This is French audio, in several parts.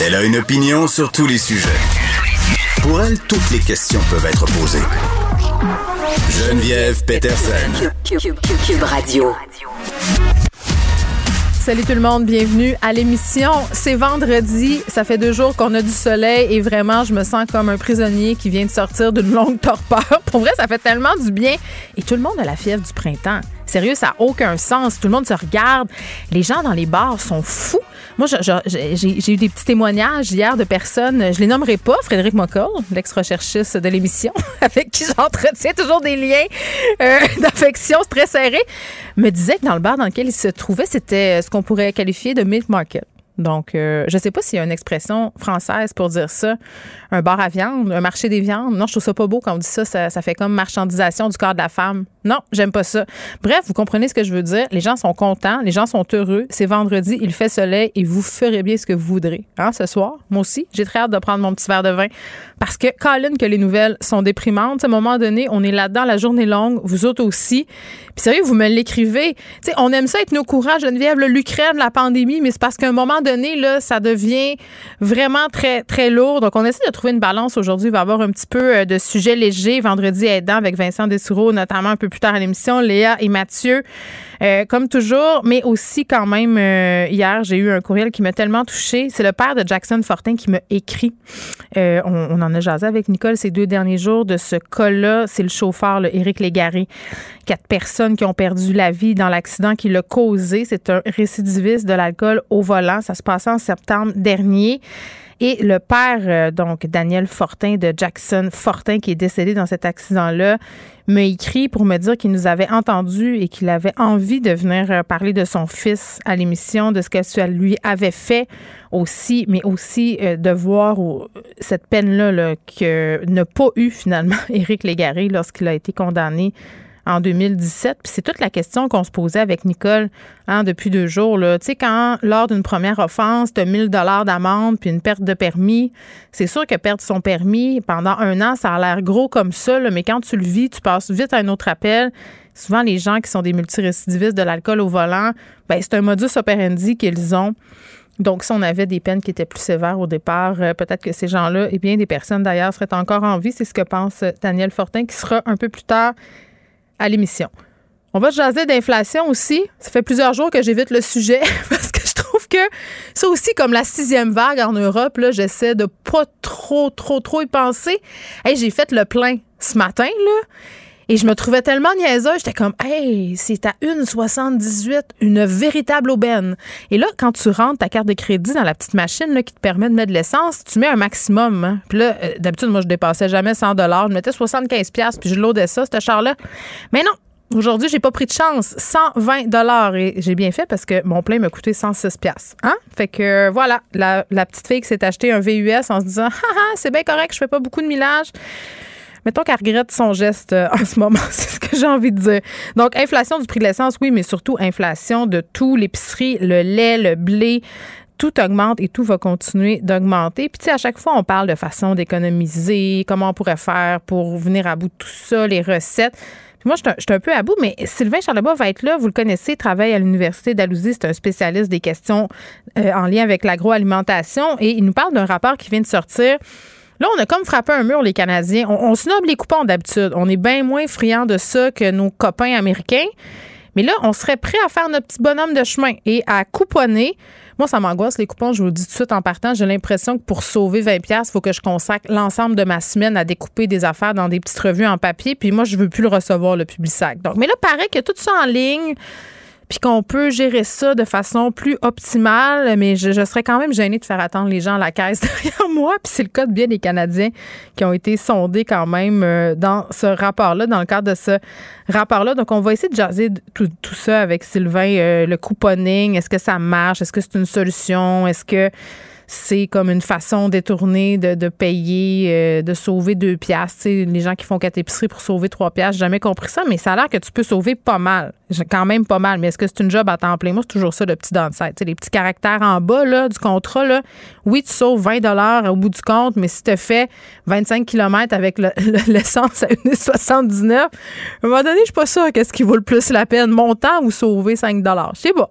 Elle a une opinion sur tous les sujets. Pour elle, toutes les questions peuvent être posées. Geneviève Peterson. Cube, Cube, Cube, Cube Radio. Salut tout le monde, bienvenue à l'émission. C'est vendredi, ça fait deux jours qu'on a du soleil et vraiment, je me sens comme un prisonnier qui vient de sortir d'une longue torpeur. Pour vrai, ça fait tellement du bien. Et tout le monde a la fièvre du printemps. Sérieux, ça n'a aucun sens. Tout le monde se regarde. Les gens dans les bars sont fous. Moi, j'ai eu des petits témoignages hier de personnes, je les nommerai pas, Frédéric Mockel, l'ex-recherchiste de l'émission, avec qui j'entretiens toujours des liens euh, d'affection très serrés, me disait que dans le bar dans lequel il se trouvait, c'était ce qu'on pourrait qualifier de milk market. Donc, euh, je sais pas s'il y a une expression française pour dire ça. Un bar à viande, un marché des viandes. Non, je trouve ça pas beau quand on dit ça. Ça, fait comme marchandisation du corps de la femme. Non, j'aime pas ça. Bref, vous comprenez ce que je veux dire. Les gens sont contents, les gens sont heureux. C'est vendredi, il fait soleil et vous ferez bien ce que vous voudrez. Hein, ce soir, moi aussi, j'ai très hâte de prendre mon petit verre de vin parce que, Colin, que les nouvelles sont déprimantes. À un moment donné, on est là-dedans, la journée longue, vous autres aussi. Puis sérieux, vous me l'écrivez. On aime ça être nos courants, Geneviève, l'Ukraine, la pandémie, mais c'est parce qu'à un moment donné, là, ça devient vraiment très, lourd. Donc, on essaie de trouver une balance aujourd'hui. Il va y avoir un petit peu euh, de sujets légers vendredi aidant avec Vincent Dessoureau, notamment un peu plus tard à l'émission, Léa et Mathieu. Euh, comme toujours, mais aussi quand même, euh, hier, j'ai eu un courriel qui m'a tellement touchée. C'est le père de Jackson Fortin qui m'a écrit. Euh, on, en a jasé avec Nicole ces deux derniers jours de ce cas-là. C'est le chauffeur, le Éric Légaré. Quatre personnes qui ont perdu la vie dans l'accident qui l'a causé. C'est un récidiviste de l'alcool au volant. Ça se passait en septembre dernier. Et le père, donc Daniel Fortin de Jackson Fortin, qui est décédé dans cet accident-là, m'a écrit pour me dire qu'il nous avait entendu et qu'il avait envie de venir parler de son fils à l'émission, de ce que lui avait fait aussi, mais aussi de voir cette peine-là là, que n'a pas eu finalement Éric Légaré lorsqu'il a été condamné en 2017. Puis c'est toute la question qu'on se posait avec Nicole hein, depuis deux jours. Tu sais, quand lors d'une première offense, tu as 1000 dollars d'amende puis une perte de permis, c'est sûr que perdre son permis pendant un an, ça a l'air gros comme ça, mais quand tu le vis, tu passes vite à un autre appel. Souvent, les gens qui sont des multirécidivistes de l'alcool au volant, ben, c'est un modus operandi qu'ils ont. Donc, si on avait des peines qui étaient plus sévères au départ, euh, peut-être que ces gens-là, et bien des personnes d'ailleurs, seraient encore en vie. C'est ce que pense Daniel Fortin, qui sera un peu plus tard à l'émission. On va jaser d'inflation aussi. Ça fait plusieurs jours que j'évite le sujet parce que je trouve que ça aussi, comme la sixième vague en Europe, j'essaie de pas trop, trop, trop y penser. Hey, j'ai fait le plein ce matin, là. Et je me trouvais tellement niaiseuse, j'étais comme, hey, c'est à 1,78, une véritable aubaine. Et là, quand tu rentres ta carte de crédit dans la petite machine là, qui te permet de mettre de l'essence, tu mets un maximum. Hein. Puis là, euh, d'habitude, moi, je dépassais jamais 100 dollars. Je mettais 75 pièces puis je loadais ça, ce char-là. Mais non, Aujourd'hui, j'ai pas pris de chance. 120 dollars et j'ai bien fait parce que mon plein m'a coûté 106 pièces. Hein? Fait que voilà, la, petite fille qui s'est acheté un VUS en se disant, haha, c'est bien correct, je fais pas beaucoup de millage mettons qu'elle regrette son geste euh, en ce moment. C'est ce que j'ai envie de dire. Donc, inflation du prix de l'essence, oui, mais surtout inflation de tout, l'épicerie, le lait, le blé, tout augmente et tout va continuer d'augmenter. Puis, tu sais, à chaque fois, on parle de façon d'économiser, comment on pourrait faire pour venir à bout de tout ça, les recettes. Puis moi, je suis un peu à bout, mais Sylvain Charlebois va être là. Vous le connaissez, travaille à l'Université d'Alousie. C'est un spécialiste des questions euh, en lien avec l'agroalimentation. Et il nous parle d'un rapport qui vient de sortir Là, on a comme frappé un mur, les Canadiens. On, on snob les coupons d'habitude. On est bien moins friands de ça que nos copains américains. Mais là, on serait prêt à faire notre petit bonhomme de chemin et à couponner Moi, ça m'angoisse les coupons. Je vous le dis tout de suite en partant. J'ai l'impression que pour sauver 20 il faut que je consacre l'ensemble de ma semaine à découper des affaires dans des petites revues en papier. Puis moi, je veux plus le recevoir, le public sac. Donc, mais là, paraît que tout ça en ligne puis qu'on peut gérer ça de façon plus optimale, mais je, serais quand même gênée de faire attendre les gens à la caisse derrière moi. Puis c'est le cas de bien des Canadiens qui ont été sondés quand même euh, dans ce rapport-là, dans le cadre de ce rapport-là. Donc, on va essayer de jaser tout, ça avec Sylvain. Euh, le couponing, est-ce que ça marche? Est-ce que c'est une solution? Est-ce que c'est comme une façon détournée de, payer, euh, de sauver deux piastres. les gens qui font quatre épiceries pour sauver trois piastres, j'ai jamais compris ça, mais ça a l'air que tu peux sauver pas mal. Quand même pas mal. Mais est-ce que c'est une job à temps plein? Moi, c'est toujours ça, le petit downside. les petits caractères en bas là, du contrat, là, oui, tu sauves 20 dollars au bout du compte, mais si tu fais 25 km avec l'essence à 1,79, à un moment donné, je suis pas sûre qu'est-ce qui vaut le plus la peine, mon temps ou sauver 5 dollars? Je sais pas.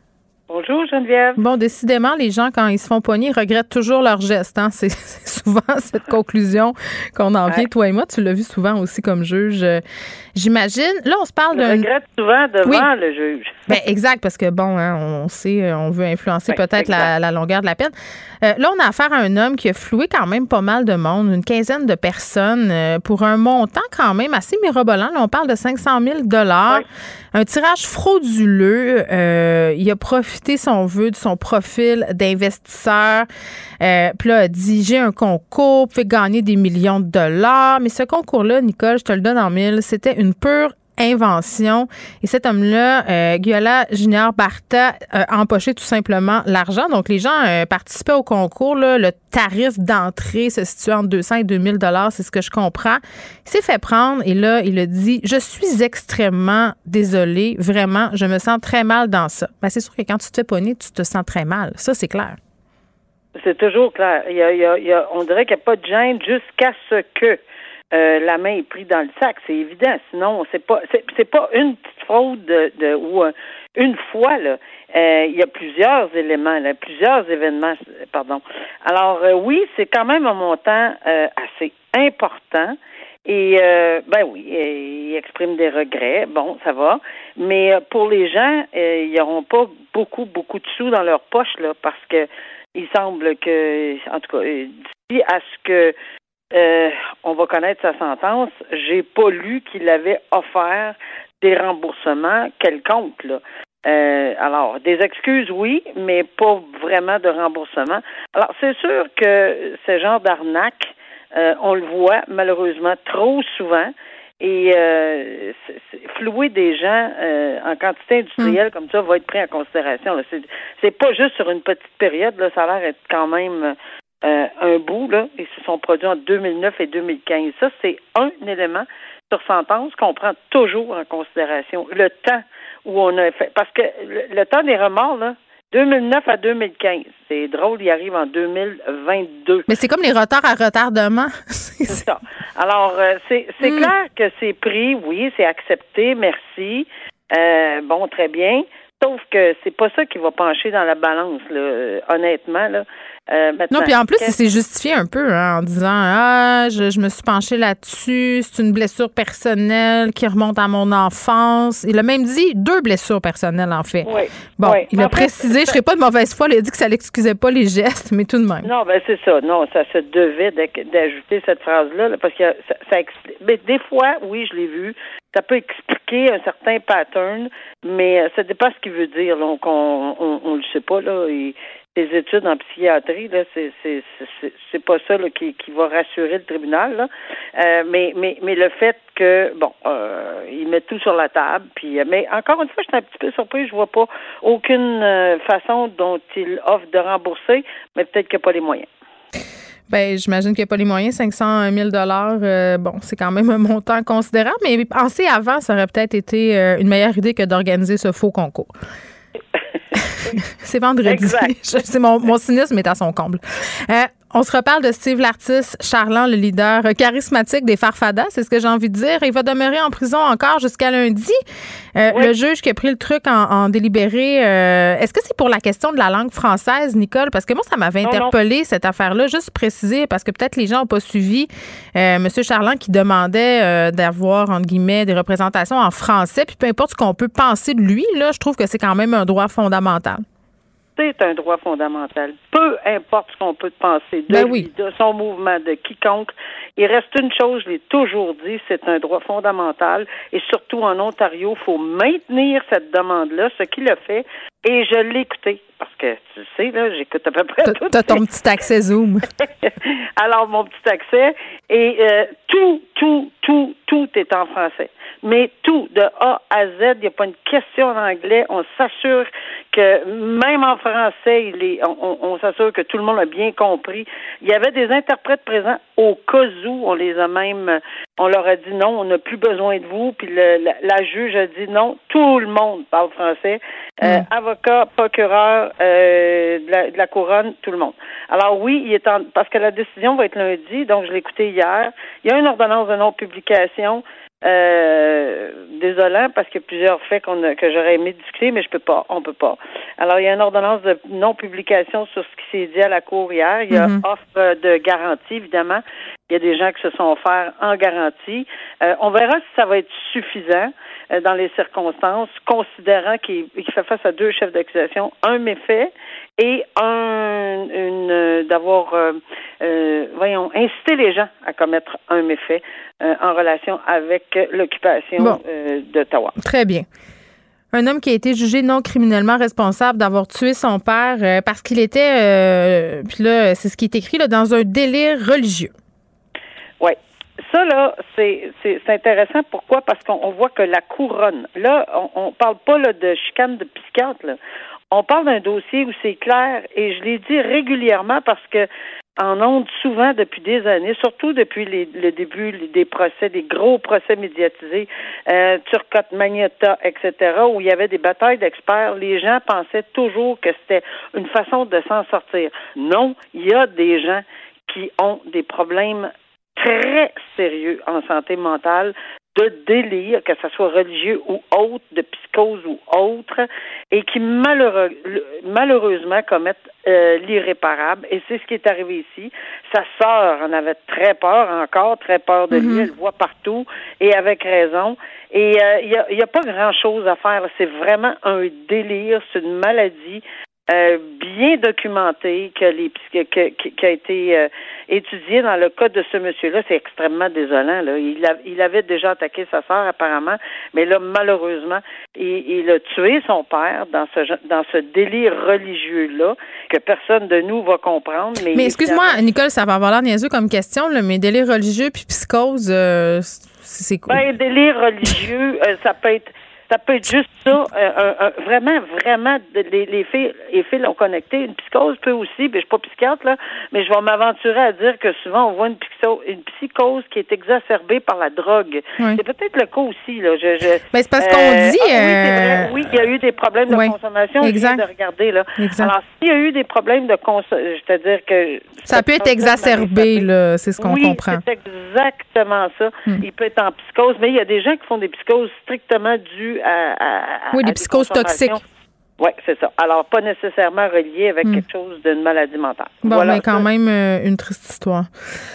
Bonjour Geneviève. Bon, décidément, les gens, quand ils se font poigner, regrettent toujours leur geste. Hein? C'est souvent cette conclusion qu'on en vient. Toi et moi, tu l'as vu souvent aussi comme juge. Euh, j'imagine. Là, on se parle de. regrette souvent devant le juge. Ben, exact, parce que bon, hein, on sait, euh, on veut influencer peut-être la, longueur de la peine. Euh, là, on a affaire à un homme qui a floué quand même pas mal de monde, une quinzaine de personnes, pour un montant quand même assez mirobolant. Là, on parle de 500 000 dollars. Un tirage frauduleux. il a profité son vœu de son profil d'investisseur. Euh, puis là, a dit j'ai un concours, vous gagner des millions de dollars. Mais ce concours-là, Nicole, je te le donne en mille, c'était une pure invention. Et cet homme-là, euh, Guyola Junior Barta, a empoché tout simplement l'argent. Donc, les gens euh, participaient au concours. le tarif d'entrée se situe entre 200 et 2000 dollars, c'est ce que je comprends. Il s'est fait prendre et là, il a dit, je suis extrêmement désolé, vraiment, je me sens très mal dans ça. Ben, c'est sûr que quand tu te fais pogner, tu te sens très mal. Ça, c'est clair. C'est toujours clair. On dirait qu'il n'y a pas de gêne jusqu'à ce que euh, la main est prise dans le sac, c'est évident. Sinon, c'est pas c'est pas une petite fraude de, ou euh, une fois là. Euh, il y a plusieurs éléments, là, plusieurs événements, pardon. Alors oui, c'est quand même un montant assez important. Et ben oui, il exprime des regrets. Bon, ça va. Mais pour les gens, ils n'auront pas beaucoup, beaucoup de sous dans leur poche là, parce que il semble que, en tout cas, d'ici à ce que euh, on va connaître sa sentence. J'ai pas lu qu'il avait offert des remboursements quelconques. Là. Euh, alors, des excuses, oui, mais pas vraiment de remboursement. Alors, c'est sûr que ce genre d'arnaque, euh, on le voit malheureusement trop souvent. Et euh, flouer des gens en quantité industrielle hmm. comme ça va être pris en considération. C'est pas juste sur une petite période, là, ça a l'air d'être quand même euh, un bout, là, ils se sont produits en 2009 et 2015. Ça, c'est un élément sur sentence qu'on prend toujours en considération. Le temps où on a fait. Parce que le, temps des remords, là, 2009 à 2015. C'est drôle, il arrive en 2022. Mais c'est comme les retards à retardement. c'est ça. Alors, euh, c'est hmm. clair que c'est pris, oui, c'est accepté, merci. Euh, bon, très bien. Sauf que c'est pas ça qui va pencher dans la balance, là, honnêtement. Là. Euh, non, puis en plus, il s'est justifié un peu hein, en disant Ah, je, me suis penché là-dessus, c'est une blessure personnelle qui remonte à mon enfance. Il a même dit deux blessures personnelles, en fait. Oui. Bon, il a précisé, je ne serais pas de mauvaise foi, il a dit que ça n'excusait pas les gestes, mais tout de même. Non, ben c'est ça. Non, ça se devait d'ajouter cette phrase-là, parce que ça, ça explique. Mais des fois, oui, je l'ai vu, ça peut expliquer un certain pattern, mais euh, ça dépend ce qu'il veut dire. Donc, on, on, le sait pas, là. Et, études en psychiatrie, là, c'est c'est c'est pas ça là, qui, qui va rassurer le tribunal, là. Euh, mais mais mais le fait que bon, euh, il met tout sur la table, puis euh, mais encore une fois, je suis un petit peu surpris, je vois pas aucune euh, façon dont il offre de rembourser, mais peut-être qu'il n'y a pas les moyens. Ben, j'imagine qu'il n'y a pas les moyens. 500 000 dollars, bon, c'est quand même un montant considérable, mais penser avant, ça aurait peut-être été une meilleure idée que d'organiser ce faux concours. c'est vendredi. c'est mon, mon cynisme est à son comble. Euh, On se reparle de Steve l'artiste, Charland, le leader charismatique des Farfadas, c'est ce que j'ai envie de dire. Il va demeurer en prison encore jusqu'à lundi. Euh, le juge qui a pris le truc en, délibéré, euh, est-ce que c'est pour la question de la langue française, Nicole? Parce que moi, ça m'avait interpellé cette affaire-là. Juste préciser, parce que peut-être les gens n'ont pas suivi euh, M. Charland qui demandait d'avoir, entre guillemets, des représentations en français. Puis peu importe ce qu'on peut penser de lui, là, je trouve que c'est quand même un droit fondamental c'est un droit fondamental. Peu importe ce qu'on peut penser de ben lui, de son mouvement, de quiconque. Il reste une chose, je l'ai toujours dit, c'est un droit fondamental. Et surtout en Ontario, il faut maintenir cette demande-là, ce qu'il a fait. Et je l'ai écouté, parce que tu sais, là, j'écoute à peu près tout. T'as ton petit accès Zoom. Alors, mon petit accès. Et euh, tout, tout, tout, tout est en français mais tout, de A à Z, il n'y a pas une question en anglais. On s'assure que même en français, il est, on, s'assure que tout le monde a bien compris. Il y avait des interprètes présents au cas où, on les a même, on leur a dit non, on n'a plus besoin de vous. Puis le, la, juge a dit non, tout le monde parle français. Euh, mm. avocat, procureur euh, de, la, couronne, tout le monde. Alors oui, il est en, parce que la décision va être lundi, donc je l'ai écouté hier. Il y a une ordonnance de non-publication euh, désolant parce qu'il y a plusieurs faits qu'on que j'aurais aimé discuter, mais je peux pas, on peut pas. Alors, il y a une ordonnance de non-publication sur ce qui s'est dit à la Cour hier. Il y a mm-hmm. offre de garantie, évidemment. Il y a des gens qui se sont offerts en garantie. Euh, on verra si ça va être suffisant euh, dans les circonstances, considérant qu'il fait face à deux chefs d'accusation, un méfait et un une euh, d'avoir voyons incité les gens à commettre un méfait en relation avec l'occupation d'Ottawa. Très bien. Un homme qui a été jugé non criminellement responsable d'avoir tué son père parce qu'il était, puis là, c'est ce qui est écrit là, dans un délire religieux. Oui. Ça, là, c'est, intéressant. Pourquoi? Parce qu'on voit que la couronne, là, on, on parle pas là, de chicane de psychiatre, là. On parle d'un dossier où c'est clair, et je l'ai dit régulièrement parce que en ondes souvent depuis des années, surtout depuis le début des procès, des gros procès médiatisés, euh, Turcotte, Magneta, etc., où il y avait des batailles d'experts, les gens pensaient toujours que c'était une façon de s'en sortir. Non, il y a des gens qui ont des problèmes très sérieux en santé mentale de délire, que ce soit religieux ou autre, de psychose ou autre, et qui malheureusement commettent euh, l'irréparable. Et c'est ce qui est arrivé ici. Sa sœur en avait très peur, encore très peur de lui. Mm-hmm. Elle le voit partout, et avec raison. Et euh, il n'y a, a, pas grand-chose à faire. C'est vraiment un délire, c'est une maladie euh, bien documenté que les que, qui a été euh, étudié dans le cas de ce monsieur-là, c'est extrêmement désolant. Là. Il, il avait déjà attaqué sa sœur apparemment, mais là malheureusement, il, il, a tué son père dans ce dans ce délire religieux-là que personne de nous va comprendre. Mais, mais excuse-moi, Nicole, ça va avoir l'air niaiseux comme question, là, mais délire religieux puis psychose, euh, c'est quoi? Ben, délire religieux, ça peut être ça peut être juste ça. Euh, vraiment, vraiment, les, les filles, les filles l'ont connecté. Une psychose peut aussi, mais je suis pas psychiatre, là, mais je vais m'aventurer à dire que souvent on voit une psychose, une psychose qui est exacerbée par la drogue. C'est peut-être le cas aussi, là. Je, je mais c'est parce qu'on euh, dit. Ah euh, oui, il y a eu des problèmes de consommation. Exact. Je de regarder, là. Alors, s'il y a eu des problèmes de consommation, c'est-à-dire que. Ça peut être exacerbé, là. C'est ce qu'on comprend. C'est exactement ça. Hmm. Il peut être en psychose, mais il y a des gens qui font des psychoses strictement dues oui, des psychoses toxiques. Oui, c'est ça. Alors, pas nécessairement relié avec hmm. quelque chose d'une maladie mentale. Bon, mais quand même euh, une triste histoire.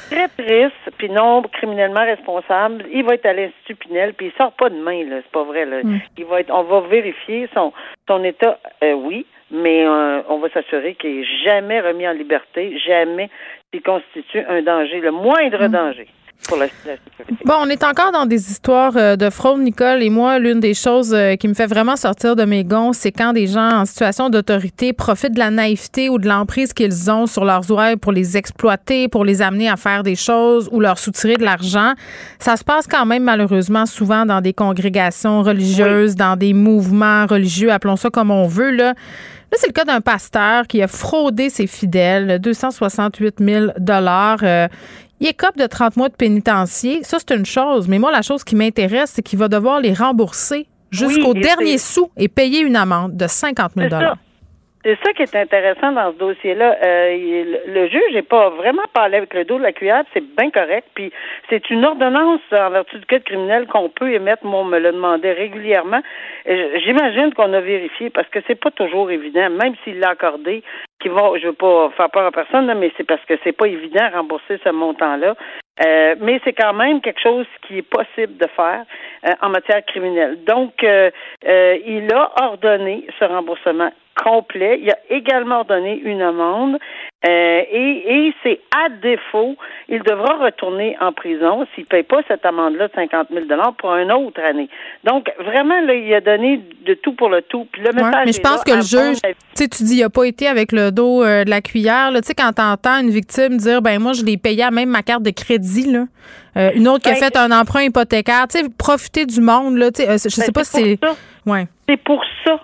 Très triste, puis non criminellement responsable. Il va être à l'Institut Pinel, puis il sort pas demain, là. C'est pas vrai, là. Hmm. Il va être, on va vérifier son, son état, euh, oui, mais euh, on va s'assurer qu'il n'est jamais remis en liberté, jamais s'il constitue un danger, le moindre hmm. danger. Bon, on est encore dans des histoires euh, de fraude, Nicole. Et moi, l'une des choses euh, qui me fait vraiment sortir de mes gonds, c'est quand des gens en situation d'autorité profitent de la naïveté ou de l'emprise qu'ils ont sur leurs oreilles pour les exploiter, pour les amener à faire des choses ou leur soutirer de l'argent. Ça se passe quand même malheureusement souvent dans des congrégations religieuses, dans des mouvements religieux, appelons ça comme on veut. Là. Là, c'est le cas d'un pasteur qui a fraudé ses fidèles, 268 000 dollars. Euh, il écope de 30 mois de pénitencier. Ça, c'est une chose. Mais moi, la chose qui m'intéresse, c'est qu'il va devoir les rembourser jusqu'au dernier sou et payer une amende de 50 000 C'est ça qui est intéressant dans ce dossier-là. Euh, le, juge n'est pas vraiment parlé avec le dos de la cuillère, c'est bien correct. Puis c'est une ordonnance en vertu du code criminel qu'on peut émettre. Moi, on me l'a demandé régulièrement. J'imagine qu'on a vérifié parce que c'est pas toujours évident, même s'il l'a accordé. Qui va, je veux pas faire peur à personne, mais c'est parce que c'est pas évident de rembourser ce montant-là. Euh, mais c'est quand même quelque chose qui est possible de faire euh, en matière criminelle. Donc, euh, il a ordonné ce remboursement complet. Il a également donné une amende euh, et, et c'est à défaut, il devra retourner en prison s'il ne paye pas cette amende-là de 50 000 pour une autre année. Donc, vraiment, là, il a donné de tout pour le tout. Puis le message mais je pense que le juge, tu sais, tu dis, il n'a pas été avec le dos euh, de la cuillère. Tu sais, quand tu entends une victime dire, ben moi, je l'ai payé à même ma carte de crédit, là. Euh, une autre qui a ben, fait un emprunt hypothécaire, tu sais, profiter du monde, là. Tu sais, je sais ben, pas si c'est. Ouais. C'est pour ça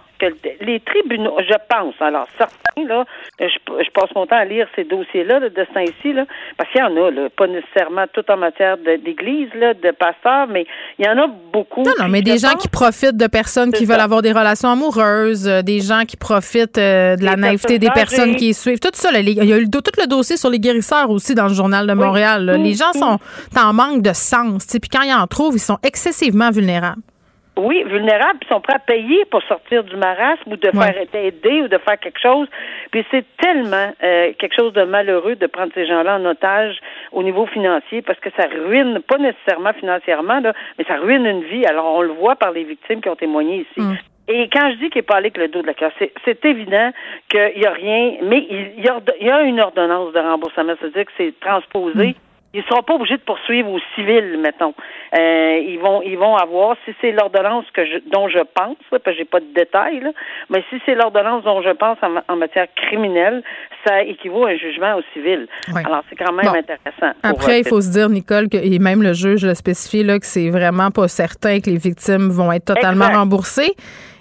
les tribunaux, je pense, alors certains, là, je, je passe mon temps à lire ces dossiers-là de temps-ci, là, parce qu'il y en a, là, pas nécessairement tout en matière d'église, là, de pasteurs, mais il y en a beaucoup. Non, non, mais des gens qui profitent de personnes qui veulent avoir des relations amoureuses, euh, des gens qui profitent euh, de la naïveté des personnes qui suivent, tout ça. il y a eu tout le dossier sur les guérisseurs aussi dans le journal de Montréal. Les gens sont en manque de sens, puis quand ils en trouvent, ils sont excessivement vulnérables. Oui, vulnérables, puis sont prêts à payer pour sortir du marasme ou de faire aider ou de faire quelque chose. Puis c'est tellement euh, quelque chose de malheureux de prendre ces gens-là en otage au niveau financier parce que ça ruine, pas nécessairement financièrement, là, mais ça ruine une vie. Alors on le voit par les victimes qui ont témoigné ici. Mm. Et quand je dis qu'il est pas allé avec le dos de la classe, c'est évident qu'il n'y a rien, mais il y, a, il y, a, une ordonnance de remboursement, c'est-à-dire que c'est transposé. Mm ils seront pas obligés de poursuivre au civil, mettons. Euh, ils vont ils vont avoir, si c'est l'ordonnance que je, dont je pense, parce que j'ai pas de détails, là, mais si c'est l'ordonnance dont je pense en, matière criminelle, ça équivaut à un jugement au civil. Alors c'est quand même intéressant. Après, il faut se dire, Nicole, que, et même le juge le spécifie là, que c'est vraiment pas certain que les victimes vont être totalement remboursées.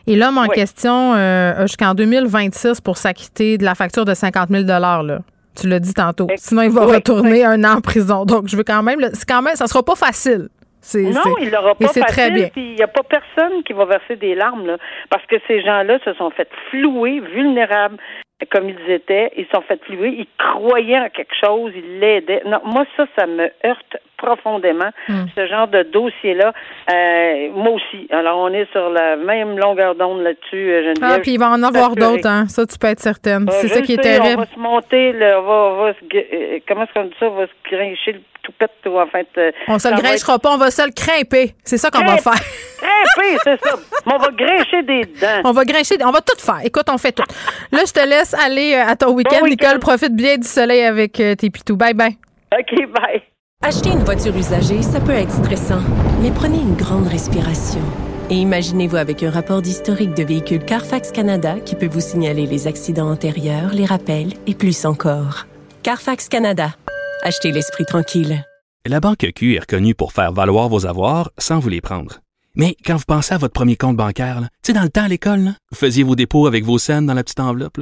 Et l'homme en question euh, jusqu'en 2026 pour s'acquitter de la facture de 50 000 là. Tu l'as dit tantôt. Sinon, il va retourner un an en prison. Donc, je veux quand même, c'est quand même, ça sera pas facile. Non, il l'aura pas facile. Très bien. Il n'y a pas personne qui va verser des larmes, là, parce que ces gens-là se sont fait flouer, vulnérables comme ils étaient. Ils sont fait flouer. Ils croyaient en quelque chose. Ils l'aidaient. Non, moi, ça, ça me heurte profondément, hmm. ce genre de dossier-là. Euh, moi aussi. Alors, on est sur la même longueur d'onde là-dessus, euh, Geneviève. Ah, puis il va en avoir d'autres, hein. Ça, tu peux être certaine. Euh, c'est ça qui est terrible. On va se monter, là, on va, on va se, comment est-ce qu'on dit ça? On va se grincher le toupette, ou en fait. on se le grinchera pas, on va se le crimper. C'est ça qu'on va faire. Crimper, c'est ça. on va grincher des dents. On va grincher, on va tout faire. Écoute, on fait tout. Là, je te laisse aller à ton week-end. Nicole, profite bien du soleil avec tes pitous. Bye bye. OK, bye. Acheter une voiture usagée, ça peut être stressant, mais prenez une grande respiration. Et imaginez-vous avec un rapport d'historique de véhicule Carfax Canada qui peut vous signaler les accidents antérieurs, les rappels et plus encore. Carfax Canada. Achetez l'esprit tranquille. La Banque Q est reconnue pour faire valoir vos avoirs sans vous les prendre. Mais quand vous pensez à votre premier compte bancaire, tu sais, dans le temps à l'école, vous faisiez vos dépôts avec vos scènes dans la petite enveloppe.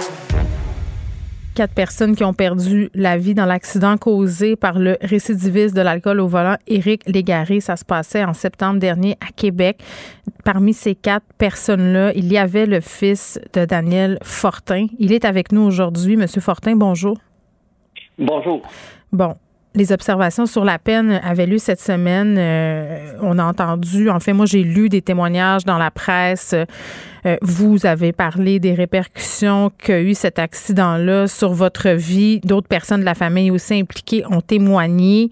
quatre personnes qui ont perdu la vie dans l'accident causé par le récidiviste de l'alcool au volant, Éric Légaré. Ça se passait en septembre dernier à Québec. Parmi ces quatre personnes-là, il y avait le fils de Daniel Fortin. Il est avec nous aujourd'hui. Monsieur Fortin, bonjour. Bonjour. Bon, les observations sur la peine avaient lieu cette semaine. Euh, on a entendu, en fait, moi j'ai lu des témoignages dans la presse. Euh, vous avez parlé des répercussions qu'a eu cet accident-là sur votre vie. D'autres personnes de la famille aussi impliquées ont témoigné.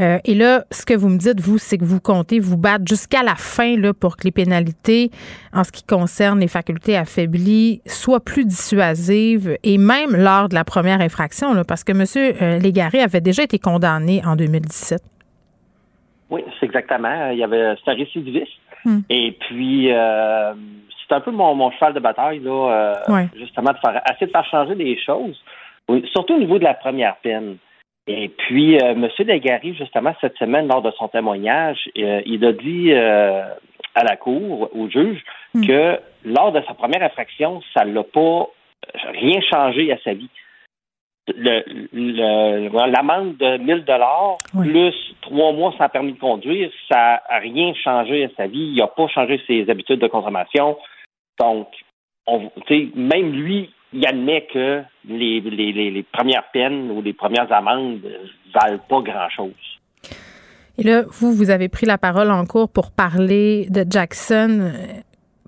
Euh, et là, ce que vous me dites, vous, c'est que vous comptez vous battre jusqu'à la fin là, pour que les pénalités, en ce qui concerne les facultés affaiblies, soient plus dissuasives et même lors de la première infraction, là, parce que M. Euh, Légaré avait déjà été condamné en 2017. Oui, c'est exactement. Il y avait un récidiviste. Hmm. Et puis, euh, c'est un peu mon, cheval de bataille, là, justement, de faire, essayer de faire changer des choses. Surtout au niveau de la première peine. Et puis, euh, M. Degary, justement, cette semaine, lors de son témoignage, euh, il a dit euh, à la Cour, au juge, Hmm. que lors de sa première infraction, ça ne l'a pas rien changé à sa vie. Le- le- L'amende de 1000 dollars Oui. plus trois mois sans permis de conduire, ça n'a rien changé à sa vie. Il n'a pas changé ses habitudes de consommation. Donc, on, même lui, il admet que les, les, les, les premières peines ou les premières amendes valent pas grand-chose. Et là, vous, vous avez pris la parole en cours pour parler de Jackson.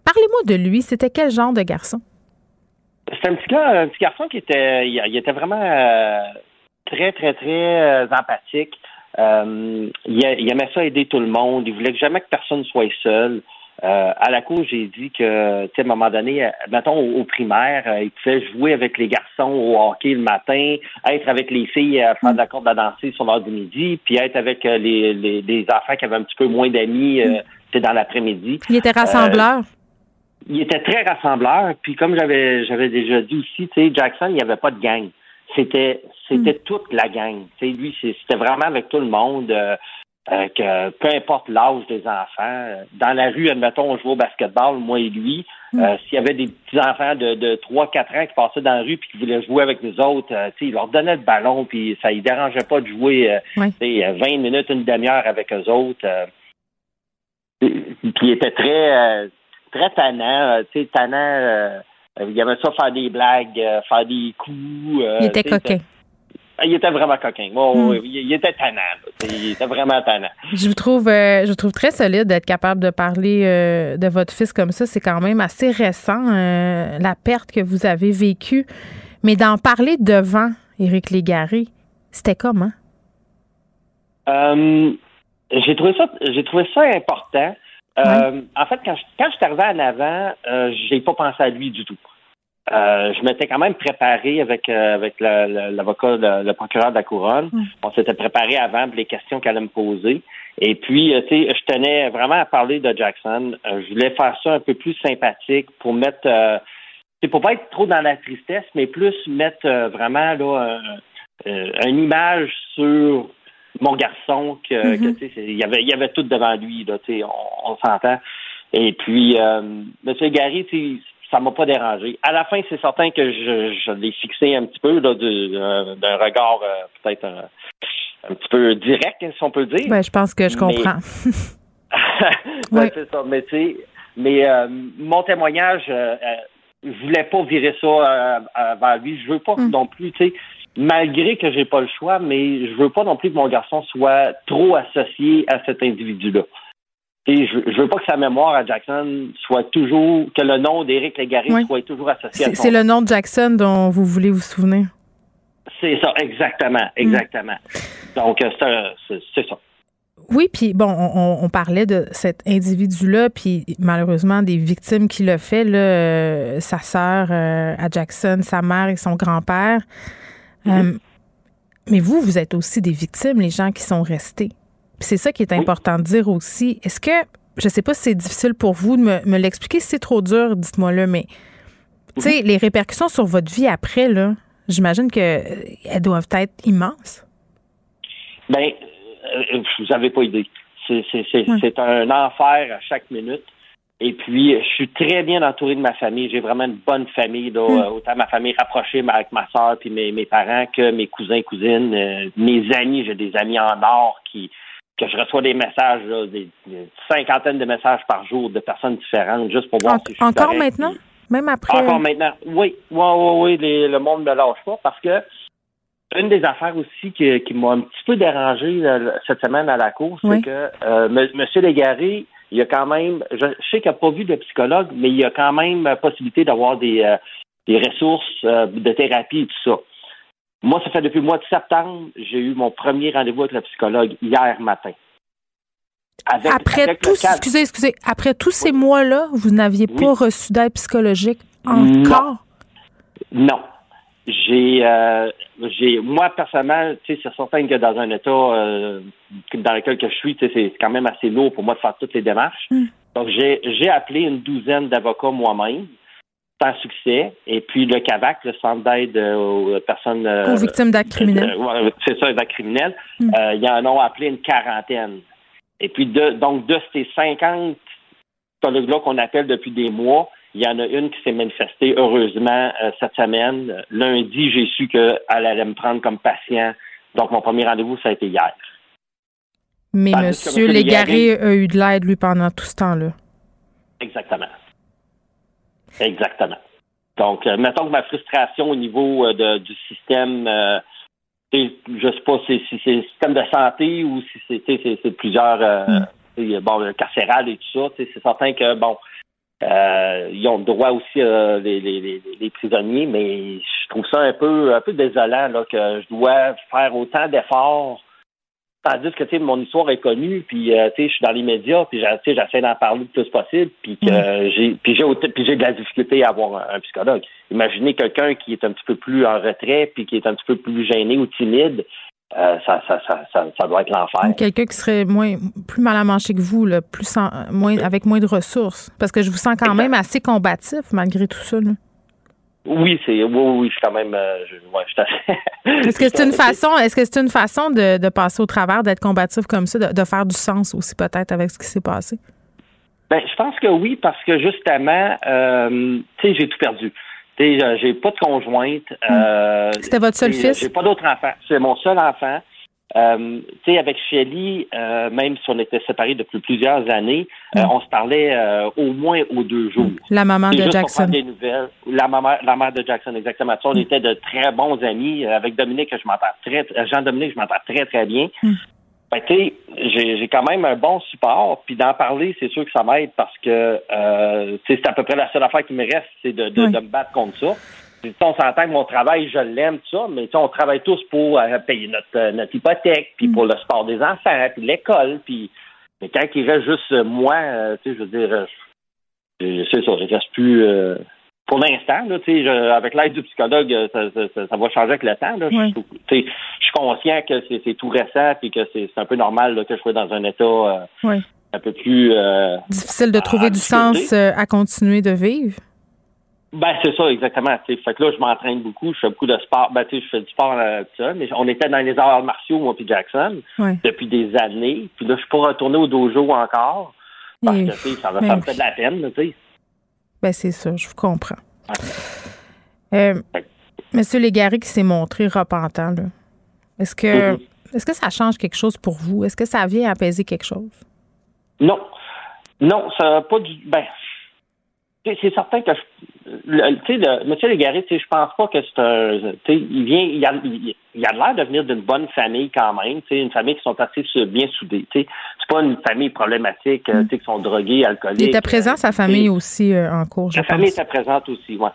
Parlez-moi de lui. C'était quel genre de garçon? C'est un petit gars, un petit garçon qui était, il, il était vraiment euh, très, très, très euh, empathique. Euh, il, il aimait ça aider tout le monde. Il voulait que jamais que personne soit seul. Euh, à la cour, j'ai dit que, tu sais, à un moment donné, euh, mettons au, au primaire, euh, il pouvait jouer avec les garçons au hockey le matin, être avec les filles à faire de la corde à danser sur l'heure du midi, puis être avec euh, les, les, les enfants qui avaient un petit peu moins d'amis, euh, tu sais, dans l'après-midi. Il était rassembleur. Il était très rassembleur, puis comme j'avais j'avais déjà dit aussi, tu sais, Jackson, il n'y avait pas de gang. C'était c'était toute la gang. Tu sais, lui, c'est- c'était vraiment avec tout le monde. euh, euh, que peu importe l'âge des enfants, euh, dans la rue, admettons, on jouait au basketball, moi et lui. euh, S'il y avait des petits enfants de, de 3-4 ans qui passaient dans la rue puis qui voulaient jouer avec nous autres, euh, tu sais, il leur donnait le ballon puis ça ne dérangeait pas de jouer Oui. tu sais, euh, 20 minutes, une demi-heure avec eux autres. puis était très très tannant, tu sais, tannant. il aimait ça faire des blagues, faire des coups. Il était coquin. Il était vraiment coquin. Mm. ouais, il, il était tannant. là, il était vraiment tannant. Je vous trouve, euh, je vous trouve très solide d'être capable de parler euh, de votre fils comme ça. C'est quand même assez récent, euh, la perte que vous avez vécue. Mais d'en parler devant Éric Légaré, c'était comment? J'ai trouvé ça, j'ai trouvé ça important. En fait, quand je, quand je suis arrivé en avant, j'ai pas pensé à lui du tout. Euh, je m'étais quand même préparé avec euh, avec l'avocat, le, le procureur de la couronne. On s'était préparé avant pour les questions qu'elle allait me poser. Et puis, euh, tu sais, je tenais vraiment à parler de Jackson. Euh, je voulais faire ça un peu plus sympathique pour mettre, euh, c'est pour pas être trop dans la tristesse, mais plus mettre vraiment là un- euh, une image sur mon garçon que, que, tu sais, c'est- il y avait il y avait tout devant lui là, tu sais, on, on s'entend. Et puis, euh, Monsieur Gary, tu sais, ça m'a pas dérangé. À la fin, c'est certain que je, je l'ai fixé un petit peu là, euh, d'un regard euh, peut-être un, un petit peu direct, si on peut dire. Ben, je pense que je Mais- comprends. Ben, Oui. c'est ça. Mais tu sais, mais euh, mon témoignage, euh, je voulais pas virer ça vers lui. Je veux pas Mm. non plus, tu sais, malgré que j'ai pas le choix, mais je veux pas non plus que mon garçon soit trop associé à cet individu-là. Sais, je, je veux pas que sa mémoire à Jackson soit toujours, que le nom d'Éric Légaré Oui. soit toujours associé à C'est le nom de Jackson dont vous voulez vous souvenir? C'est ça, exactement, exactement. Donc, euh, c'est un- c'est ça. Oui, puis bon, on, parlait de cet individu-là, puis malheureusement des victimes qui le fait, là, euh, sa sœur euh, à Jackson, sa mère et son grand-père. Euh, mais vous, vous êtes aussi des victimes, les gens qui sont restés. C'est ça qui est important de dire aussi. Est-ce que, je sais pas si c'est difficile pour vous de me, me l'expliquer, si c'est trop dur, dites-moi-le, mais tu sais, les répercussions sur votre vie après, là, j'imagine qu'elles doivent être immenses. Ben, euh, vous avez pas idée. C'est un enfer à chaque minute. Et puis, je suis très bien entouré de ma famille. J'ai vraiment une bonne famille, là, Mm. euh, autant ma famille rapprochée avec ma soeur puis mes, mes parents que mes cousins, cousines, euh, mes amis. J'ai des amis en or qui que je reçois des messages, là, des, des cinquantaines de messages par jour de personnes différentes, juste pour voir En- si je suis encore correct. maintenant? Même après? encore maintenant. Oui, oui, oui, oui, les- le monde ne me lâche pas parce que une des affaires aussi qui, qui m'a un petit peu dérangé cette semaine à la course, Oui. c'est que euh, M. Légaré, il y a quand même, je, je sais qu'il n'a pas vu de psychologue, mais il y a quand même euh, possibilité d'avoir des, euh, des ressources euh, de thérapie et tout ça. Moi, ça fait depuis le mois de septembre, j'ai eu mon premier rendez-vous avec le psychologue hier matin. Avec- Après avec cadre- excusez, excusez, après tous ces mois-là, vous n'aviez Oui. pas reçu d'aide psychologique encore? Non. J'ai, euh, j'ai, moi personnellement, c'est certain que dans un état euh, dans lequel que je suis, c'est quand même assez lourd pour moi de faire toutes les démarches. Mm. Donc j'ai, j'ai appelé une douzaine d'avocats moi-même. Sans succès. Et puis le CAVAC, le Centre d'aide aux personnes... aux victimes d'actes criminels. c'est ça, d'actes criminels. Mm. il y en a appelé une quarantaine. Et puis, de, donc, de ces 50 psychologues-là qu'on appelle depuis des mois, il y en a une qui s'est manifestée, heureusement, euh, cette semaine. Lundi, j'ai su qu'elle allait me prendre comme patient. Donc, mon premier rendez-vous, ça a été hier. Mais M. Légaré a eu de l'aide, lui, pendant tout ce temps-là. Exactement. Exactement. Donc, euh, mettons que ma frustration au niveau euh, du système, je ne sais pas si, c'est le système de santé ou si c'est plusieurs, mm. bon, carcéral et tout ça, c'est certain que, bon, euh, ils ont le droit aussi, euh, les, les, les, prisonniers, mais je trouve ça un peu, un peu désolant là, que je dois faire autant d'efforts. Tandis que tu mon histoire est connue, puis euh, je suis dans les médias, puis j'essaie d'en parler le plus possible, puis que mm. j'ai puis j'ai j'ai de la difficulté à avoir un, psychologue. Imaginez quelqu'un qui est un petit peu plus en retrait, puis qui est un petit peu plus gêné ou timide, euh, ça, ça, ça, ça, doit être l'enfer. Quelqu'un qui serait moins, plus mal à manger que vous, là, plus moins, avec moins de ressources. Parce que je vous sens quand même assez combatif malgré tout ça. Oui, c'est oui, oui, je suis quand même. Euh, est-ce que c'est une façon, est-ce que c'est une façon de, de, passer au travers, d'être combatif comme ça, de, de, faire du sens aussi peut-être avec ce qui s'est passé? Ben, je pense que oui, parce que justement, euh, tu sais, j'ai tout perdu. Euh, j'ai pas de conjointe. Hmm. Euh, C'était votre seul fils? J'ai pas d'autres enfants. C'est mon seul enfant. Euh, tu sais, avec Shelly, euh, même si on était séparés depuis plusieurs années, hmm. on se parlait au moins aux deux jours. La maman de Jackson. Des nouvelles. La maman, la mère de Jackson, exactement. on hmm. était de très bons amis. Avec Dominique, je m'entends très, Jean-Dominique, je m'entends très, très bien. Ben, tu j'ai quand même un bon support. Puis d'en parler, c'est sûr que ça m'aide parce que euh, c'est à peu près la seule affaire qui me reste, c'est de, de, me battre contre ça. On s'entend que mon travail, je l'aime, tout ça, mais on travaille tous pour euh, payer notre, euh, notre hypothèque, puis pour mm. le sport des enfants, puis l'école, puis mais quand il reste juste moi, tu sais, je veux dire, c'est ça, il reste plus pour l'instant, là, avec l'aide du psychologue, ça, ça, va changer avec le temps. Là. Je, je, suis conscient que c'est tout récent et que c'est un peu normal là, que je sois dans un état euh, un peu plus euh, difficile de trouver du sens euh, à continuer de vivre. Ben c'est ça exactement. Fait que là, je m'entraîne beaucoup, je fais beaucoup de sport. Ben je fais du sport ça, mais on était dans les arts martiaux moi puis Jackson depuis des années. Puis là, je suis pas retourner au dojo encore parce que ça va ben, faire de la peine, tu sais. Ben, c'est ça, je vous comprends. Euh, Monsieur Légaré qui s'est montré repentant, Est-ce que, mm-hmm. est-ce que ça change quelque chose pour vous? Est-ce que ça vient apaiser quelque chose? Non. Non, ça n'a pas du. Ben, c'est certain que, tu sais, Monsieur Légaré, je pense pas que c'est un, il vient, il a, il a l'air de venir d'une bonne famille quand même, tu sais, une famille qui sont assez bien soudées, tu sais. C'est pas une famille problématique, euh, mm. tu sais, qui sont drogués, alcooliques. Il était présent, sa famille aussi, euh, en cours, je Sa famille était présente aussi, ouais.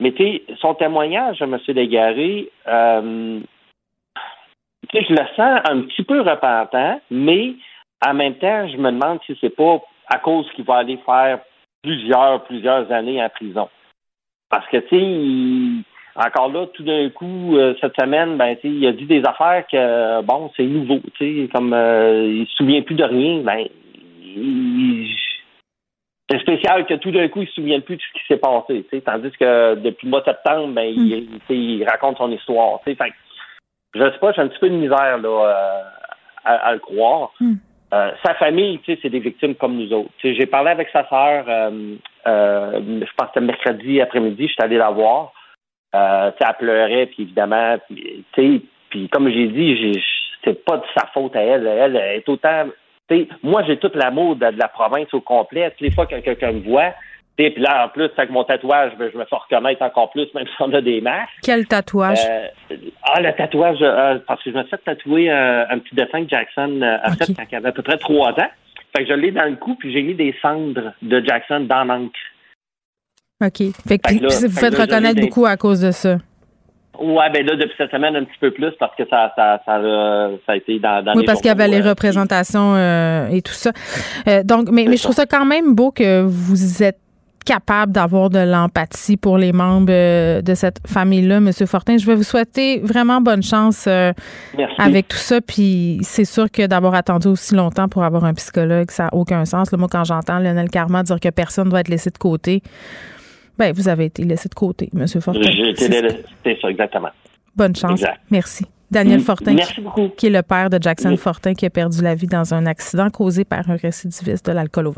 Mais tu sais, son témoignage, M. Légaré, euh, tu sais, je le sens un petit peu repentant, mais en même temps, je me demande si c'est pas à cause qu'il va aller faire plusieurs, plusieurs années en prison. Parce que, tu sais, encore là, tout d'un coup, euh, cette semaine, ben, tu sais, il a dit des affaires que, bon, c'est nouveau, tu sais, comme euh, il se souvient plus de rien, ben, c'est spécial que tout d'un coup, il se souvienne plus de ce qui s'est passé, tu sais, tandis que depuis le mois de septembre, ben, il, il, raconte son histoire, tu sais, fait je sais pas, j'ai un petit peu de misère, là, euh, à, le croire. Hmm. Euh, sa famille, tu sais, c'est des victimes comme nous autres. J'ai parlé avec sa sœur, euh, euh, je pense que c'était mercredi après-midi, je suis allé la voir. Euh, elle pleurait, puis évidemment, puis, comme j'ai dit, c'est pas de sa faute à elle. Elle, est autant. Moi, j'ai tout l'amour de, la province au complet. Toutes les fois que quelqu'un me voit, puis là, en plus, avec mon tatouage, ben, je me fais reconnaître encore plus, même si on a des masques. Quel tatouage? Euh, ah, le tatouage, euh, parce que je me suis fait tatouer euh, un petit dessin que Jackson a fait quand il avait à peu près trois ans. Fait que je l'ai dans le cou, puis j'ai mis des cendres de Jackson dans l'encre. OK. Fait que, vous faites reconnaître beaucoup à cause de ça. Ouais, ben là, depuis cette semaine, un petit peu plus parce que ça, ça, ça, a, été dans, dans Oui, parce qu'il y avait les représentations et tout ça. donc, mais, mais je trouve ça quand même beau que vous êtes capable d'avoir de l'empathie pour les membres euh, de cette famille-là, M. Fortin. Je vais vous souhaiter vraiment bonne chance euh, avec tout ça. Puis c'est sûr que d'avoir attendu aussi longtemps pour avoir un psychologue, ça n'a aucun sens. moi, quand j'entends Lionel Carman dire que personne ne doit être laissé de côté, Ben, vous avez été laissé de côté, M. Fortin. J'ai été C'est- laissé- C'est ça, exactement. Bonne chance. Exact. Merci. Daniel Mm, Fortin, merci beaucoup. qui est le père de Jackson Oui. Fortin, qui a perdu la vie dans un accident causé par un récidiviste de l'alcool au.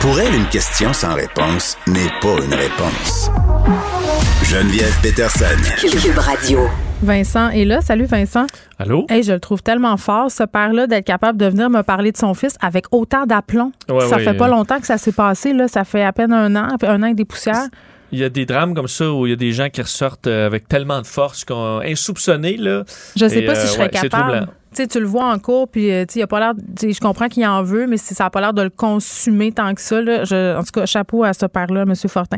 Pour elle, une question sans réponse n'est pas une réponse. Geneviève Peterson. Cube Radio. Vincent est là. Salut, Vincent. Allô? Hey, je le trouve tellement fort, ce père-là, d'être capable de venir me parler de son fils avec autant d'aplomb. Ouais, ça ouais, fait pas euh. longtemps que ça s'est passé, là. Ça fait à peine un an, un an et des poussières. Il y a des drames comme ça où il y a des gens qui ressortent euh, avec tellement de force qu'on insoupçonnés là. Je sais Et, pas si euh, je serais ouais, c'est capable. Tu le vois en cours, puis euh, il a pas l'air. Je comprends qu'il en veut, mais ça n'a pas l'air de le consumer tant que ça. Là, je- en tout cas, chapeau à ce père-là, M. Fortin.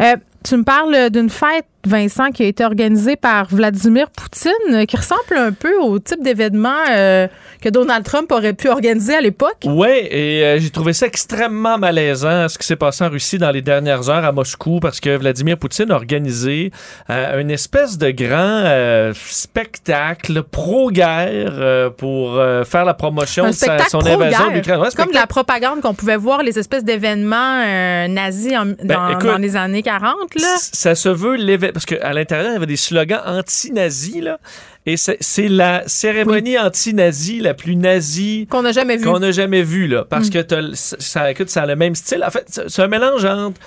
Euh, tu me parles d'une fête, Vincent, qui a été organisée par Vladimir Poutine, euh, qui ressemble un peu au type d'événement euh, que Donald Trump aurait pu organiser à l'époque. Ouais, et euh, j'ai trouvé ça extrêmement malaisant ce qui s'est passé en Russie dans les dernières heures à Moscou parce que Vladimir Poutine a organisé euh, une espèce de grand euh, spectacle pro-guerre euh, pour euh, faire la promotion Un de sa- son invasion de l'Ukraine. Ouais, Comme de la propagande qu'on pouvait voir, les espèces d'événements euh, nazis en- dans, Ben, écoute, dans les années 40. Là. Ça se veut l'événement. Parce qu'à l'intérieur, il y avait des slogans anti-nazis, là. Et c'est la cérémonie anti-nazie la plus nazie Qu'on n'a jamais vu. qu'on n'a jamais vue, là. Mm. Parce que t'as le- ça, écoute, ça a le même style. En fait, c'est un mélange entre,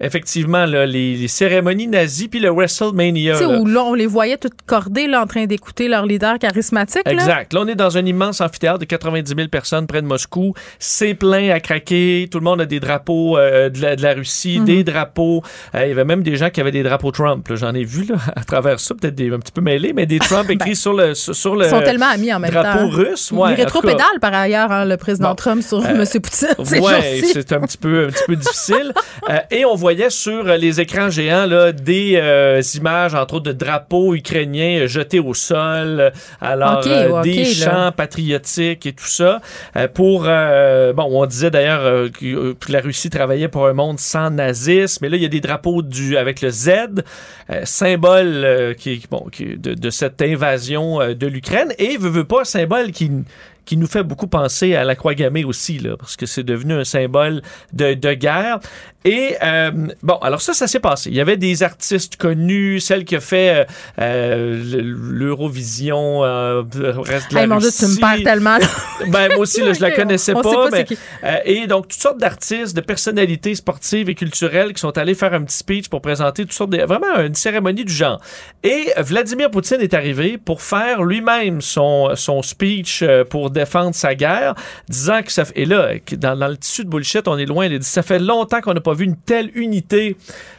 effectivement, là, les, les cérémonies nazies puis le WrestleMania. Tu sais, là. où là, on les voyait toutes cordées là, en train d'écouter leur leader charismatique. là. Exact. Là, on est dans un immense amphithéâtre de 90 000 personnes près de Moscou. C'est plein à craquer. Tout le monde a des drapeaux euh, de, la, de la Russie, Mhm. des drapeaux. Euh, il y avait même des gens qui avaient des drapeaux Trump. J'en ai vu là, à travers ça, peut-être un petit peu mêlés, mais des Trump écrits sur le sur, sur le Ben, Ils sont tellement amis en même temps. drapeau russe. Ouais, Il rétropédale par ailleurs, hein, le président Bon. Trump sur Euh, M. Poutine. Ouais, c'est un petit peu, un petit peu difficile. Euh, et on voyait sur euh, les écrans géants là, des euh, images, entre autres, de drapeaux ukrainiens euh, jetés au sol. Alors, euh, des là. chants patriotiques et tout ça. pour, bon, on disait d'ailleurs que, la Russie travaillait pour un monde sans nazisme. Mais là, il y a des drapeaux du, avec le Z, symbole qui, bon, qui- de, de cette invasion de l'Ukraine. Et veut, veut pas, symbole qui qui nous fait beaucoup penser à la croix gammée aussi, là, parce que c'est devenu un symbole de, de guerre. Et euh, bon, alors ça, ça s'est passé. Il y avait des artistes connus, celle qui a fait euh, euh, l'Eurovision, euh, reste de la Hey, mon Dieu, tu me perds tellement. Ben, moi aussi, là, je la connaissais on pas. mais, euh, et donc, toutes sortes d'artistes, de personnalités sportives et culturelles qui sont allés faire un petit speech pour présenter toutes sortes de. Vraiment une cérémonie du genre. Et Vladimir Poutine est arrivé pour faire lui-même son, son speech euh, pour défendre sa guerre, disant que ça. fait- Et là, dans, dans le tissu de bullshit, on est loin. Il dit ça fait longtemps qu'on n'a pas vu une telle unité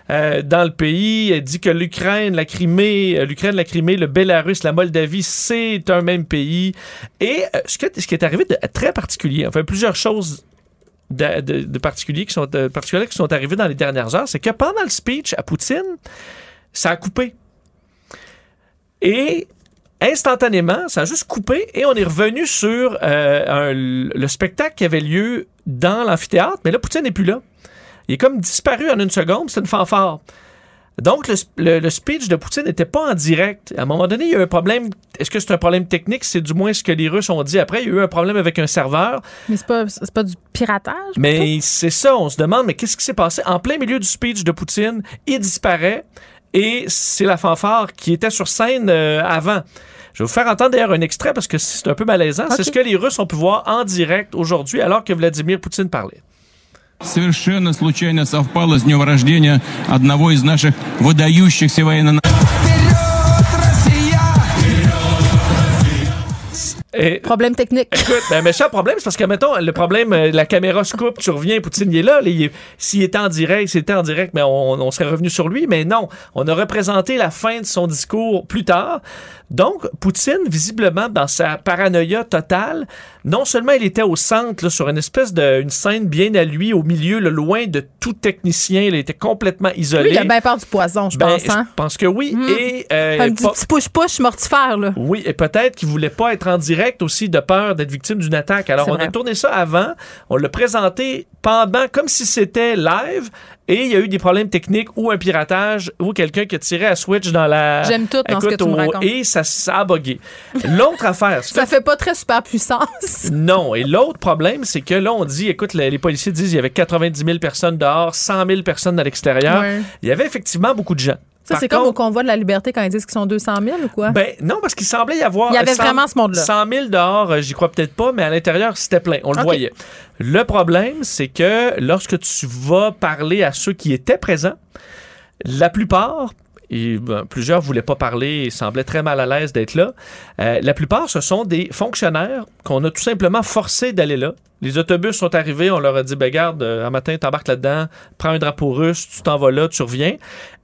euh, dans le pays. Il dit que l'Ukraine, la Crimée, euh, l'Ukraine, la Crimée, le Bélarus, la Moldavie, c'est un même pays. Et euh, ce, qui est arrivé de très particulier, enfin plusieurs choses de, particuliers qui sont de dans les dernières heures, c'est que pendant le speech à Poutine, ça a coupé. Et instantanément, ça a juste coupé et on est revenu sur le spectacle qui avait lieu dans l'amphithéâtre, mais là, Poutine n'est plus là. Il est comme disparu en une seconde, c'est une fanfare. Donc, le, le- le speech de Poutine n'était pas en direct. À un moment donné, il y a eu un problème. Est-ce que c'est un problème technique? C'est du moins ce que les Russes ont dit après. Il y a eu un problème avec un serveur. Mais c'est pas, pas du piratage? Mais c'est ça, on se demande, mais qu'est-ce qui s'est passé? En plein milieu du speech de Poutine, il disparaît et c'est la fanfare qui était sur scène euh, avant. Je vais vous faire entendre d'ailleurs un extrait parce que c'est un peu malaisant. C'est ce que les Russes ont pu voir en direct aujourd'hui alors que Vladimir Poutine parlait. Совершенно случайно совпало с днем рождения одного из наших выдающихся военно Et Problème technique. Écoute, ben, méchant problème, c'est parce que, mettons, le problème, euh, la caméra se coupe, tu reviens, Poutine, il est là. S'il était en direct, s'il était en direct, mais on, on serait revenu sur lui. Mais non, on a représenté la fin de son discours plus tard. Donc, Poutine, visiblement, dans sa paranoïa totale, non seulement il était au centre, là, sur une espèce de une scène bien à lui, au milieu, là, loin de tout technicien, il était complètement isolé. Lui, il a bien peur du poison, je Ben, pense. Hein? je pense que oui. Mm. Et, euh, Un petit push-push mortifère, là. oui, et peut-être qu'il voulait pas être en direct aussi de peur d'être victime d'une attaque. Alors, on a tourné ça avant, on l'a présenté pendant, comme si c'était live, et il y a eu des problèmes techniques ou un piratage ou quelqu'un qui a tiré à Switch dans la. J'aime tout dans ce que Écoute, tu me racontes. Et ça, ça a bugué. L'autre affaire, Ça fait pas très super puissance. non. Et l'autre problème, c'est que là, on dit, écoute, les, les policiers disent qu'il y avait 90 000 personnes dehors, 100 000 personnes à l'extérieur. Ouais. Il y avait effectivement beaucoup de gens. Ça, c'est comme au convoi de la liberté quand ils disent qu'ils sont 200 000 ou quoi? Ben non, parce qu'il semblait y avoir. Il y avait 100 vraiment ce monde-là. 100 000 dehors, euh, j'y crois peut-être pas, mais à l'intérieur, c'était plein. On le voyait. Le problème, c'est que lorsque tu vas parler à ceux qui étaient présents, la plupart. Et ben, plusieurs voulaient pas parler et semblaient très mal à l'aise d'être là. Euh, la plupart, ce sont des fonctionnaires qu'on a tout simplement forcés d'aller là. Les autobus sont arrivés, on leur a dit, ben garde, euh, un matin, t'embarques là-dedans, prends un drapeau russe, tu t'en vas là, tu reviens.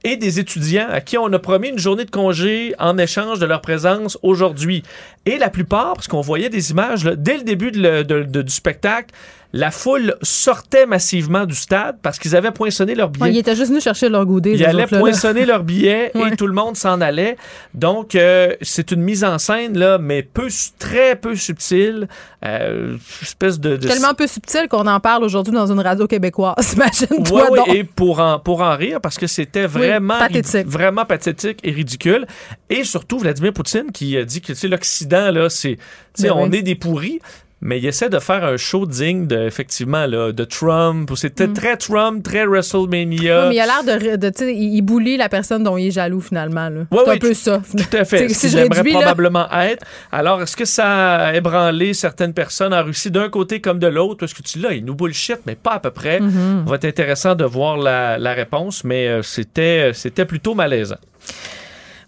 Et des étudiants à qui on a promis une journée de congé en échange de leur présence aujourd'hui. Et la plupart, parce qu'on voyait des images, dès le début du spectacle, la foule sortait massivement du stade parce qu'ils avaient poinçonné leur billet. Ouais, ils étaient juste venus chercher leur goûter. Ils allaient poinçonner leurs billets Ouais. et tout le monde s'en allait. Donc, euh, c'est une mise en scène, là, mais peu, très peu subtile. Euh, espèce de... de- Tellement peu subtil qu'on en parle aujourd'hui dans une radio québécoise. Imagine-toi ouais, donc. et pour en, pour en rire, parce que c'était vraiment, pathétique. vraiment pathétique et ridicule. Et surtout, Vladimir Poutine qui a dit que l'Occident, là, c'est, Ben on est des pourris. Mais il essaie de faire un show digne de, effectivement, là, de Trump. C'était très Trump, très WrestleMania. Mm. Oui, mais il a l'air de, de tu sais, il il bully la personne dont il est jaloux finalement. là. Ouais, c'est un peu ça. Tout à fait. C'est- Ce si là- probablement être. Alors, est-ce que ça a ébranlé certaines personnes en Russie d'un côté comme de l'autre? Parce que tu là, ils nous bullshit, mais pas à peu près. Ça va être intéressant de voir la, la réponse, mais euh, c'était, c'était plutôt malaisant.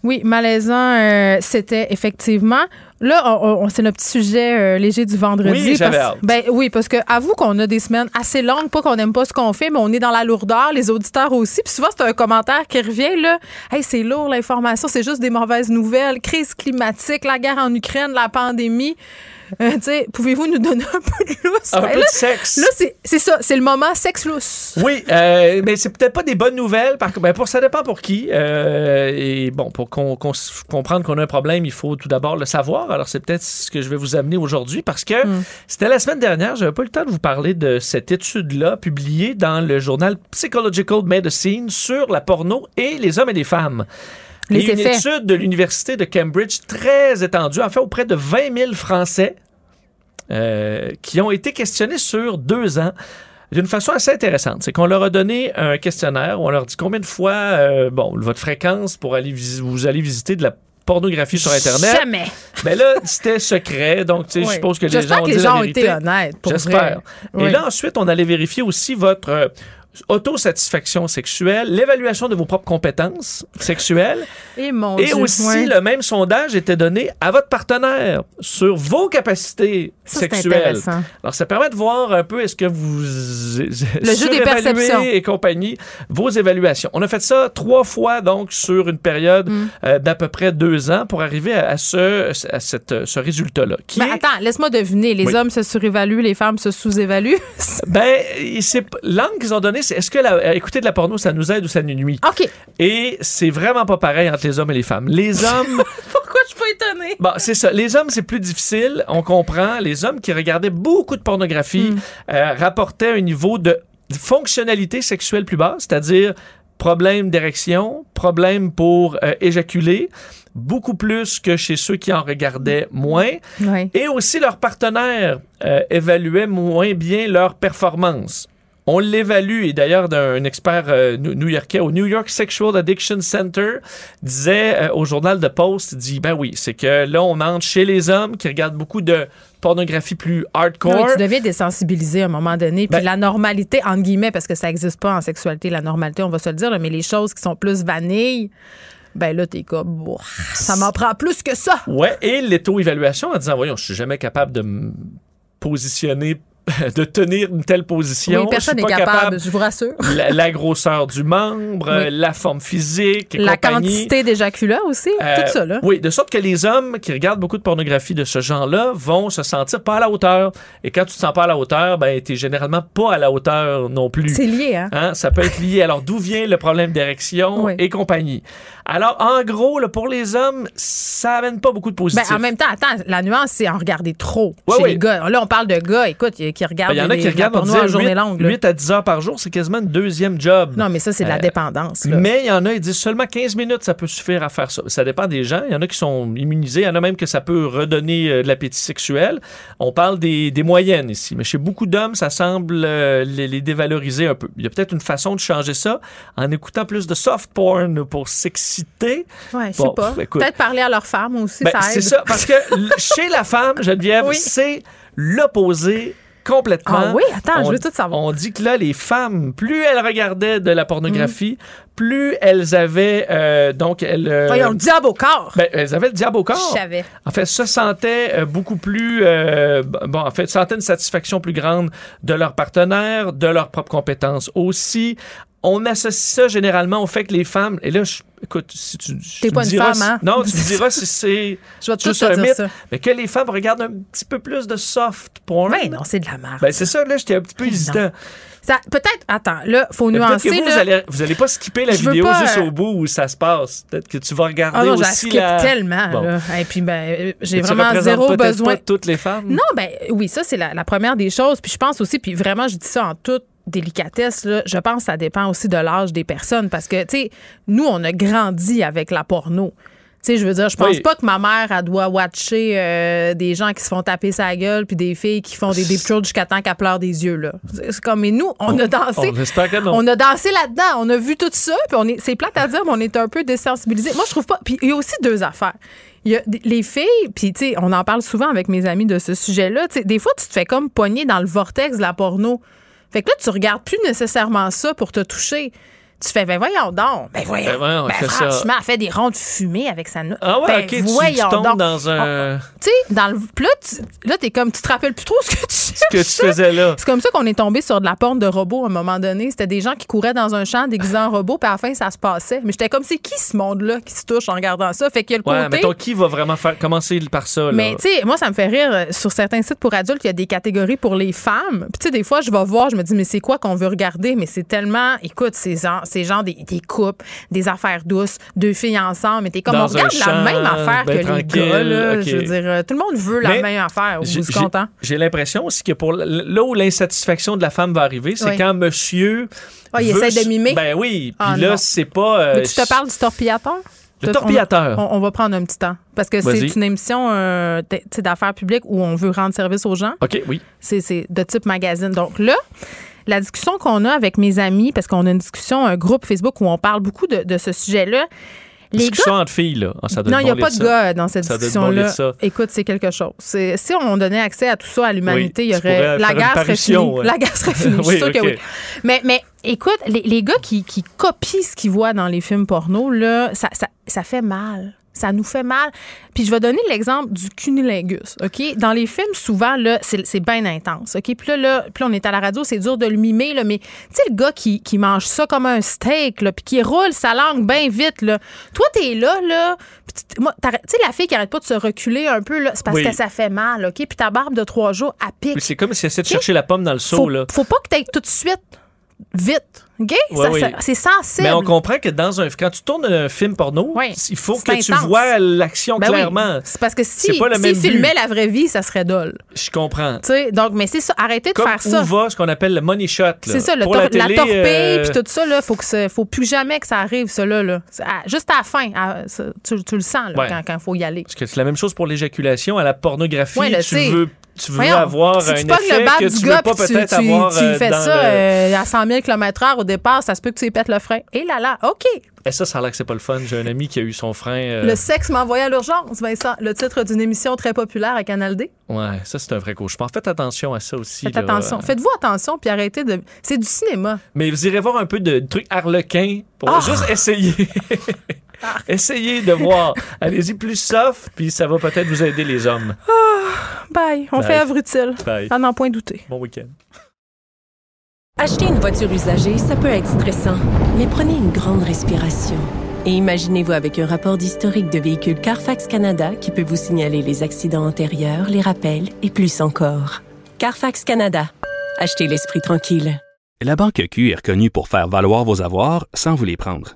Oui, malaisant, euh, c'était effectivement. Là, on, on- c'est notre petit sujet euh, léger du vendredi. Oui, parce, hâte. ben oui, parce que avoue qu'on a des semaines assez longues, pas qu'on n'aime pas ce qu'on fait, mais on est dans la lourdeur, les auditeurs aussi. Puis souvent, c'est un commentaire qui revient là. Hey, c'est lourd l'information, c'est juste des mauvaises nouvelles, crise climatique, la guerre en Ukraine, la pandémie. Euh, pouvez-vous nous donner un peu de lousse? Un peu là, de sexe. Là, c'est c'est ça, c'est le moment sexe lousse. Oui, euh, mais c'est peut-être pas des bonnes nouvelles. Par, ben pour, ça dépend pour qui. Euh, et bon, pour qu'on, comprendre qu'on a un problème, il faut tout d'abord le savoir. Alors, c'est peut-être ce que je vais vous amener aujourd'hui parce que c'était la semaine dernière. J'avais pas eu le temps de vous parler de cette étude-là publiée dans le journal Psychological Medicine sur la porno et les hommes et les femmes. Les Et une effets. étude de l'Université de Cambridge très étendue, en fait auprès de 20 000 Français euh, qui ont été questionnés sur deux ans d'une façon assez intéressante. C'est qu'on leur a donné un questionnaire où on leur dit combien de fois, euh, bon, votre fréquence pour aller vous allez visiter de la pornographie sur Internet. Jamais. Mais là, c'était secret, donc tu sais, je suppose que les gens ont que les dit gens la ont vérité. été honnêtes. J'espère. Et là, ensuite, on allait vérifier aussi votre euh, autosatisfaction sexuelle, l'évaluation de vos propres compétences sexuelles Et mon et Dieu, aussi, ouais. le même sondage était donné à votre partenaire sur vos capacités Ça, sexuelles. Alors, ça permet de voir un peu est-ce que vous jeu des perceptions. et compagnie vos évaluations. On a fait ça trois fois, donc, sur une période Mm. euh, d'à peu près deux ans pour arriver à, à ce, à cette, ce résultat-là. Qui Ben, est- attends, laisse-moi deviner. Les Oui. hommes se surévaluent, les femmes se sous-évaluent? Ben, c'est l'angle qu'ils ont donné, c'est est-ce que la- euh, écouter de la porno, ça nous aide ou ça nous nuit? OK. Et c'est vraiment pas pareil entre les hommes et les femmes. Les hommes, Pourquoi je suis pas étonnée? bon, c'est ça. Les hommes, c'est plus difficile. On comprend. Les hommes qui regardaient beaucoup de pornographie euh, rapportaient un niveau de fonctionnalité sexuelle plus basse, c'est-à-dire problème d'érection, problème pour euh, éjaculer, beaucoup plus que chez ceux qui en regardaient moins. Oui. Et aussi, leurs partenaires euh, évaluaient moins bien leur performance. On l'évalue, et d'ailleurs, d'un expert euh, new- new-yorkais au New York Sexual Addiction Center disait euh, au journal de Post, dit, ben oui, c'est que là, on entre chez les hommes qui regardent beaucoup de pornographie plus hardcore. Non, tu deviens désensibilisé à un moment donné. Puis Ben- la normalité, entre guillemets, parce que ça n'existe pas en sexualité, la normalité, on va se le dire, là, mais les choses qui sont plus vanille, ben là, t'es comme, ça m'en prend plus que ça. Ouais, et l'auto-évaluation en disant, voyons, je suis jamais capable de me positionner de tenir une telle position. Oui, personne n'est pas capable, je vous rassure. La, la grosseur du membre, Oui. la forme physique, et La compagnie. quantité d'éjaculat aussi, Euh, tout ça, là. Oui, de sorte que les hommes qui regardent beaucoup de pornographie de ce genre-là vont se sentir pas à la hauteur. Et quand tu te sens pas à la hauteur, ben, t'es généralement pas à la hauteur non plus. C'est lié, hein? Hein, ça peut être lié. Alors, d'où vient le problème d'érection Oui. et compagnie? Alors, en gros, là, pour les hommes, ça amène pas beaucoup de Ben, positif. en même temps, attends, la nuance, c'est en regarder trop Ouais, chez les gars. Là, on parle de gars, écoute, qui qui Ben, regardent Il y en a qui regardent en disant journée 8, longue. là. 8 à 10 heures par jour, c'est quasiment une deuxième job. Non, mais ça, c'est de la Euh, dépendance. là. Mais il y en a, ils disent seulement 15 minutes, ça peut suffire à faire ça. Ça dépend des gens. Il y en a qui sont immunisés. Il y en a même que ça peut redonner euh, de l'appétit sexuel. On parle des, des moyennes ici. Mais chez beaucoup d'hommes, ça semble euh, les, les dévaloriser un peu. Il y a peut-être une façon de changer ça en écoutant plus de soft porn pour s'exciter. Ouais, je Bon, sais pas. Peut-être parler à leur femme aussi, Ben, ça c'est ça. Parce que chez la femme, Geneviève, Oui. c'est l'opposé complètement. Ah oui, attends, je veux tout savoir. On dit que là, les femmes, plus elles regardaient de la pornographie, Mm. plus elles avaient euh, donc elles, euh, Voyons, le diable au corps. ben, elles avaient le diable au corps. Je savais. En fait, se sentaient euh, beaucoup plus euh, bon, en fait, sentaient une satisfaction plus grande de leur partenaire, de leurs propres compétences aussi. On associe ça généralement au fait que les femmes, et là, je- écoute, si tu, T'es te pas une diras femme, hein? Non, tu me diras si c'est Je vais tout te dire mythe, ça. mais que les femmes regardent un petit peu plus de soft porn. Ben non, c'est de la merde. Ben, c'est ça, là, j'étais un petit peu Ben hésitant. Ça- Peut-être, attends, là, faut Mais Peut-être nuancer. que vous, là. vous, allez, vous allez pas skipper la vidéo pas, juste euh, au bout où ça se passe. Peut-être que tu vas regarder Ah non, je la aussi la... tellement. Bon. Là. Et puis, ben, euh, j'ai Mais vraiment zéro besoin. pas toutes les femmes. Non, ben oui, ça, c'est la, la première des choses. Puis je pense aussi, puis vraiment, je dis ça en toute délicatesse, là, je pense que ça dépend aussi de l'âge des personnes. Parce que, tu sais, nous, on a grandi avec la porno. Tu sais, je veux dire, je pense Oui. pas que ma mère, elle doit watcher euh, des gens qui se font taper sa gueule puis des filles qui font des deep throats jusqu'à temps qu'elle pleure des yeux, là. C'est comme, mais nous, on, a dansé. On. On a dansé là-dedans, on a vu tout ça, puis on est, c'est plate à dire, mais on est un peu désensibilisés. Moi, je trouve pas. Puis il y a aussi deux affaires. Il y a les filles, puis tu sais, on en parle souvent avec mes amis de ce sujet-là. Tu sais, des fois, tu te fais comme pogner dans le vortex de la porno. Fait que là, tu regardes plus nécessairement ça pour te toucher. Tu fais, ben voyons donc. Ben voyons. Ben voyons, Ben elle fait ça. franchement, elle fait des rondes fumées avec sa note. Ah ouais, Ben ok, tu- tu, voyons tombes donc. dans un... Tu sais, dans le. Puis là, tu, là, t'es comme, tu te rappelles plus trop ce que tu Ce que tu faisais là. c'est comme ça qu'on est tombé sur de la porte de robots à un moment donné. C'était des gens qui couraient dans un champ déguisés en robots, puis à la fin, ça se passait. Mais j'étais comme, c'est qui ce monde-là qui se touche en regardant ça? Fait qu'il y a le Ouais, côté. mettons, qui va vraiment faire commencer par ça, là? Mais tu sais, moi, ça me fait rire. euh, Sur certains sites pour adultes, il y a des catégories pour les femmes. Puis tu sais, des fois, je vais voir, je me dis, mais c'est quoi qu'on veut regarder? Mais c'est tellement, écoute, c'est c'est genre des, des couples, des affaires douces, deux filles ensemble. Mais t'es comme, Dans on regarde la même affaire ben que les gars. Là. Je veux dire, euh, tout le monde veut la Mais même affaire. Vous J'ai- êtes content? J'ai l'impression aussi que pour là où l'insatisfaction de la femme va arriver, c'est Oui. quand monsieur. Ah, il veut essaie de mimer? Ben oui. Puis Ah, là, non. c'est pas. euh, Mais tu te parles du torpillateur? Le torpillateur. On, on va prendre un petit temps. Parce que c'est une émission euh, d'affaires publiques où on veut rendre service aux gens. OK, oui. C'est c'est de type magazine. Donc là, la discussion qu'on a avec mes amis, parce qu'on a une discussion, un groupe Facebook où on parle beaucoup de, de ce sujet-là. Les Discussion entre filles, là. Ah, ça non, il n'y a pas de ça. gars dans cette discussion-là. Écoute, c'est quelque chose. Si on donnait accès à tout ça à l'humanité, Oui, il y aurait. La guerre serait finie. ouais. La guerre serait finie. Je suis sûre que oui. Mais, mais écoute, les, les gars qui, qui copient ce qu'ils voient dans les films porno, là, ça, ça, ça fait mal. Ça nous fait mal. Puis je vais donner l'exemple du cunilingus, OK? Dans les films, souvent, là, c'est bien intense, OK? Puis là, là, puis là, on est à la radio, c'est dur de le mimer, là, mais tu sais, le gars qui, qui mange ça comme un steak, là, puis qui roule sa langue bien vite, là. Toi, t'es là, là, tu- sais, la fille qui arrête pas de se reculer un peu, là, c'est parce Oui. que ça fait mal, OK? Puis ta barbe de trois jours, elle pique. C'est comme si elle essaie de chercher la pomme dans le seau, faut, là. faut pas que t'ailles tout de suite vite, OK? Ouais, Ça- oui. ça- c'est sensible. Mais on comprend que dans un quand tu tournes un film porno, Oui. il faut que tu vois l'action Ben oui. clairement. C'est parce que si, pas filmait la vraie vie, ça serait dole. Je comprends. Tu sais, donc, mais c'est ça. Arrêtez de faire ça. où va ce qu'on appelle le money shot. là. C'est ça, le Pour tor- la, torpille euh, puis tout ça, là, faut que ça- faut plus jamais que ça arrive, ça là. à- juste à la fin, à- ça, tu, tu le sens là, Ouais. quand il faut y aller. Parce que c'est la même chose pour l'éjaculation. À la pornographie, Ouais, là, tu veux, tu veux Voyons, avoir si un tu effet que tu veux pas tu, peut-être tu- avoir tu euh, fais dans ça le- euh, à 100 000 km/h au départ, ça se peut que tu y pètes le frein. Et là là, OK. Et ça, ça a l'air que c'est pas le fun. J'ai un ami qui a eu son frein. euh, Le sexe m'envoie à l'urgence, Vincent. Le titre d'une émission très populaire à Canal D. Ouais, ça, c'est un vrai cauchemar. Faites attention à ça aussi. Faites là. attention. Faites-vous attention puis arrêtez de. C'est du cinéma. Mais vous irez voir un peu de trucs harlequins pour Ah! juste essayer. Essayez de voir. Allez-y plus soft, puis ça va peut-être vous aider les hommes. Bye. On Bye. fait œuvre utile. Bye. À n'en point douter. Bon week-end. Acheter une voiture usagée, ça peut être stressant, mais prenez une grande respiration. Et imaginez-vous avec un rapport d'historique de véhicule Carfax Canada qui peut vous signaler les accidents antérieurs, les rappels et plus encore. Carfax Canada. Achetez l'esprit tranquille. La Banque Q est reconnue pour faire valoir vos avoirs sans vous les prendre.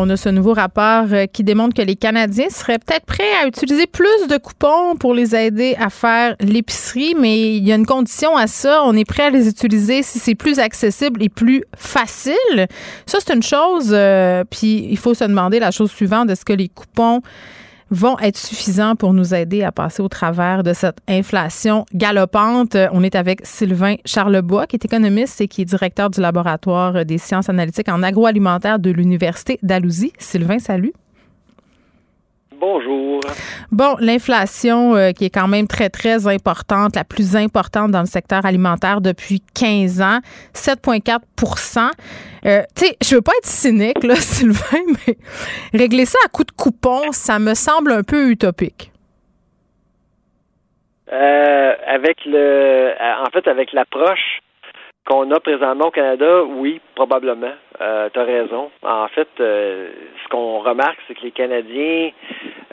On a ce nouveau rapport euh, qui démontre que les Canadiens seraient peut-être prêts à utiliser plus de coupons pour les aider à faire l'épicerie, mais il y a une condition à ça. On est prêt à les utiliser si c'est plus accessible et plus facile. Ça, c'est une chose. euh, puis il faut se demander la chose suivante est-ce que les coupons vont être suffisants pour nous aider à passer au travers de cette inflation galopante. On est avec Sylvain Charlebois, qui est économiste et qui est directeur du laboratoire des sciences analytiques en agroalimentaire de l'Université d'Alousie. Sylvain, salut. Bonjour. Bon, l'inflation euh, qui est quand même très, très importante, la plus importante dans le secteur alimentaire depuis 15 ans, 7,4 euh, Tu sais, je veux pas être cynique, là, Sylvain, mais régler ça à coup de coupon, ça me semble un peu utopique. Euh, avec le, euh, en fait, avec l'approche qu'on a présentement au Canada, oui, probablement. Euh, tu as raison. En fait, euh, ce qu'on remarque, c'est que les Canadiens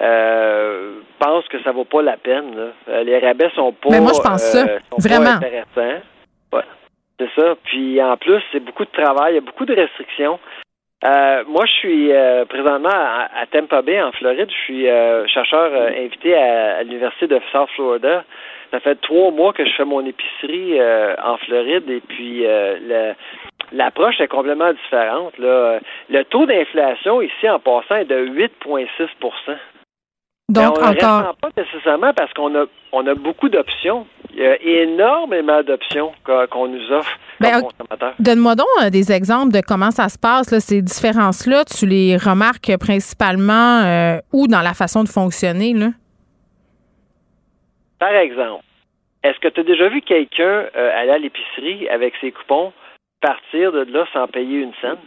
euh, pensent que ça vaut pas la peine. là. Euh, les rabais sont pas, Mais moi, je pense ça. Vraiment. intéressants. Ouais, c'est ça. Puis en plus, c'est beaucoup de travail, il y a beaucoup de restrictions. Euh, moi, je suis euh, présentement à, à Tampa Bay, en Floride. Je suis euh, chercheur invité à, à l'Université de South Florida. Ça fait trois mois que je fais mon épicerie euh, en Floride et puis euh, l'approche est complètement différente. Là. Le taux d'inflation ici, en passant, est de 8,6 Donc, mais on ne encore. pas nécessairement parce qu'on a, on a beaucoup d'options. Il y a énormément d'options qu'on nous offre comme ok. consommateurs. Donne-moi donc euh, des exemples de comment ça se passe, là, ces différences-là. Tu les remarques principalement euh, où dans la façon de fonctionner, là? Par exemple, est-ce que tu as déjà vu quelqu'un euh, aller à l'épicerie avec ses coupons partir de là sans payer une scène?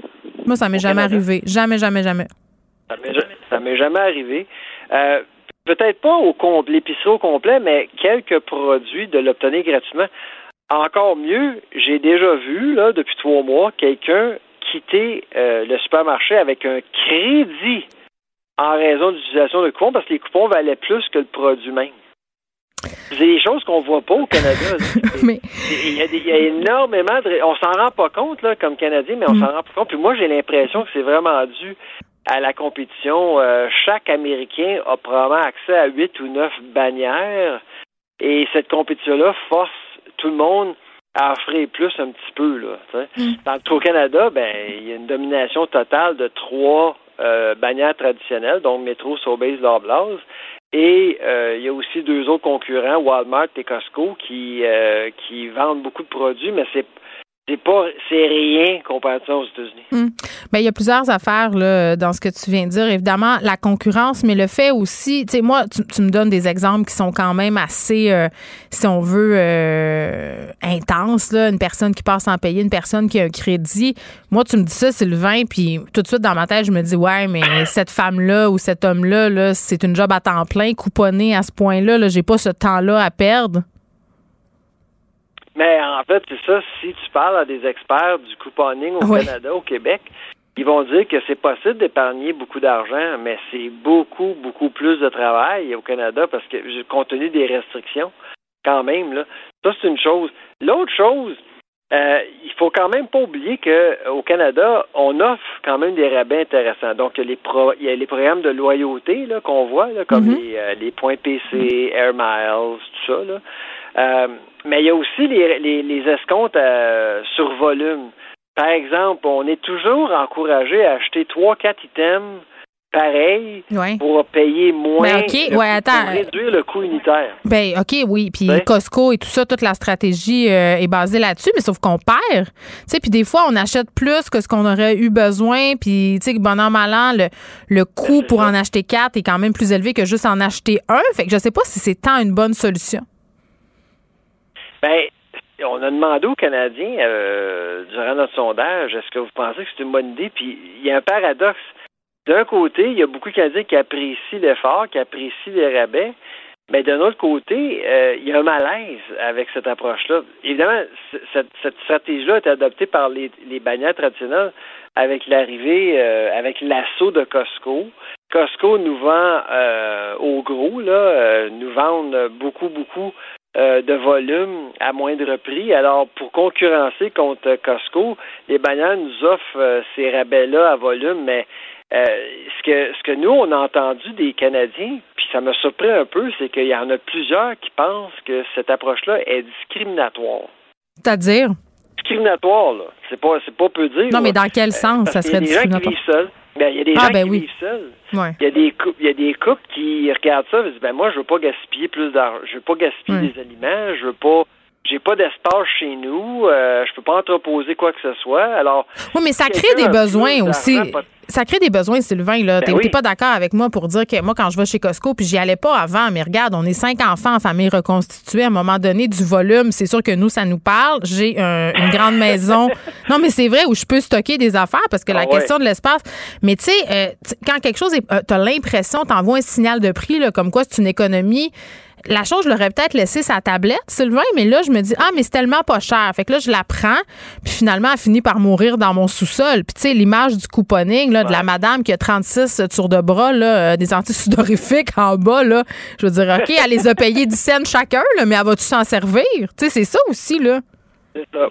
Moi, ça m'est jamais Canada. arrivé. Jamais, jamais, jamais. Ça m'est jamais arrivé. Euh, Peut-être pas au l'épicerie au complet, mais quelques produits de l'obtenir gratuitement. Encore mieux, j'ai déjà vu, là, depuis trois mois, quelqu'un quitter euh, le supermarché avec un crédit en raison de l'utilisation de coupons parce que les coupons valaient plus que le produit même. C'est des choses qu'on voit pas au Canada. Mais Il y, a des- il y a énormément de. On s'en rend pas compte, là, comme Canadien, mais on Mm. s'en rend pas compte. Puis moi, j'ai l'impression que c'est vraiment dû à la compétition. Euh, chaque Américain a probablement accès à huit ou neuf bannières. Et cette compétition-là force tout le monde à offrir plus un petit peu. Là. Tandis qu'au Canada, ben, il y a une domination totale de trois euh, bannières traditionnelles, donc Métro, Sobeys, Loblaws. Et euh, il y a aussi deux autres concurrents, Walmart et Costco, qui euh, qui vendent beaucoup de produits, mais c'est c'est pas c'est rien comparativement aux États-Unis. Hum. Ben, il y a plusieurs affaires là, dans ce que tu viens de dire. Évidemment, la concurrence, mais le fait aussi, tu sais, moi, tu, tu me donnes des exemples qui sont quand même assez, euh, si on veut, euh, intenses. Là. Une personne qui passe sans payer, une personne qui a un crédit. Moi, tu me dis ça, Sylvain, puis tout de suite dans ma tête, je me dis, ouais, mais cette femme-là ou cet homme-là, là, c'est une job à temps plein, couponné à ce point-là. Là, j'ai pas ce temps-là à perdre. Mais en fait, c'est ça, si tu parles à des experts du couponing au Oui. Canada, au Québec, ils vont dire que c'est possible d'épargner beaucoup d'argent, mais c'est beaucoup, beaucoup plus de travail au Canada parce que compte tenu des restrictions, quand même, là. Ça, c'est une chose. L'autre chose, euh, il faut quand même pas oublier qu'au Canada, on offre quand même des rabais intéressants. Donc, il y a les, pro, il y a les programmes de loyauté qu'on voit, là, comme Mhm. les, euh, les points PC, Air Miles, tout ça. Là. Euh, mais il y a aussi les, les, les escomptes euh, sur volume. Par exemple, on est toujours encouragé à acheter trois, quatre items pareils Ouais. pour payer moins, Ben, ouais, attends. pour réduire le coût unitaire. Ben OK, oui, puis. Costco et tout ça, toute la stratégie euh, est basée là-dessus, mais sauf qu'on perd. Tu sais, puis des fois on achète plus que ce qu'on aurait eu besoin, puis tu sais, bon an mal an, le, le coût pour en acheter quatre est quand même plus élevé que juste en acheter un. Fait que je sais pas si c'est tant une bonne solution. Ben, on a demandé aux Canadiens euh, durant notre sondage, est-ce que vous pensez que c'est une bonne idée? Puis il y a un paradoxe. D'un côté, il y a beaucoup de Canadiens qui apprécient l'effort, qui apprécient les rabais, mais d'un autre côté, euh, il y a un malaise avec cette approche-là. Évidemment, cette, stratégie-là été adoptée par les, les bannières traditionnelles avec l'arrivée, euh, avec l'assaut de Costco. Costco nous vend euh, au gros, là, euh, nous vendent beaucoup, beaucoup euh, de volume à moindre prix. Alors, pour concurrencer contre Costco, les bannières nous offrent euh, ces rabais-là à volume, mais euh, ce que ce que nous on a entendu des Canadiens, puis ça me surprend un peu, c'est qu'il y en a plusieurs qui pensent que cette approche-là est discriminatoire. C'est-à-dire? Discriminatoire, là. C'est pas c'est pas peu dire. Non, mais dans quel sens? Ça serait discriminatoire. Ben, il y a des Ah, gens ben qui oui. vivent seuls. Ouais. Il y a des couples, il y a des couples qui regardent ça et disent ben moi je veux pas gaspiller plus d'argent, je veux pas gaspiller Ouais. des aliments, je veux pas j'ai pas d'espace chez nous, euh, je peux pas entreposer quoi que ce soit. Alors Oui, mais ça crée des besoins aussi. pas Ça crée des besoins, Sylvain. Là. Ben T'es oui. pas d'accord avec moi pour dire que moi, quand je vais chez Costco, puis j'y allais pas avant, mais regarde, on est cinq enfants en famille reconstituée. À un moment donné, du volume, c'est sûr que nous, ça nous parle. J'ai un- une grande maison. Non, mais c'est vrai où je peux stocker des affaires parce que Ah la ouais. question de l'espace. Mais tu sais, euh, quand quelque chose est. euh, T'as l'impression, t'envoies un signal de prix, là, comme quoi c'est une économie. La chose, je l'aurais peut-être laissé sa tablette, Sylvain, mais là, je me dis, ah, mais c'est tellement pas cher. Fait que là, je la prends, puis finalement, elle finit par mourir dans mon sous-sol. Puis, tu sais, l'image du couponing, là, de la madame qui a 36 tours de bras, là, euh, des antisudorifiques en bas, là. Je veux dire, OK, elle les a payés 10 cents chacun, là, mais elle va-tu s'en servir? Tu sais, c'est ça aussi, là. C'est ça.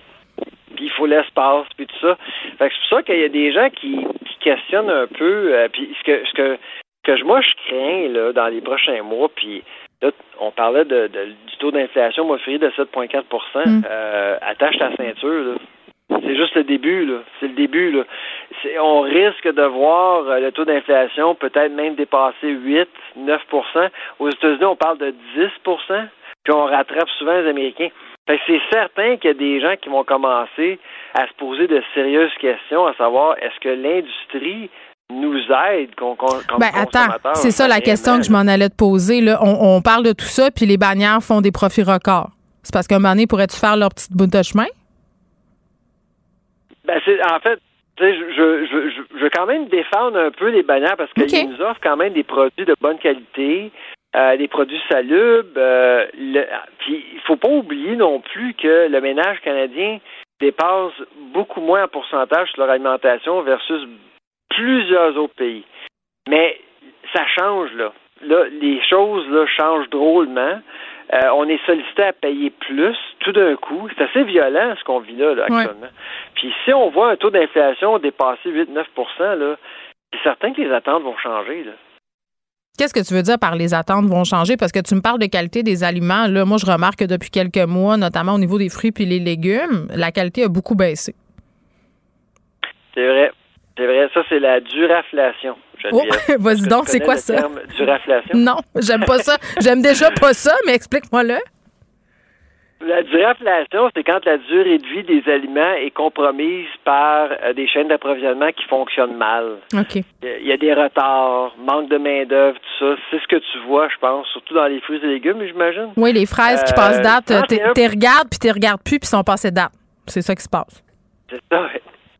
Puis il faut l'espace, puis tout ça. Fait que c'est pour ça qu'il y a des gens qui, qui questionnent un peu. euh, puis ce que, ce que, que moi je crains là, dans les prochains mois, puis là, on parlait de, de- du taux d'inflation mois de février de 7,4 Mm. euh, Attache ta ceinture, là. C'est juste le début, là. C'est le début, là. C'est- on risque de voir euh, le taux d'inflation peut-être même dépasser 8, 9% Aux États-Unis, on parle de 10% puis on rattrape souvent les Américains. Fait que c'est certain qu'il y a des gens qui vont commencer à se poser de sérieuses questions, à savoir est-ce que l'industrie nous aide qu'on, comme Ben, attends, c'est ça la question que je m'en allais te poser, là. On, on parle de tout ça, puis les bannières font des profits records. C'est parce qu'à un moment donné, pourrais-tu faire leur petite bout de chemin? Ben, c'est, en fait, tu sais, je, je, je, je- je veux quand même défendre un peu les bannières parce qu'ils nous offrent quand même des produits de bonne qualité, euh, des produits salubres. euh, le- puis, il faut pas oublier non plus que le ménage canadien dépasse beaucoup moins en pourcentage sur leur alimentation versus plusieurs autres pays. Mais ça change, là. Là, les choses là, changent drôlement. Euh, on est sollicité à payer plus tout d'un coup. C'est assez violent ce qu'on vit là, là, Ouais. actuellement. Puis si on voit un taux d'inflation dépasser 8-9 là, c'est certain que les attentes vont changer. Là. Qu'est-ce que tu veux dire par les attentes vont changer? Parce que tu me parles de qualité des aliments. Là, moi, je remarque que depuis quelques mois, notamment au niveau des fruits puis les légumes, la qualité a beaucoup baissé. C'est vrai. C'est vrai. Ça, c'est la duraflation. Oh, vas-y donc, tu c'est quoi le ça? terme duraflation? Non, j'aime pas ça. J'aime déjà pas ça, mais explique-moi-le. La duraflation, c'est quand la durée de vie des aliments est compromise par euh, des chaînes d'approvisionnement qui fonctionnent mal. OK. Il y a des retards, manque de main-d'œuvre, tout ça. C'est ce que tu vois, je pense, surtout dans les fruits et légumes, j'imagine. Oui, les fraises qui Euh, passent date, t'es 31. t'es regardes puis t'es regardes plus puis sont passées date. C'est ça qui se passe. C'est ça.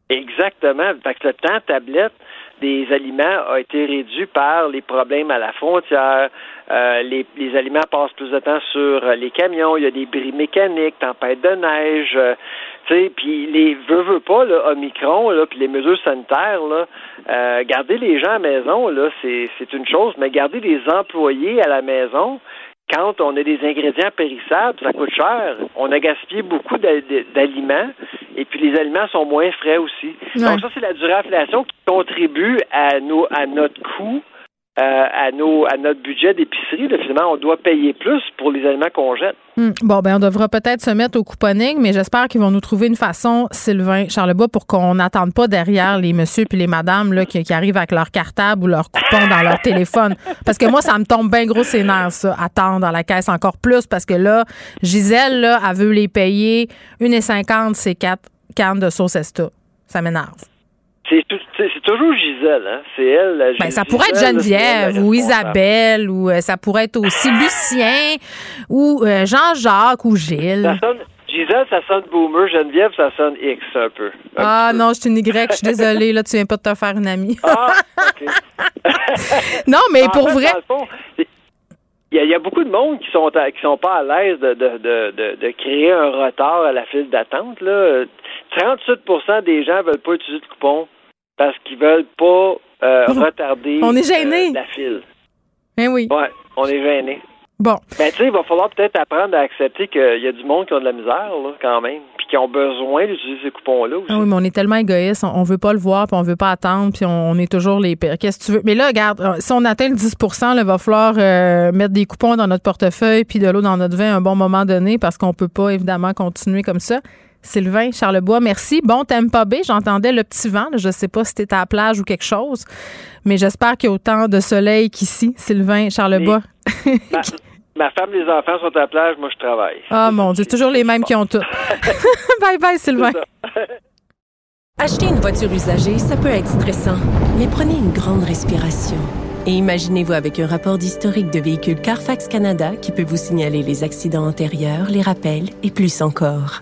Exactement. Fait que le temps tablette des aliments a été réduit par les problèmes à la frontière. Euh, les, les aliments passent plus de temps sur les camions. Il y a des bris mécaniques, tempêtes de neige. euh, puis les veut veut pas là, Omicron là, puis les mesures sanitaires là, euh, garder les gens à la maison là, c'est c'est une chose, mais garder les employés à la maison, quand on a des ingrédients périssables, ça coûte cher. On a gaspillé beaucoup d'aliments et puis les aliments sont moins frais aussi. Donc ça, c'est la durinflation qui contribue à, nos, à notre coût euh, à, nos, à notre budget d'épicerie. Finalement, on doit payer plus pour les aliments qu'on jette. Hmm. Bon, ben on devra peut-être se mettre au couponing, mais j'espère qu'ils vont nous trouver une façon, Sylvain Charlebois, pour qu'on n'attende pas derrière les messieurs puis les madames là, qui, arrivent avec leur cartable ou leur coupon dans leur téléphone. Parce que moi, ça me tombe bien gros ses ça, attendre dans la caisse encore plus, parce que là, Gisèle, là, elle veut les payer 1,50 c'est quatre cannes de sauce Esta. Ça m'énerve. C'est toujours Gisèle, hein? C'est elle. La ben, ça pourrait être Geneviève ou Isabelle ou euh, ça pourrait être aussi Lucien ou euh, Jean-Jacques ou Gilles. Ça sonne, Gisèle, ça sonne boomer. Geneviève, ça sonne X un peu. ah non, je suis une Y. Je suis désolée. Là, tu viens pas de te faire une amie. ah, OK. non, mais pour vrai. il y, a, beaucoup de monde qui sont qui sont pas à l'aise de, de, de, de, créer un retard à la file d'attente. Là. 38 des gens veulent pas utiliser de coupon parce qu'ils veulent pas euh, retarder on est gêné. Euh, la file. Ben oui. Ouais, on est gêné. Bon. Ben, tu sais, il va falloir peut-être apprendre à accepter qu'il y a du monde qui ont de la misère, là, quand même, puis qui ont besoin d'utiliser ces coupons-là aussi. Ah oui, mais on est tellement égoïste, on, veut pas le voir, puis on veut pas attendre, puis on, est toujours les pires. Qu'est-ce que tu veux? Mais là, regarde, euh, si on atteint le 10% il va falloir mettre des coupons dans notre portefeuille, puis de l'eau dans notre vin à un bon moment donné, parce qu'on peut pas, évidemment, continuer comme ça. Sylvain Charlebois, merci. Bon pas B, j'entendais le petit vent. Je ne sais pas si c'était à la plage ou quelque chose, mais j'espère qu'il y a autant de soleil qu'ici, Sylvain Charlebois. Ma, femme et les enfants sont à la plage, moi je travaille. Ah mon Dieu, toujours les mêmes qui ont tout. bye bye, Sylvain. Acheter une voiture usagée, ça peut être stressant, mais prenez une grande respiration. Et imaginez-vous avec un rapport d'historique de véhicule Carfax Canada qui peut vous signaler les accidents antérieurs, les rappels et plus encore.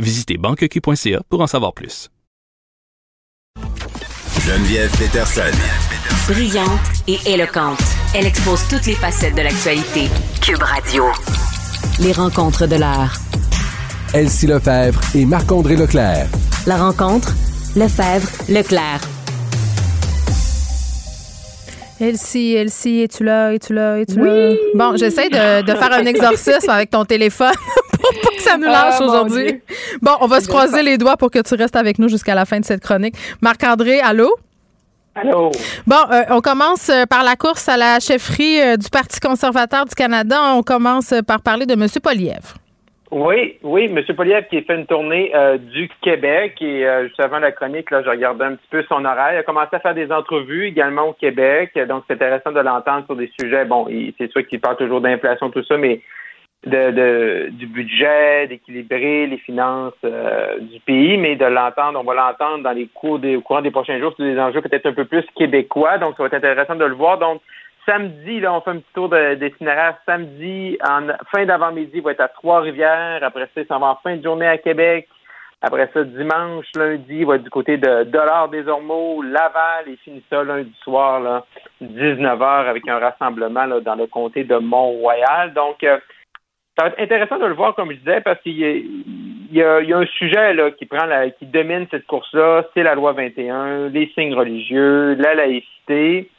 Visitez banqueq.ca pour en savoir plus. Geneviève Peterson. Brillante et éloquente, elle expose toutes les facettes de l'actualité. Cube Radio. Les rencontres de l'art. Elsie Lefebvre et Marc-André Leclerc. La rencontre, Lefebvre, Leclerc. Elsie, Elsie, es-tu là, es-tu là, es-tu là? Bon, j'essaie de, de faire un exorcisme avec ton téléphone pour pas que ça nous lâche ah, aujourd'hui. Bon, on va se croiser les doigts pour que tu restes avec nous jusqu'à la fin de cette chronique. Marc-André, allô? Allô? Bon, euh, on commence euh, par la course à la chefferie euh, du Parti conservateur du Canada. On commence par parler de M. Polièvre. Oui, oui, M. Poliev qui a fait une tournée du Québec et juste avant la chronique, là, je regardais un petit peu son horaire. Il a commencé à faire des entrevues également au Québec, donc c'est intéressant de l'entendre sur des sujets. Bon, c'est sûr qu'il parle toujours d'inflation, tout ça, mais de, du budget, d'équilibrer les finances euh, du pays, mais de l'entendre, on va l'entendre dans les cours des, au courant des prochains jours sur des enjeux peut-être un peu plus québécois. Donc, ça va être intéressant de le voir. Donc, samedi, là, on fait un petit tour d'itinéraire. Samedi, en fin d'avant-midi, il va être à Trois-Rivières. Après ça, il s'en va en fin de journée à Québec. Après ça, dimanche, lundi, il va être du côté de Dollars des Ormeaux, Laval, et finit ça lundi soir, là, 19h, avec un rassemblement là, dans le comté de Mont-Royal. Donc, euh, ça va être intéressant de le voir, comme je disais, parce qu'il y, a, un sujet là, qui prend la, qui domine cette course-là, c'est la loi 21, les signes religieux, la laïcité.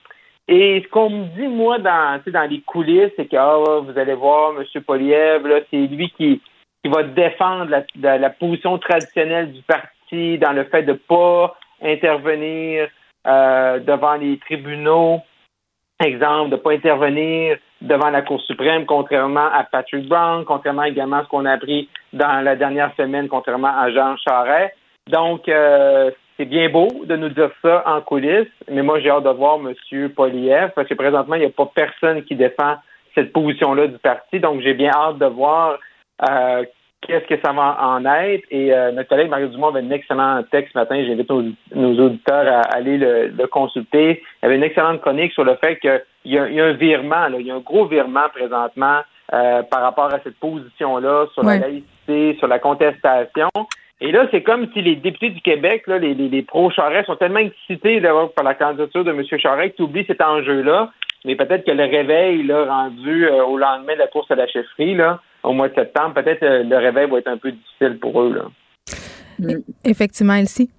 Et ce qu'on me dit, moi, dans, dans les coulisses, c'est que ah, vous allez voir, M. Poliev, c'est lui qui, qui va défendre la, la, position traditionnelle du parti dans le fait de ne pas intervenir euh, devant les tribunaux, exemple, de ne pas intervenir devant la Cour suprême, contrairement à Patrick Brown, contrairement également à ce qu'on a appris dans la dernière semaine, contrairement à Jean Charest. Donc, euh, c'est bien beau de nous dire ça en coulisses, mais moi, j'ai hâte de voir M. Poliev, parce que présentement, il n'y a pas personne qui défend cette position-là du parti. Donc, j'ai bien hâte de voir euh, qu'est-ce que ça va en être. Et euh, notre collègue Mario Dumont avait un excellent texte ce matin. J'invite nos, nos, auditeurs à aller le, consulter. Il y avait une excellente chronique sur le fait qu'il y, a un virement, il y a un gros virement présentement euh, par rapport à cette position-là sur la laïcité, sur la contestation. Et là, c'est comme si les députés du Québec, les, les, pro-Charest, sont tellement excités par la candidature de M. Charest qu'ils oublient cet enjeu-là. Mais peut-être que le réveil, là, rendu euh, au lendemain de la course à la chefferie, au mois de septembre, peut-être euh, le réveil va être un peu difficile pour eux. Là. Effectivement, Elsie.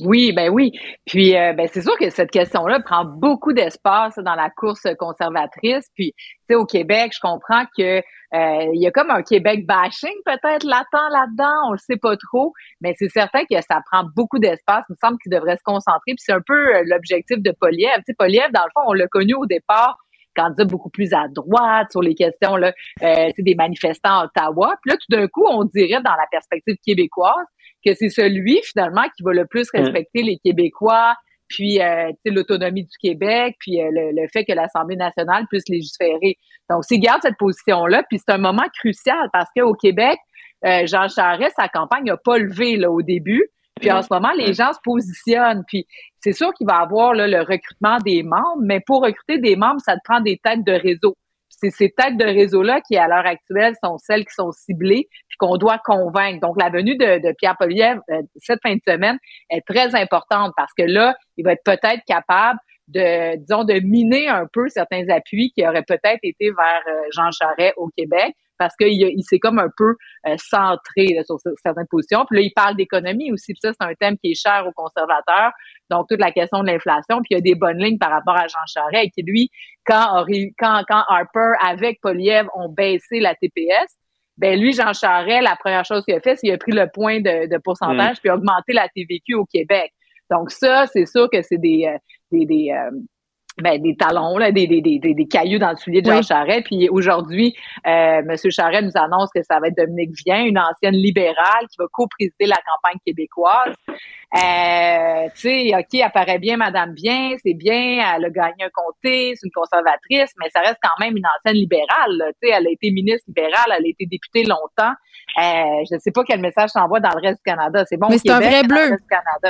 Oui, ben oui. Puis euh, ben c'est sûr que cette question-là prend beaucoup d'espace dans la course conservatrice. Puis tu sais au Québec, je comprends que euh, y a comme un Québec bashing peut-être latent là-dedans, on le sait pas trop, mais c'est certain que ça prend beaucoup d'espace. Il me semble qu'il devrait se concentrer. Puis c'est un peu euh, l'objectif de Poliev. Tu sais Poliev dans le fond, on l'a connu au départ candidat beaucoup plus à droite sur les questions là, euh, des manifestants à Ottawa. Puis là, tout d'un coup, on dirait dans la perspective québécoise que c'est celui finalement qui va le plus respecter les Québécois, puis euh, l'autonomie du Québec, puis euh, le, le fait que l'Assemblée nationale puisse légiférer. Donc, s'il garde cette position-là, puis c'est un moment crucial parce qu'au Québec, euh, Jean Charest, sa campagne n'a pas levé là, au début. Puis en ce moment, les gens se positionnent. Puis c'est sûr qu'il va y avoir là, le recrutement des membres, mais pour recruter des membres, ça te prend des têtes de réseau. C'est ces têtes de réseau-là qui, à l'heure actuelle, sont celles qui sont ciblées puis qu'on doit convaincre. Donc, la venue de, Pierre Poliev euh, cette fin de semaine est très importante parce que là, il va être peut-être capable de, disons, de miner un peu certains appuis qui auraient peut-être été vers euh, Jean Charest au Québec parce qu'il il s'est comme un peu euh, centré sur ce- certaines positions. Puis là, il parle d'économie aussi. Puis ça, c'est un thème qui est cher aux conservateurs. Donc, toute la question de l'inflation. Puis il y a des bonnes lignes par rapport à Jean Charest. Qui, lui, quand, quand, quand Harper, avec Poliev, ont baissé la TPS, ben lui, Jean Charest, la première chose qu'il a fait, c'est qu'il a pris le point de, de pourcentage Mm. puis a augmenté la TVQ au Québec. Donc ça, c'est sûr que c'est des, euh, des, des, euh, ben, des talons, là, des, des, des, des, des cailloux dans le soulier de Jean Oui. Charest. Puis aujourd'hui, euh, M. Charest nous annonce que ça va être Dominique Vien, une ancienne libérale qui va co-présider la campagne québécoise. Euh, tu sais, OK, elle paraît bien, Madame Bien, c'est bien, elle a gagné un comté, c'est une conservatrice, mais ça reste quand même une ancienne libérale. là. Tu sais, elle a été ministre libérale, elle a été députée longtemps. Euh, je ne sais pas quel message t'envoie dans le reste du Canada. C'est bon Mais c'est un vrai bleu.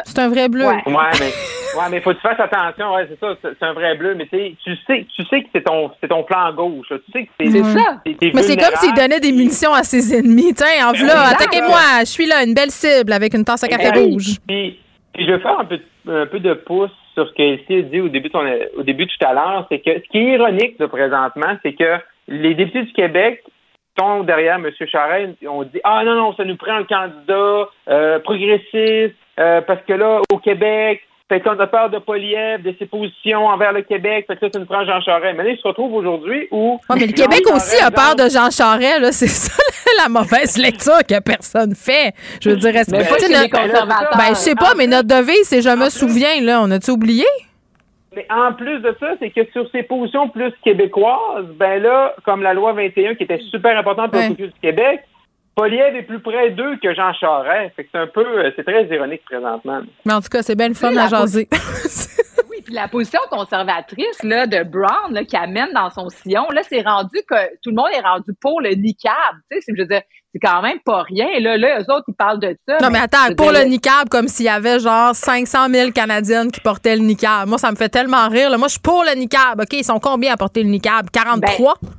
C'est un vrai bleu. Ouais. Ouais, mais ouais, mais faut que tu fasses attention, ouais, c'est ça, c'est un vrai bleu, mais tu sais, tu sais, tu sais que c'est ton c'est ton plan gauche, là. tu sais que c'est C'est ça. Mais c'est comme s'il donnait des munitions à ses ennemis. Tiens, en voilà, attaquez-moi, je suis là, une belle cible avec une tasse à café Ben rouge. Puis, puis je veux faire un peu, un peu de pouce sur ce que Elsie a dit au début, de son- au début tout à l'heure, c'est que ce qui est ironique là, présentement, c'est que les députés du Québec sont derrière M. Charest, on dit Ah non, non, ça nous prend un candidat euh, progressiste, euh, parce que là, au Québec, fait qu'on a peur de Poliev, de ses positions envers le Québec, fait que là, ça nous prend Jean Charest. Mais là, il se retrouve aujourd'hui où. Ouais, mais le Québec aussi a peur de Jean Charest, là. C'est ça la mauvaise lecture que personne fait. Je veux dire, est-ce que- les conservateurs. Ben, je sais pas, mais notre devise, c'est je me souviens, là. On a-tu oublié? Mais en plus de ça, c'est que sur ces positions plus québécoises, ben là, comme la loi 21 qui était super importante pour Ouais. le du Québec, Poliev est plus près d'eux que Jean Charest. Fait que c'est un peu, euh, c'est très ironique présentement. Mais en tout cas, c'est bien le fun à la jaser. Puis la position conservatrice là, de Brown là, qui amène dans son sillon, là, c'est rendu que tout le monde est rendu pour le niqab. Tu sais, c'est- je veux dire, c'est quand même pas rien. Là, là, eux autres, ils parlent de ça. Non, mais attends, pour dire, le niqab, comme s'il y avait genre 500 000 Canadiennes qui portaient le niqab. Moi, ça me fait tellement rire. là. Moi, je suis pour le niqab. OK, ils sont combien à porter le niqab? 43? Non,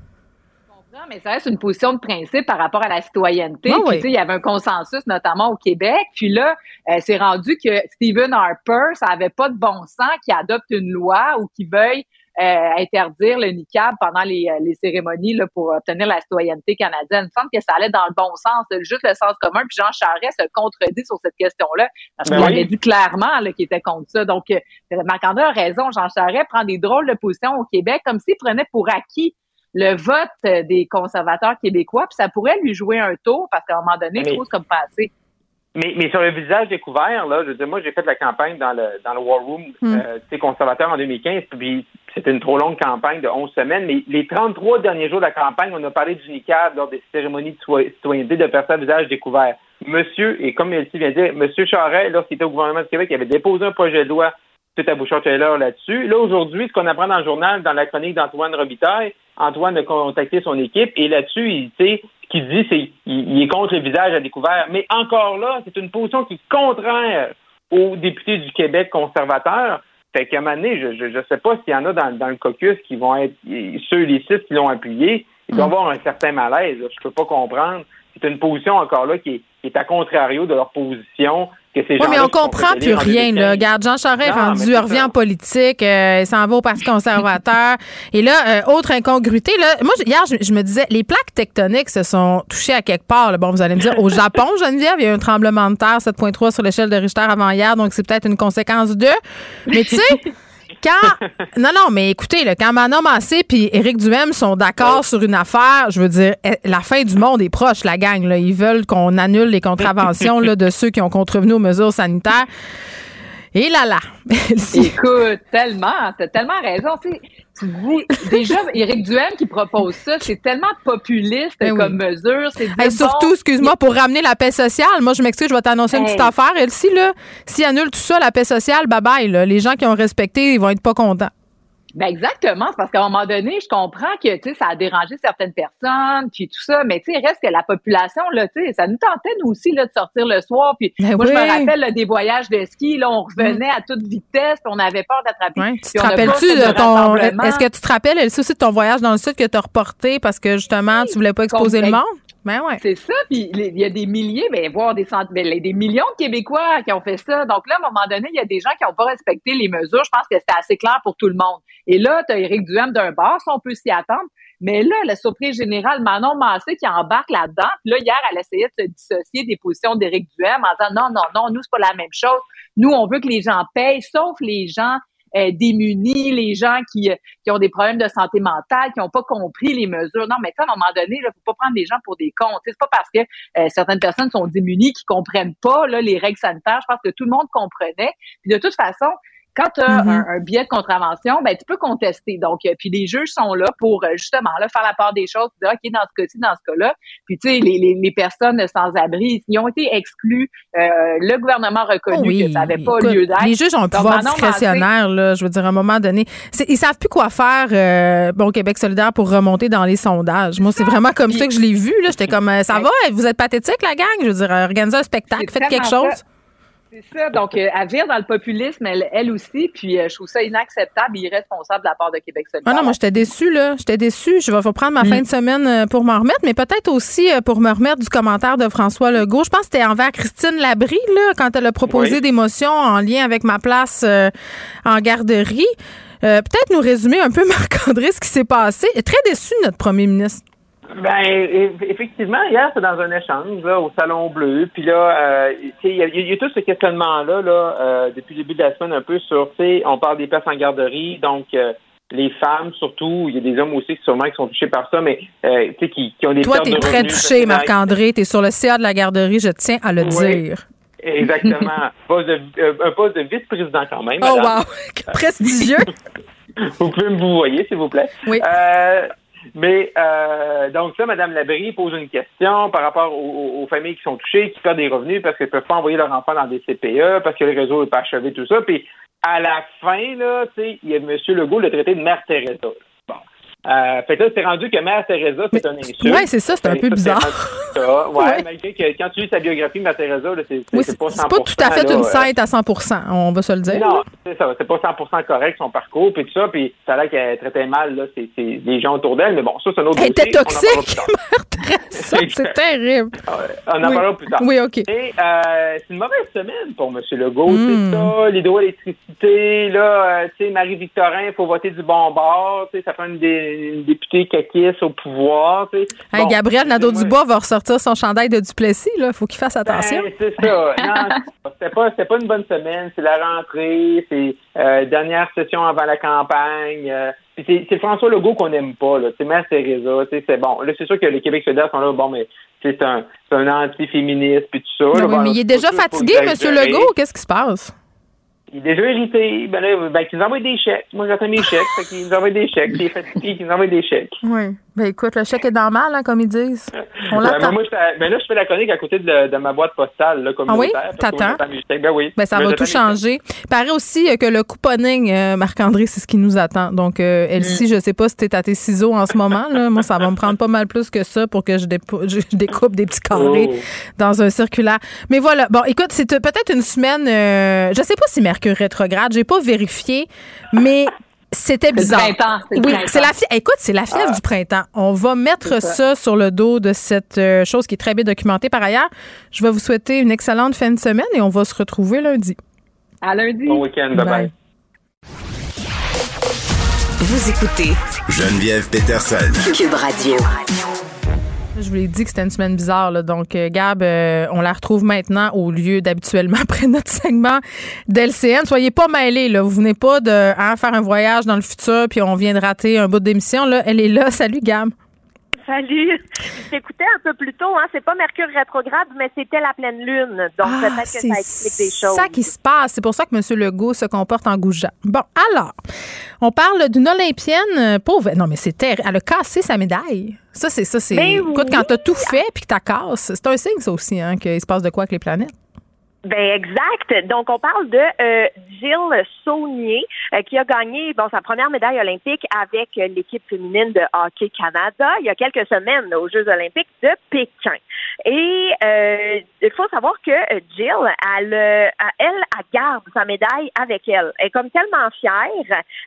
mais ça reste une position de principe par rapport à la citoyenneté. Ah Puis, oui. tu sais, il y avait un consensus, notamment au Québec. Puis là, euh, c'est rendu que Stephen Harper, ça avait pas de bon sens qu'il adopte une loi ou qu'il veuille euh, interdire le niqab pendant les, euh, les cérémonies là, pour obtenir la citoyenneté canadienne. Il me semble que ça allait dans le bon sens, juste le sens commun. Puis Jean Charest se contredit sur cette question-là parce Ben qu'il oui. avait dit clairement là, qu'il était contre ça. Donc, euh, Marc-André a raison. Jean Charest prend des drôles de positions au Québec comme s'il prenait pour acquis le vote euh, des conservateurs québécois, puis ça pourrait lui jouer un tour parce qu'à un moment donné, Mais- il trouve comme passé. Mais, mais sur le visage découvert, là, je veux dire, moi, j'ai fait la campagne dans le, dans le War Room. Mm. euh, tu sais, conservateur en 2015, puis c'était une trop longue campagne de 11 semaines, mais les 33 derniers jours de la campagne, on a parlé du NICAD lors des cérémonies de citoy- citoyenneté de personnes à visage découvert. Monsieur, et comme Elsie vient de dire, Monsieur Charest, lorsqu'il était au gouvernement du Québec, il avait déposé un projet de loi tout à Bouchard-Taylor là-dessus. Là, aujourd'hui, ce qu'on apprend dans le journal, dans la chronique d'Antoine Robitaille, Antoine a contacté son équipe et là-dessus, il, ce qu'il dit, c'est qu'il il est contre le visage à découvert. Mais encore là, c'est une position qui est contraire aux députés du Québec conservateurs. Fait qu'à un moment donné, je ne sais pas s'il y en a dans, dans le caucus qui vont être ceux, les six qui l'ont appuyé, il doit y Mm. avoir un certain malaise. Je peux pas comprendre. C'est une position encore là qui est, qui est à contrario de leur position que ces Oui, mais on comprend plus rien. 2015. Là. Regarde, Jean Charest est Non, rendu, c'est il revient ça. en politique, euh, il s'en va au Parti conservateur. Et là, euh, autre incongruité, là, moi, hier, je, je me disais, les plaques tectoniques se sont touchées à quelque part. là. Bon, vous allez me dire, au Japon, Geneviève, il y a eu un tremblement de terre, 7.3 sur l'échelle de Richter avant hier, donc c'est peut-être une conséquence de. Mais tu sais, quand. Non, non, mais écoutez, là, quand Manon Massé puis Éric Duhem sont d'accord sur une affaire, je veux dire, eh, la fin du monde est proche, la gang. Là. Ils veulent qu'on annule les contraventions là, de ceux qui ont contrevenu aux mesures sanitaires. Et là là. Écoute, tellement, t'as tellement raison. Tu, sais, déjà, Éric Duhem qui propose ça, c'est tellement populiste Ben oui. comme mesure. C'est Hey, dire, surtout, excuse-moi, pour ramener la paix sociale. Moi, je m'excuse, je vais t'annoncer une petite affaire. Elsie, là, s'ils annulent tout ça, la paix sociale, bye bye. là. Les gens qui ont respecté, ils vont être pas contents. Ben exactement, c'est parce qu'à un moment donné, je comprends que tu sais ça a dérangé certaines personnes puis tout ça, mais tu sais reste que la population là, tu sais, ça nous tentait nous aussi là de sortir le soir puis Ben moi je me rappelle là, des voyages de ski là, on revenait à toute vitesse, on avait peur d'attraper. Ouais, tu te rappelles-tu de ton. Est-ce que tu te rappelles, aussi de ton voyage dans le sud que tu as reporté parce que justement, tu voulais pas exposer le monde? Ben. C'est ça, puis il y a des milliers, ben, voire des centaines, ben, des millions de Québécois qui ont fait ça. Donc là, à un moment donné, il y a des gens qui n'ont pas respecté les mesures. Je pense que c'était assez clair pour tout le monde. Et là, tu as Éric Duhem d'un bar, ça, on peut s'y attendre. Mais là, la surprise générale, Manon Massé qui embarque là-dedans. Puis là, hier, elle essayait de se dissocier des positions d'Éric Duhem en disant non, non, non, nous, c'est pas la même chose. Nous, on veut que les gens payent, sauf les gens euh, démunis, les gens qui, euh, qui ont des problèmes de santé mentale, qui n'ont pas compris les mesures. Non, mais ça, à un moment donné, il faut pas prendre les gens pour des cons. C'est pas parce que euh, certaines personnes sont démunies qui comprennent pas là, les règles sanitaires. Je pense que tout le monde comprenait. Puis de toute façon, quand tu as Mhm. un, un biais de contravention, ben tu peux contester. Donc, euh, puis les juges sont là pour euh, justement là, faire la part des choses, dire OK, dans ce cas-ci, dans ce cas-là. Puis tu sais, les, les, les personnes sans abri, ils ont été exclus. Euh, le gouvernement a reconnu Oh oui, que ça n'avait pas écoute, lieu d'être. Les juges ont un Donc, pouvoir Massé- discrétionnaire, là, je veux dire, à un moment donné. Ils savent plus quoi faire, euh, bon, Québec solidaire, pour remonter dans les sondages. Moi, c'est vraiment comme ça que je l'ai vu. là. J'étais comme, euh, ça va, vous êtes pathétique, la gang? Je veux dire, organisez un spectacle, faites quelque chose. ça. C'est ça. Donc, euh, vire dans le populisme, elle, elle aussi. Puis, euh, je trouve ça inacceptable et irresponsable de la part de Québec solidaire. Ah non, moi, j'étais déçue, là. J'étais déçue. Je vais faut prendre ma Mm. fin de semaine euh, pour m'en remettre, mais peut-être aussi euh, pour me remettre du commentaire de François Legault. Je pense que c'était envers Christine Labrie, là, quand elle a proposé Oui. des motions en lien avec ma place euh, en garderie. Euh, peut-être nous résumer un peu, Marc-André, ce qui s'est passé. Très déçu, notre premier ministre. Ben, effectivement, hier, c'est dans un échange là, au Salon Bleu. Puis là, euh, il y, a- il y a tout ce questionnement-là là, euh, depuis le début de la semaine un peu sur, tu sais, on parle des places en garderie, donc euh, les femmes surtout, il y a des hommes aussi qui sûrement qui sont touchés par ça, mais euh, tu sais, qui, qui ont des Toi, t'es de très revenus touché. Marc-André. T'es sur le CA de la garderie, je tiens à le Oui. dire. Exactement. Poste de- un poste de vice-président quand même. Oh, madame. wow! Prestigieux! Vous pouvez me vous voyez, s'il vous plaît. Oui. Euh, mais euh, donc ça, Mme Labrie pose une question par rapport aux, familles qui sont touchées, qui perdent des revenus parce qu'elles ne peuvent pas envoyer leur enfant dans des CPE, parce que le réseau n'est pas achevé, tout ça. Puis à la fin, là, il y a M. Legault le traité de Mère Teresa. Euh, fait que là, c'est rendu que Mère Teresa, c'est un insulte. ouais, c'est ça, c'est un peu bizarre. ça. Ouais, Ouais. malgré que quand tu lis sa biographie, Mère Teresa, là, c'est Oui, pas 100%. c'est pas tout à fait là, une euh, sainte à 100% on va se le dire. non, c'est ça. C'est pas 100% correct son parcours, puis tout ça, puis ça a l'air qu'elle traitait mal là, c'est, les gens autour d'elle, mais bon, ça c'est un autre Elle était toxique. Mère Teresa, c'est terrible. On en Oui. parlera plus tard. Oui, OK. Et euh, c'est une mauvaise semaine pour M. Legault. Mm. C'est ça, l'hydroélectricité, là, euh, tu sais, Marie-Victorin, il faut voter du bon bord, tu sais, ça prend une, dé- une députée caquiste au pouvoir, tu sais. Hey, Bon, Gabriel Nadeau-Dubois va ressortir son chandail de Duplessis. Il faut qu'il fasse attention. ben, c'est ça. Non, c'était pas, c'était pas une bonne semaine. C'est la rentrée, c'est euh, dernière session avant la campagne. euh, puis c'est, c'est François Legault qu'on n'aime pas. Là. C'est Mère Teresa. C'est bon. Là, c'est sûr que les Québec solidaires sont là. Bon, mais c'est un, c'est un anti-féministe puis tout ça. Ben là. oui, Bon, mais il est déjà fatigué, M. Legault. Qu'est-ce qui se passe? Il est déjà irrité. Ben là, ben, qu'ils nous envoient des chèques. Moi, j'attends mes chèques. Fait qu'ils nous envoient des chèques. Il est fatigué, qu'ils nous envoient des chèques. Oui. Ben écoute, le chèque est dans mal, hein, comme ils disent. On Ben, l'attend. moi, je ben là, je fais la chronique à côté de, le- de ma boîte postale là, communautaire. Ah oui? T'attends? Ben oui. Ben, ça Ben, va tout changer. Il paraît aussi euh, que le couponing, euh, Marc-André, c'est ce qui nous attend. Donc, euh, Elsie, je sais pas si t'es à tes ciseaux en ce moment. Là. Moi, ça va me prendre pas mal plus que ça pour que je, découpe des petits carrés Oh. dans un circulaire. Mais voilà. Bon, écoute, c'est euh, peut-être une semaine. euh, je sais pas si Mercure rétrograde. J'ai pas vérifié, mais C'était bizarre. c'est le oui, printemps. c'est la Écoute, c'est la fièvre Ah. du printemps. On va mettre ça. ça. sur le dos de cette euh, chose qui est très bien documentée par ailleurs. Je vais vous souhaiter une excellente fin de semaine et on va se retrouver lundi. À lundi. Bon week-end. Bye bye. Vous écoutez Geneviève Peterson. Cube Radio. Je vous l'ai dit que c'était une semaine bizarre. là. Donc, euh, Gab, euh, on la retrouve maintenant au lieu d'habituellement après notre segment d'LCN. Soyez pas mêlés. Là. Vous venez pas de hein, faire un voyage dans le futur puis on vient de rater un bout d'émission. Là. Elle est là. Salut, Gab. Salut. Je t'écoutais un peu plus tôt, hein. C'est pas Mercure rétrograde, mais c'était la pleine lune. Donc Ah, peut-être que c'est ça explique des choses. ça qui se passe. C'est pour ça que M. Legault se comporte en goujat. Bon, alors, on parle d'une Olympienne euh, pauvre. Non, mais c'est terrible. Elle a cassé sa médaille. Ça, c'est ça. C'est. Écoute, oui. quand t'as tout fait puis que t'as casse, c'est un signe, ça aussi, hein, qu'il se passe de quoi avec les planètes. Ben exact. Donc on parle de euh, Jill Saunier euh, qui a gagné bon sa première médaille olympique avec euh, l'équipe féminine de hockey Canada il y a quelques semaines aux Jeux olympiques de Pékin. Et euh, il faut savoir que Jill, elle, elle, elle garde sa médaille avec elle. Elle est comme tellement fière,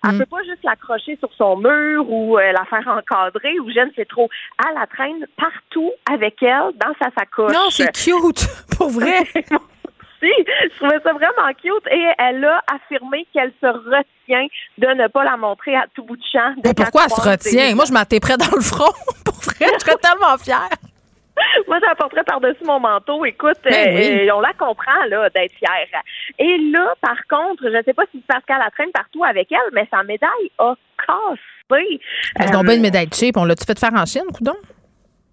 elle Mm. peut pas juste l'accrocher sur son mur ou la faire encadrer ou je ne sais trop. Elle la traîne partout avec elle dans sa sacoche. Non, c'est cute, pour vrai. Je trouvais ça vraiment cute et elle a affirmé qu'elle se retient de ne pas la montrer à tout bout de champ. Mais pourquoi elle se retient? Moi, je m'attais près dans le front. pour vrai, je serais tellement fière. Moi, je la porterais par-dessus mon manteau. Écoute, Ben euh, oui. euh, on la comprend, là, d'être fière. Et là, par contre, je ne sais pas si c'est parce qu'elle la traîne partout avec elle, mais sa médaille a cassé. C'est Euh, donc bien une médaille cheap. On l'a-tu fait faire en Chine, coudon?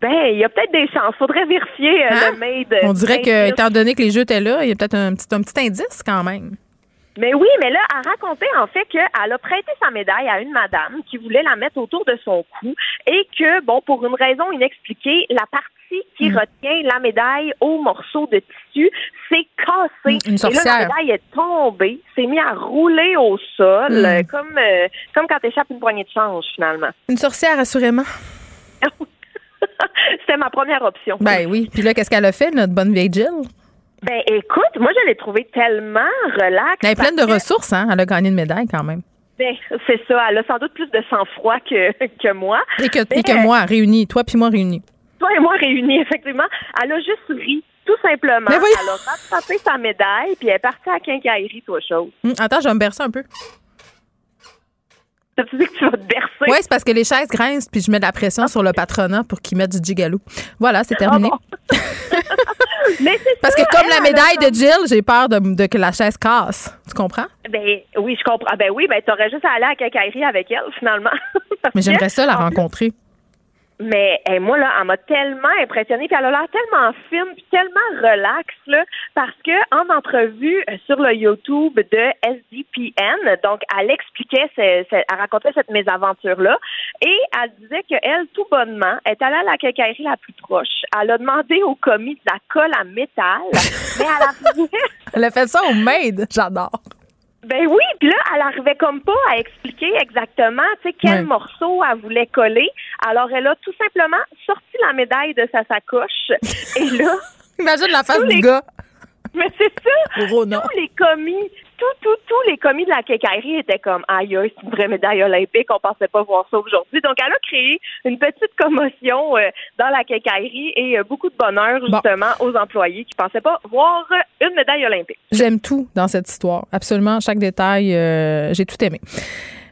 Ben, il y a peut-être des chances. Faudrait vérifier euh, Hein? le made. On dirait que, étant donné que les jeux étaient là, il y a peut-être un petit, un petit indice quand même. Mais oui, mais là, elle racontait en fait qu'elle a prêté sa médaille à une madame qui voulait la mettre autour de son cou et que, bon, pour une raison inexpliquée, la partie qui Mm. retient la médaille au morceau de tissu s'est cassée. Mm, une et là, sorcière. la médaille est tombée, s'est mise à rouler au sol, Mm. euh, comme, euh, comme quand t'échappes une poignée de change, finalement. Une sorcière, assurément. C'était ma première option. Ben oui. Puis là, qu'est-ce qu'elle a fait, notre bonne vieille Jill? Ben écoute, moi je l'ai trouvée tellement relax. Elle est pleine de que- ressources, hein? Elle a gagné une médaille quand même. Ben, c'est ça. Elle a sans doute plus de sang-froid que, que moi. Et que, Mais, et que moi, réunis. Toi puis moi, réunis. Toi et moi réunis, effectivement. Elle a juste ri, tout simplement. Elle a rattrapé sa médaille, puis elle est partie à quincaillerie, toi, chose. Hum, attends, je vais me bercer un peu. Tu dis que tu vas te bercer. Oui, c'est parce que les chaises grincent, puis je mets de la pression sur le patronat pour qu'ils mettent du gigalo. Voilà, c'est terminé. Mais c'est Parce ça, que comme elle, la a médaille de Jill, j'ai peur de, de que la chaise casse. Tu comprends? Ben oui, je comprends. Ah, Ben oui, ben t'aurais juste à aller à la quincaillerie avec elle, finalement. Mais j'aimerais ça la rencontrer. Mais hey, moi, là, elle m'a tellement impressionnée, puis elle a l'air tellement fine, puis tellement relax, là, parce que en entrevue euh, sur le YouTube de SDPN, donc elle expliquait, ce- ce- elle racontait cette mésaventure-là, et elle disait qu'elle, tout bonnement, est allée à la quincaillerie la plus proche. Elle a demandé au commis de la colle à métal, mais elle arrivait... Elle a fait ça au maid. J'adore. Ben oui, puis là, elle arrivait comme pas à expliquer exactement, tu sais, quel Ouais. morceau elle voulait coller. Alors, elle a tout simplement sorti la médaille de sa sacoche. Et là, Imagine la face Tous du les- gars. mais c'est ça, tous les commis, tout, tout, tous les commis de la quincaillerie étaient comme, aïe, c'est une vraie médaille olympique, on pensait pas voir ça aujourd'hui. Donc, elle a créé une petite commotion euh, dans la quincaillerie et euh, beaucoup de bonheur, Bon. justement, aux employés qui pensaient pas voir une médaille olympique. J'aime tout dans cette histoire. Absolument, chaque détail, euh, j'ai tout aimé.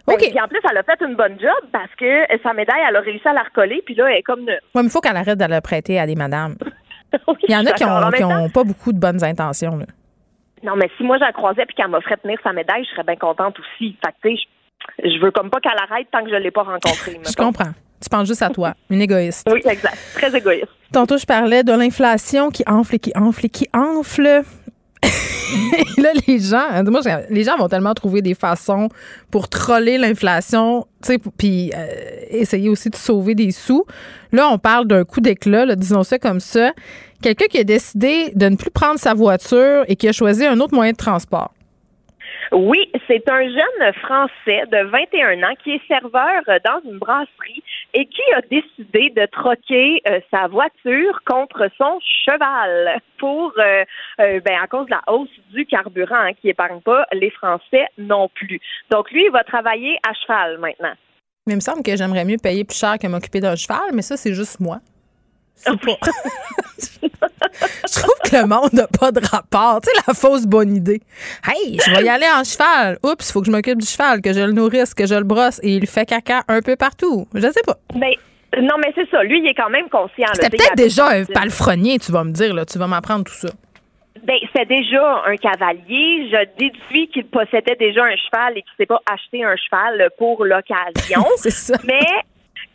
Ben, OK. Puis en plus, elle a fait une bonne job parce que sa médaille, elle a réussi à la recoller, puis là, elle est comme neuve. Mais il faut qu'elle arrête de la prêter à des madames. Oui, Il y en a qui d'accord. ont, En même qui temps, ont pas beaucoup de bonnes intentions. Là. Non, mais si moi, je la croisais puis qu'elle m'offrait tenir sa médaille, je serais bien contente aussi. Fait que, tu sais, je, je veux comme pas qu'elle arrête tant que je l'ai pas rencontrée. Je comprends. Tu penses juste à toi, une égoïste. Oui, exact. Très égoïste. Tantôt, je parlais de l'inflation qui enfle et qui enfle et qui enfle. Et là, les gens, moi, les gens vont tellement trouver des façons pour troller l'inflation, tu sais, puis euh, essayer aussi de sauver des sous. Là, on parle d'un coup d'éclat, disons ça comme ça. Quelqu'un qui a décidé de ne plus prendre sa voiture et qui a choisi un autre moyen de transport? Oui, c'est un jeune Français de 21 ans qui est serveur dans une brasserie et qui a décidé de troquer euh, sa voiture contre son cheval pour, euh, euh, ben, à cause de la hausse du carburant hein, qui épargne pas les Français non plus. Donc, lui, il va travailler à cheval maintenant. Mais il me semble que j'aimerais mieux payer plus cher que m'occuper d'un cheval, mais ça, c'est juste moi. Pas- je trouve que le monde n'a pas de rapport. Tu sais, la fausse bonne idée. Hey, je vais y aller en cheval. Oups, il faut que je m'occupe du cheval, que je le nourrisse, que je le brosse et il fait caca un peu partout. Je sais pas. Ben, non, mais c'est ça. Lui, il est quand même conscient. C'était peut-être déjà un palefrenier, tu vas me dire. Là. Tu vas m'apprendre tout ça. Ben, c'est déjà un cavalier. Je déduis qu'il possédait déjà un cheval et qu'il s'est pas acheté un cheval pour l'occasion. c'est ça. Mais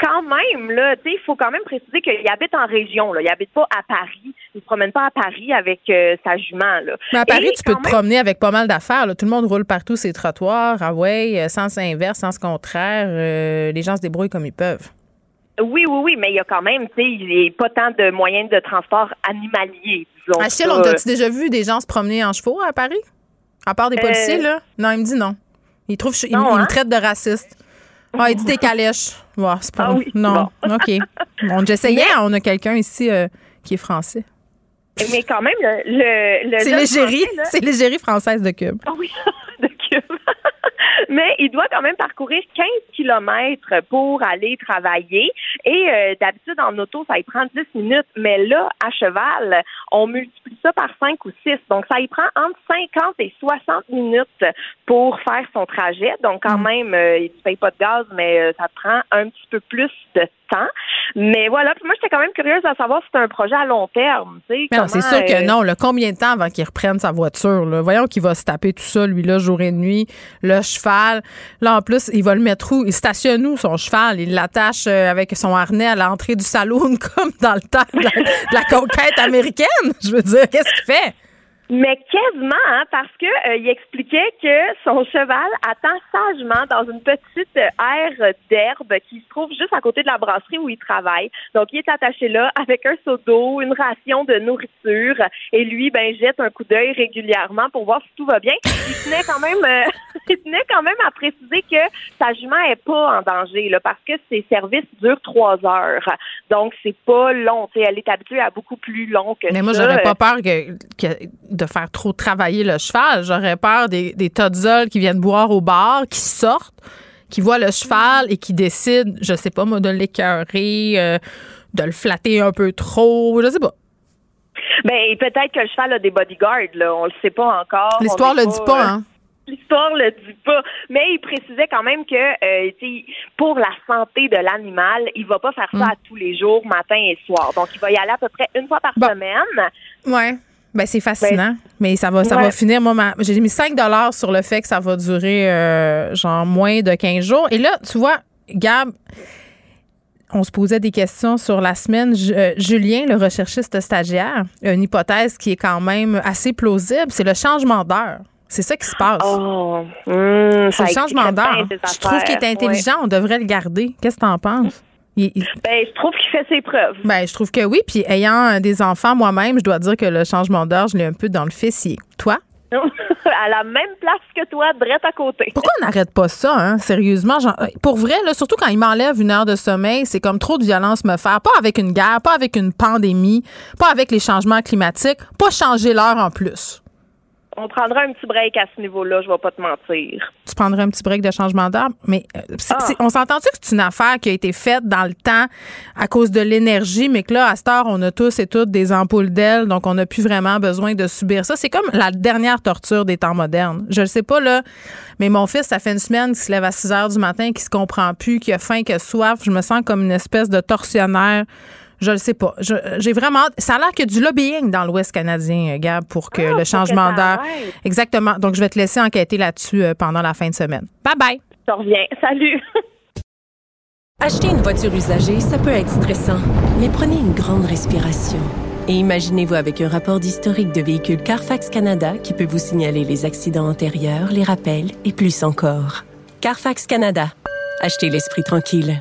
quand même, là, tu sais, il faut quand même préciser qu'il habite en région. Là. Il habite pas à Paris. Il se promène pas à Paris avec euh, sa jument. Là. Mais à Paris, Et tu peux te promener avec pas mal d'affaires. Tout le monde roule partout ses trottoirs. Ah ouais, euh, sens inverse, sens contraire. euh, les gens se débrouillent comme ils peuvent. Oui, oui, oui, mais il y a quand même, tu sais, il n'y a pas tant de moyens de transport animalier, disons. Achille, on t'a-tu déjà vu des gens se promener en chevaux à Paris? À part des Euh, policiers, là? Non, il me dit non. Il trouve il me hein? traite de raciste. Ah, il dit des calèches. Ouais, c'est pas Ah oui, Non. OK. Bon, j'essayais, on a quelqu'un ici euh, qui est français. Mais quand même, le. le, le C'est l'égérie. C'est l'égérie française de Cube. Ah oui, de Cube. Mais il doit quand même parcourir 15 kilomètres pour aller travailler. Et euh, d'habitude, en auto, ça y prend 10 minutes. Mais là, à cheval, on multiplie ça par 5 ou 6. Donc, ça y prend entre 50 et 60 minutes pour faire son trajet. Donc, quand même, euh, tu payes pas de gaz, mais euh, ça prend un petit peu plus de temps. Mais voilà, puis moi, j'étais quand même curieuse à savoir si c'était un projet à long terme. non, c'est sûr que euh, non. Là, combien de temps avant qu'il reprenne sa voiture? Là? Voyons qu'il va se taper tout ça, lui, là, jour et nuit, le cheval. Là, en plus, il va le mettre où? Il stationne où, son cheval? Il l'attache euh, avec son harnais à l'entrée du saloon, comme dans le temps de la, de la conquête américaine. Je veux dire, qu'est-ce qu'il fait? Mais quasiment, hein, parce que euh, il expliquait que son cheval attend sagement dans une petite aire d'herbe qui se trouve juste à côté de la brasserie où il travaille. Donc, il est attaché là avec un seau d'eau, une ration de nourriture, et lui, ben, jette un coup d'œil régulièrement pour voir si tout va bien. Il tenait quand même, euh, quand même à préciser que sa jument est pas en danger, là, parce que ses services durent trois heures. Donc, c'est pas long. Elle est habituée à beaucoup plus long que Mais moi, j'aurais pas peur que, que- de faire trop travailler le cheval. J'aurais peur des, des qui viennent boire au bar, qui sortent, qui voient le cheval et qui décident, je sais pas moi, de l'écœurer, euh, de le flatter un peu trop, je sais pas. Ben peut-être que le cheval a des bodyguards, là. On le sait pas encore. L'histoire le dit pas, hein? L'histoire le dit pas, mais il précisait quand même que euh, pour la santé de l'animal, il va pas faire ça Mm. à tous les jours, matin et soir. Donc il va y aller à peu près une fois par semaine. Ouais. Ben, c'est fascinant. mais ça va, ça ouais. va finir. Moi, ma- j'ai mis 5 sur le fait que ça va durer, euh, genre, moins de 15 jours. Et là, tu vois, Gab, on se posait des questions sur la semaine. Euh, Julien, le recherchiste stagiaire, a une hypothèse qui est quand même assez plausible. C'est le changement d'heure. C'est ça qui se passe. Oh, hmm, c'est le changement d'heure. Je trouve qu'il est intelligent. On devrait le garder. Qu'est-ce que tu en penses? Il- il- Ben, je trouve qu'il fait ses preuves. ben, je trouve que oui. Puis ayant euh, des enfants moi-même, je dois dire que le changement d'heure, je l'ai un peu dans le fessier. Toi? à la même place que toi, drette à côté. Pourquoi on n'arrête pas ça, hein? Sérieusement, genre, pour vrai, là, surtout quand il m'enlève une heure de sommeil, c'est comme trop de violence me faire. Pas avec une guerre, pas avec une pandémie, pas avec les changements climatiques, pas changer l'heure en plus. On prendra un petit break à ce niveau-là, je vais pas te mentir. Tu prendrais un petit break de changement d'heure, mais euh, Ah. on s'entend-tu que c'est une affaire qui a été faite dans le temps à cause de l'énergie, mais que là, à cette heure, on a tous et toutes des ampoules d'ailes, donc on n'a plus vraiment besoin de subir ça. C'est comme la dernière torture des temps modernes. Je le sais pas, là, mais mon fils, ça fait une semaine qu'il se lève à 6 heures du matin, qu'il se comprend plus, qu'il a faim, qu'il a soif. Je me sens comme une espèce de tortionnaire. Je le sais pas. Je- J'ai vraiment. hâte. Ça a l'air qu'il y a du lobbying dans l'Ouest canadien, euh, Gab, pour que le changement Ah, d'heure. Exactement. Donc, je vais te laisser enquêter là-dessus euh, pendant la fin de semaine. Bye bye. Je reviens. Salut. Acheter une voiture usagée, ça peut être stressant, mais prenez une grande respiration. Et imaginez-vous avec un rapport d'historique de véhicule Carfax Canada qui peut vous signaler les accidents antérieurs, les rappels et plus encore. Carfax Canada. Achetez l'esprit tranquille.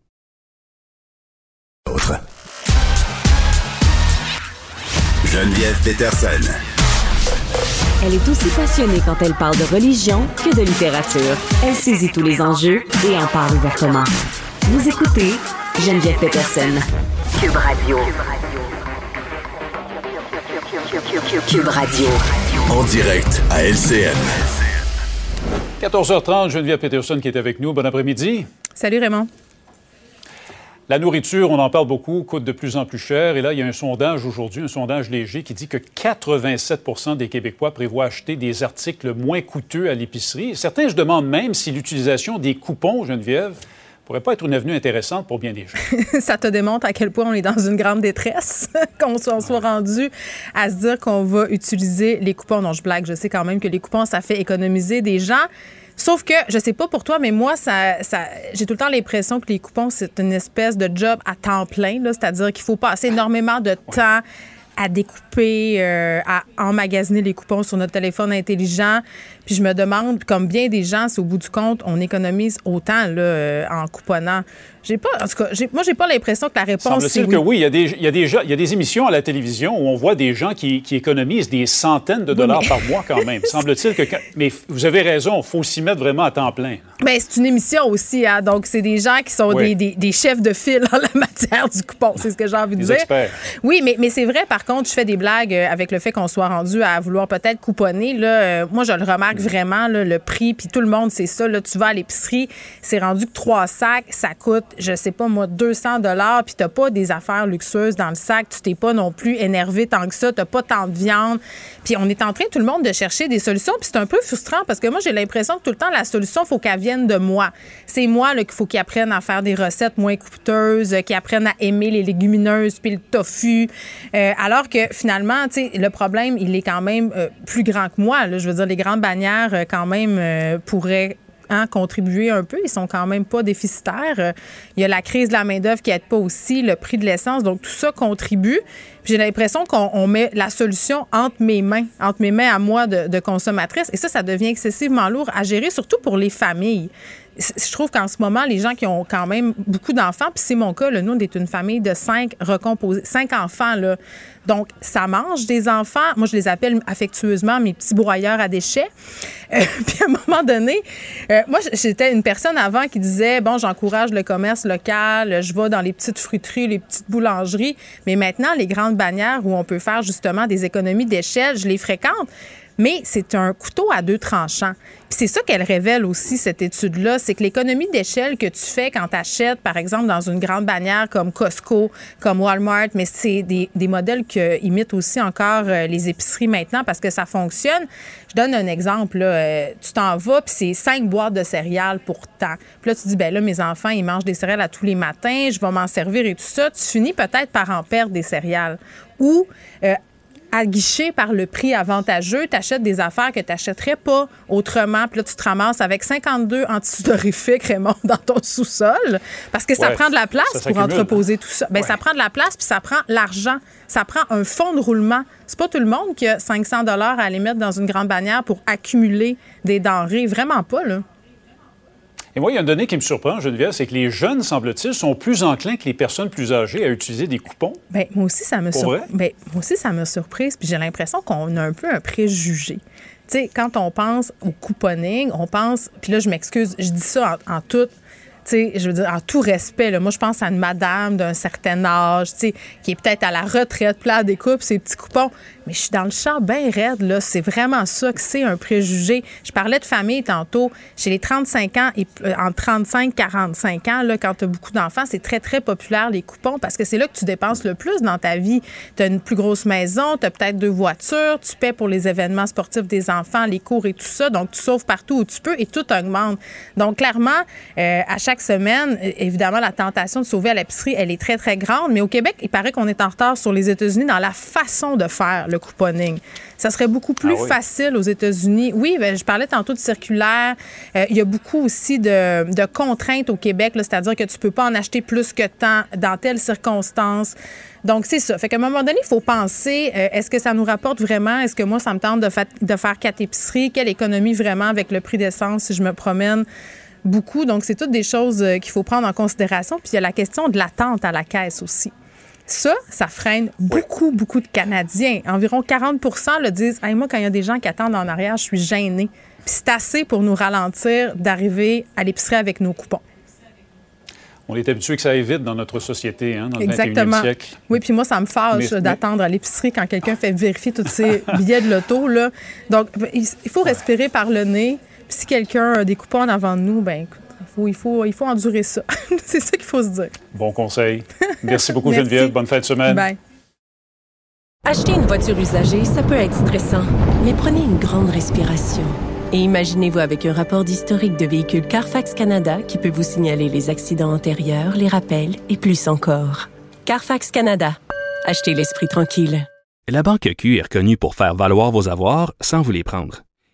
Geneviève Peterson. Elle est aussi passionnée quand elle parle de religion que de littérature. Elle saisit tous les enjeux et en parle ouvertement. Vous écoutez Geneviève Peterson. Cube Radio. Cube Radio. En direct à LCN. 14h30, Geneviève Peterson qui est avec nous. Bon après-midi. Salut Raymond. La nourriture, on en parle beaucoup, coûte de plus en plus cher. Et là, il y a un sondage aujourd'hui, un sondage léger, qui dit que 87 des Québécois prévoient acheter des articles moins coûteux à l'épicerie. Certains se demandent même si l'utilisation des coupons, Geneviève, pourrait pas être une avenue intéressante pour bien des gens. ça te démontre à quel point on est dans une grande détresse, qu'on soit, soit rendu à se dire qu'on va utiliser les coupons. Non, je blague, je sais quand même que les coupons, ça fait économiser des gens. Sauf que, je sais pas pour toi, mais moi, ça, ça j'ai tout le temps l'impression que les coupons, c'est une espèce de job à temps plein. C'est-à-dire qu'il faut passer énormément de temps à découper, euh, à emmagasiner les coupons sur notre téléphone intelligent. Puis je me demande, comme bien des gens, si au bout du compte, on économise autant là, euh, en couponnant. J'ai pas, en tout cas, moi, j'ai pas l'impression que la réponse c'est oui. que oui. Il y, a des, il, y a des, il y a des émissions à la télévision où on voit des gens qui, qui économisent des centaines de dollars par mois quand même. Semble-t-il que... Mais vous avez raison, il faut s'y mettre vraiment à temps plein. Bien, c'est une émission aussi. Hein? Donc, c'est des gens qui sont des, des, des, chefs de file en la matière du coupon. C'est ce que j'ai envie de dire. Experts. Oui, mais, mais c'est vrai, par contre, je fais des blagues euh, avec le fait qu'on soit rendu à vouloir peut-être couponner. Là, euh, moi, je le remarque vraiment, le prix, puis tout le monde, c'est ça. Là, tu vas à l'épicerie, c'est rendu que trois sacs, ça coûte, je sais pas moi, 200 dollars, puis t'as pas des affaires luxueuses dans le sac, tu t'es pas non plus énervé tant que ça, t'as pas tant de viande. Puis on est en train, tout le monde, de chercher des solutions, puis c'est un peu frustrant parce que moi, j'ai l'impression que tout le temps, la solution, faut qu'elle vienne de moi. C'est moi qu'il faut qu'ils apprennent à faire des recettes moins coûteuses, qu'ils apprennent à aimer les légumineuses, puis le tofu. Euh, alors que finalement, le problème, il est quand même euh, plus grand que moi. Je veux dire, les grandes bannières, euh, quand même, euh, pourraient Hein, contribuer un peu. Ils sont quand même pas déficitaires. Euh, il y a la crise de la main-d'œuvre qui aide pas aussi, le prix de l'essence. Donc, tout ça contribue. J'ai l'impression qu'on met la solution entre mes mains, entre mes mains à moi de, de consommatrice. Et ça, ça devient excessivement lourd à gérer, surtout pour les familles je trouve qu'en ce moment, les gens qui ont quand même beaucoup d'enfants, puis c'est mon cas, là, nous, est une famille de cinq recomposés, cinq enfants, là. Donc, ça mange des enfants. Moi, je les appelle affectueusement mes petits broyeurs à déchets. Euh, puis à un moment donné, euh, moi, j'étais une personne avant qui disait, bon, j'encourage le commerce local, je vais dans les petites fruiteries, les petites boulangeries. Mais maintenant, les grandes bannières où on peut faire justement des économies d'échelle, je les fréquente mais c'est un couteau à deux tranchants. C'est ça qu'elle révèle aussi, cette étude-là, c'est que l'économie d'échelle que tu fais quand tu achètes, par exemple, dans une grande bannière comme Costco, comme Walmart, mais c'est des, modèles qui imitent aussi encore euh, les épiceries maintenant parce que ça fonctionne. Je donne un exemple. Là, euh, tu t'en vas, puis c'est cinq boîtes de céréales pour tant. Puis là, tu dis, ben là, mes enfants, ils mangent des céréales à tous les matins, je vais m'en servir et tout ça. Tu finis peut-être par en perdre des céréales. Ou euh, à guichet par le prix avantageux, tu achètes des affaires que tu n'achèterais pas autrement. Puis là, tu te ramasses avec 52 antisudorifiques, Raymond, dans ton sous-sol. Parce que ça Ouais, prend de la place ça pour entreposer tout ça. Ben, Ça prend de la place, puis ça prend l'argent. Ça prend un fonds de roulement. C'est pas tout le monde qui a 500 dollars à aller mettre dans une grande bannière pour accumuler des denrées. Vraiment pas, là. Et moi, il y a une donnée qui me surprend, Geneviève, c'est que les jeunes, semble-t-il, sont plus enclins que les personnes plus âgées à utiliser des coupons. Ben, moi aussi, ça me Pour sur- vrai? ben, moi aussi, ça m'a surprise. Puis j'ai l'impression qu'on a un peu un préjugé. Tu sais, quand on pense au couponing, on pense. Puis là, je m'excuse, je dis ça en, en tout. Je veux dire, en tout respect, moi, je pense à une madame d'un certain âge, qui est peut-être à la retraite, là, elle découpe ses petits coupons. Mais je suis dans le champ bien raide, là. C'est vraiment ça que c'est un préjugé. Je parlais de famille tantôt. Chez les 35 ans et euh, en 35-45 ans, là, quand tu as beaucoup d'enfants, c'est très, très populaire, les coupons, parce que c'est là que tu dépenses le plus dans ta vie. Tu as une plus grosse maison, tu as peut-être deux voitures, tu paies pour les événements sportifs des enfants, les cours et tout ça. Donc, tu sauves partout où tu peux et tout augmente. Donc, clairement, euh, à chaque chaque semaine, évidemment, la tentation de sauver à l'épicerie, elle est très, très grande. Mais au Québec, il paraît qu'on est en retard sur les États-Unis dans la façon de faire le couponing. Ça serait beaucoup plus Ah oui. facile aux États-Unis. Oui, ben, je parlais tantôt de circulaire. Euh, il y a beaucoup aussi de, de contraintes au Québec, c'est-à-dire que tu peux pas en acheter plus que tant dans telles circonstances. Donc, c'est ça. Fait qu'à un moment donné, il faut penser, euh, est-ce que ça nous rapporte vraiment? Est-ce que moi, ça me tente de, de faire quatre épiceries? Quelle économie vraiment avec le prix d'essence si je me promène beaucoup? Donc, c'est toutes des choses euh, qu'il faut prendre en considération. Puis, il y a la question de l'attente à la caisse aussi. Ça, ça freine beaucoup, beaucoup de Canadiens. Environ 40 le disent Hey, Moi, quand il y a des gens qui attendent en arrière, je suis gênée. Puis c'est assez pour nous ralentir d'arriver à l'épicerie avec nos coupons. On est habitué que ça aille vite dans notre société, hein, dans le 21e Exactement. siècle. Oui, puis moi, ça me fâche d'attendre à l'épicerie quand quelqu'un fait vérifier tous ses billets de l'auto. là. Donc, il faut respirer par le nez. Puis si quelqu'un a des coupons en avant de nous, ben écoute, il faut, il faut, il faut endurer ça. C'est ça qu'il faut se dire. Bon conseil. Merci beaucoup, Merci. Geneviève. Bonne fin de semaine. Bye. Acheter une voiture usagée, ça peut être stressant, mais prenez une grande respiration. Et imaginez-vous avec un rapport d'historique de véhicule Carfax Canada qui peut vous signaler les accidents antérieurs, les rappels et plus encore. Carfax Canada. Achetez l'esprit tranquille. La Banque Q est reconnue pour faire valoir vos avoirs sans vous les prendre.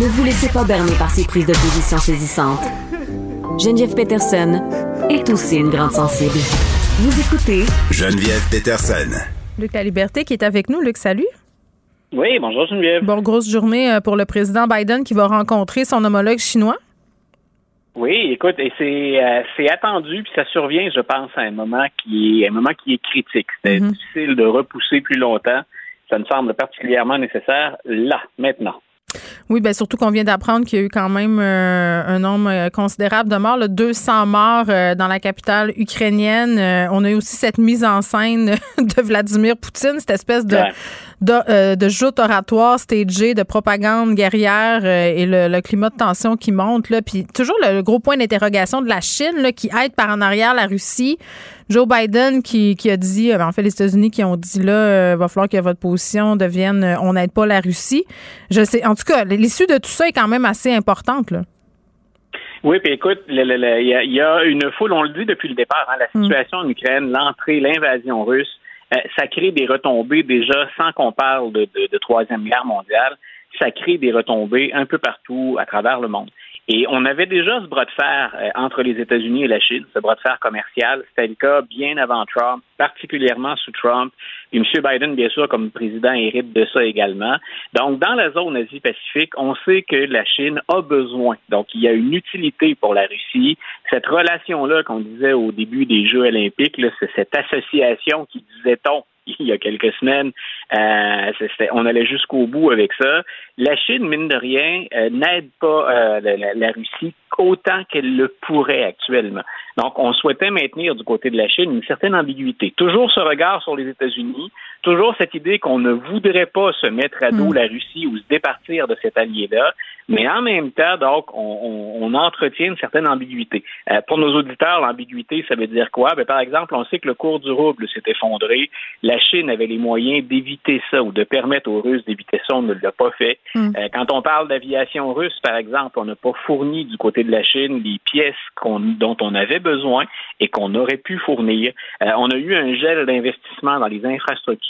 Ne vous laissez pas berner par ces prises de position saisissantes. Geneviève Peterson est aussi une grande sensible. Vous écoutez Geneviève Peterson. Luc La Liberté qui est avec nous. Luc, salut. Oui, bonjour Geneviève. Bon, grosse journée euh, pour le président Biden qui va rencontrer son homologue chinois. Oui, écoute, et c'est euh, c'est attendu, puis ça survient, je pense, à un moment qui est un moment qui est critique. C'était Mhm. difficile de repousser plus longtemps. Ça me semble particulièrement nécessaire là, maintenant. Oui, bien surtout qu'on vient d'apprendre qu'il y a eu quand même euh, un nombre euh, considérable de morts, là, 200 morts euh, dans la capitale ukrainienne. On a eu aussi cette mise en scène de Vladimir Poutine, cette espèce de. De, euh, de joute oratoire stagée, de propagande guerrière euh, et le, le climat de tension qui monte. Là. Puis toujours le, gros point d'interrogation de la Chine là, qui aide par en arrière la Russie. Joe Biden qui, qui a dit, euh, en fait les États-Unis qui ont dit là, euh, va falloir que votre position devienne euh, on n'aide pas la Russie. Je sais, en tout cas, l'issue de tout ça est quand même assez importante. Là. Oui, puis écoute, le- le- le- il y, y a une foule, on le dit depuis le départ, hein, la situation en Ukraine, l'entrée, l'invasion russe, ça crée des retombées déjà sans qu'on parle de Troisième Guerre mondiale, ça crée des retombées un peu partout à travers le monde. Et on avait déjà ce bras de fer euh, entre les États-Unis et la Chine, ce bras de fer commercial. C'était le cas bien avant Trump, particulièrement sous Trump. Et M. Biden, bien sûr, comme président, hérite de ça également. Donc, dans la zone Asie-Pacifique, on sait que la Chine a besoin. Donc, il y a une utilité pour la Russie. Cette relation-là qu'on disait au début des Jeux olympiques, c'est cette association qui, disait-on, il y a quelques semaines, euh, on allait jusqu'au bout avec ça. La Chine, mine de rien, euh, n'aide pas euh, la Russie autant qu'elle le pourrait actuellement. Donc, on souhaitait maintenir du côté de la Chine une certaine ambiguïté. Toujours ce regard sur les États-Unis, money toujours cette idée qu'on ne voudrait pas se mettre à dos la Russie ou se départir de cet allié-là, mais en même temps, donc, on, on- on entretient une certaine ambiguïté. Euh, pour nos auditeurs, l'ambiguïté, ça veut dire quoi? Ben, par exemple, on sait que le cours du rouble s'est effondré. La Chine avait les moyens d'éviter ça ou de permettre aux Russes d'éviter ça. On ne l'a pas fait. Mm. Euh, quand on parle d'aviation russe, par exemple, on n'a pas fourni du côté de la Chine les pièces qu'on- dont on avait besoin et qu'on aurait pu fournir. Euh, on a eu un gel d'investissement dans les infrastructures.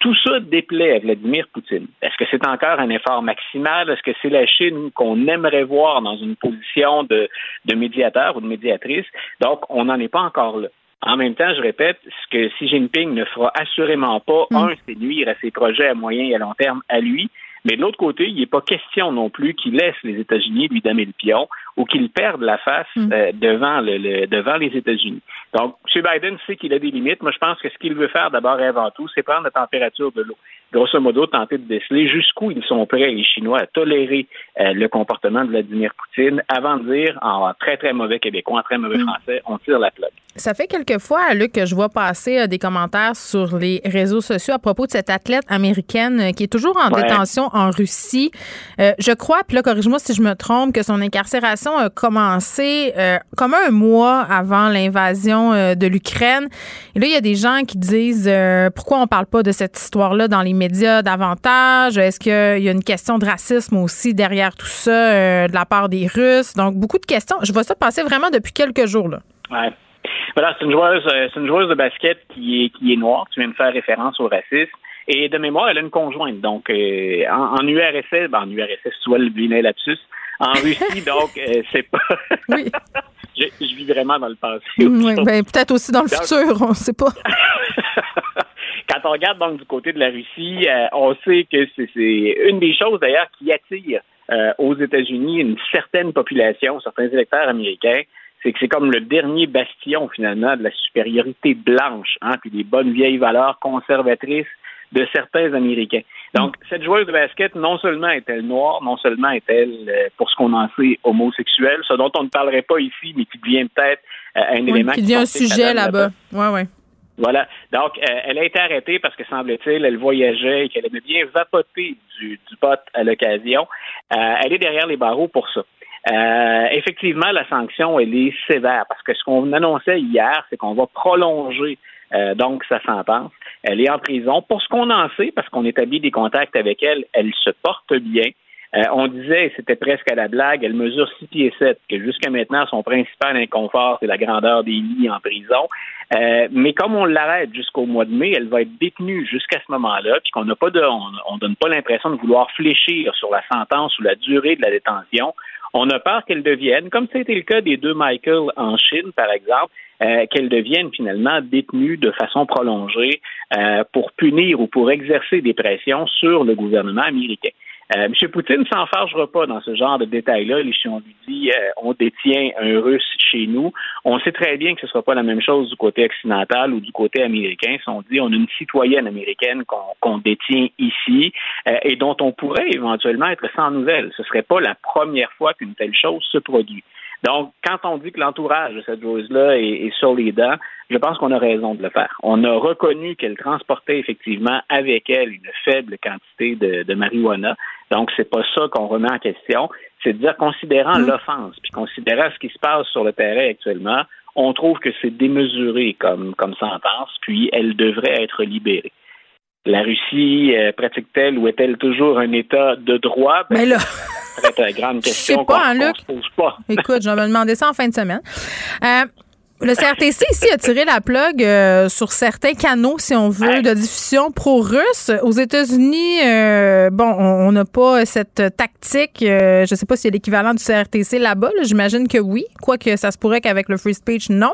Tout ça déplaît à Vladimir Poutine. Est-ce que c'est encore un effort maximal? Est-ce que c'est la Chine qu'on aimerait voir dans une position de, de médiateur ou de médiatrice? Donc, on n'en est pas encore là. En même temps, je répète, ce que Xi Jinping ne fera assurément pas, un, c'est nuire à ses projets à moyen et à long terme à lui, mais de l'autre côté, il n'est pas question non plus qu'il laisse les États-Unis lui donner le pion ou qu'il perde la face euh, devant, le, le- devant les États-Unis. Donc, M. Biden sait qu'il a des limites. Moi, je pense que ce qu'il veut faire d'abord et avant tout, c'est prendre la température de l'eau. Grosso modo, tenter de déceler jusqu'où ils sont prêts, les Chinois, à tolérer euh, le comportement de Vladimir Poutine avant de dire, en très, très mauvais québécois, en très mauvais Mm. français, on tire la plug. Ça fait quelques fois, Luc, que je vois passer euh, des commentaires sur les réseaux sociaux à propos de cette athlète américaine euh, qui est toujours en Ouais. détention en Russie. Je crois, puis là, corrige-moi si je me trompe, que son incarcération a commencé comme un mois avant l'invasion de l'Ukraine. Et là, il y a des gens qui disent pourquoi on parle pas de cette histoire-là dans les médias davantage? Est-ce qu'il y a une question de racisme aussi derrière tout ça euh, de la part des Russes? Donc, beaucoup de questions. Je vois ça passer vraiment depuis quelques jours, là. Ouais. Voilà, c'est une joueuse, euh, c'est une joueuse de basket qui est qui est noire. Tu viens de faire référence au racisme. Et de mémoire, elle a une conjointe. Donc, euh, en, en URSS, ben, en URSS, vois le vilain lapsus. En Russie, donc, euh, c'est pas. Oui. je, je vis vraiment dans le passé. Oui, ben, peut-être aussi dans le Donc- futur, on ne sait pas. Quand on regarde donc du côté de la Russie, euh, on sait que c'est une des choses d'ailleurs qui attire euh, aux États-Unis une certaine population, certains électeurs américains, c'est que c'est comme le dernier bastion finalement de la supériorité blanche, hein, puis des bonnes vieilles valeurs conservatrices de certains Américains. Donc, cette joueuse de basket, non seulement est-elle noire, non seulement est-elle, euh, pour ce qu'on en sait, homosexuelle, ce dont on ne parlerait pas ici, mais qui devient peut-être euh, un Oui, élément qui devient un sujet là-bas. Ouais, ouais. Voilà. Donc, euh, elle a été arrêtée parce que, semble-t-il, elle voyageait et qu'elle aimait bien vapoter du, du pot à l'occasion. Euh, elle est derrière les barreaux pour ça. Euh, effectivement, la sanction, elle est sévère parce que ce qu'on annonçait hier, c'est qu'on va prolonger euh, donc sa sentence. Elle est en prison. Pour ce qu'on en sait, parce qu'on établit des contacts avec elle, elle se porte bien. Euh, on disait, c'était presque à la blague, elle mesure 6 pieds 7, que jusqu'à maintenant, son principal inconfort, c'est la grandeur des lits en prison. Euh, mais comme on l'arrête jusqu'au mois de mai, elle va être détenue jusqu'à ce moment-là, puis qu'on n'a pas de, on, on donne pas l'impression de vouloir fléchir sur la sentence ou la durée de la détention. On a peur qu'elle devienne, comme c'était le cas des deux Michael en Chine, par exemple, euh, qu'elle devienne finalement détenue de façon prolongée euh, pour punir ou pour exercer des pressions sur le gouvernement américain. Euh, M. Poutine s'en fâchera pas dans ce genre de détails-là. Si on lui dit euh, on détient un Russe chez nous, on sait très bien que ce ne sera pas la même chose du côté occidental ou du côté américain. Si on dit on a une citoyenne américaine qu'on détient ici euh, et dont on pourrait éventuellement être sans nouvelles, ce ne serait pas la première fois qu'une telle chose se produit. Donc, quand on dit que l'entourage de cette joueuse-là est, est sur les dents, je pense qu'on a raison de le faire. On a reconnu qu'elle transportait effectivement avec elle une faible quantité de, de marijuana. Donc, c'est pas ça qu'on remet en question. C'est de dire, considérant l'offense, puis considérant ce qui se passe sur le terrain actuellement, on trouve que c'est démesuré comme, comme sentence, puis elle devrait être libérée. La Russie euh, pratique-t-elle ou est-elle toujours un État de droit? Ben, Mais là, une grande question pas, qu'on hein, se pose pas. Écoute, je vais me demander ça en fin de semaine. Euh, le CRTC ici a tiré la plug euh, sur certains canaux, si on veut, de diffusion pro-russe. Aux États-Unis, euh, bon, on on n'a pas cette tactique. euh, je ne sais pas s'il y a l'équivalent du CRTC là-bas. là. J'imagine que oui, quoique ça se pourrait qu'avec le free speech, non.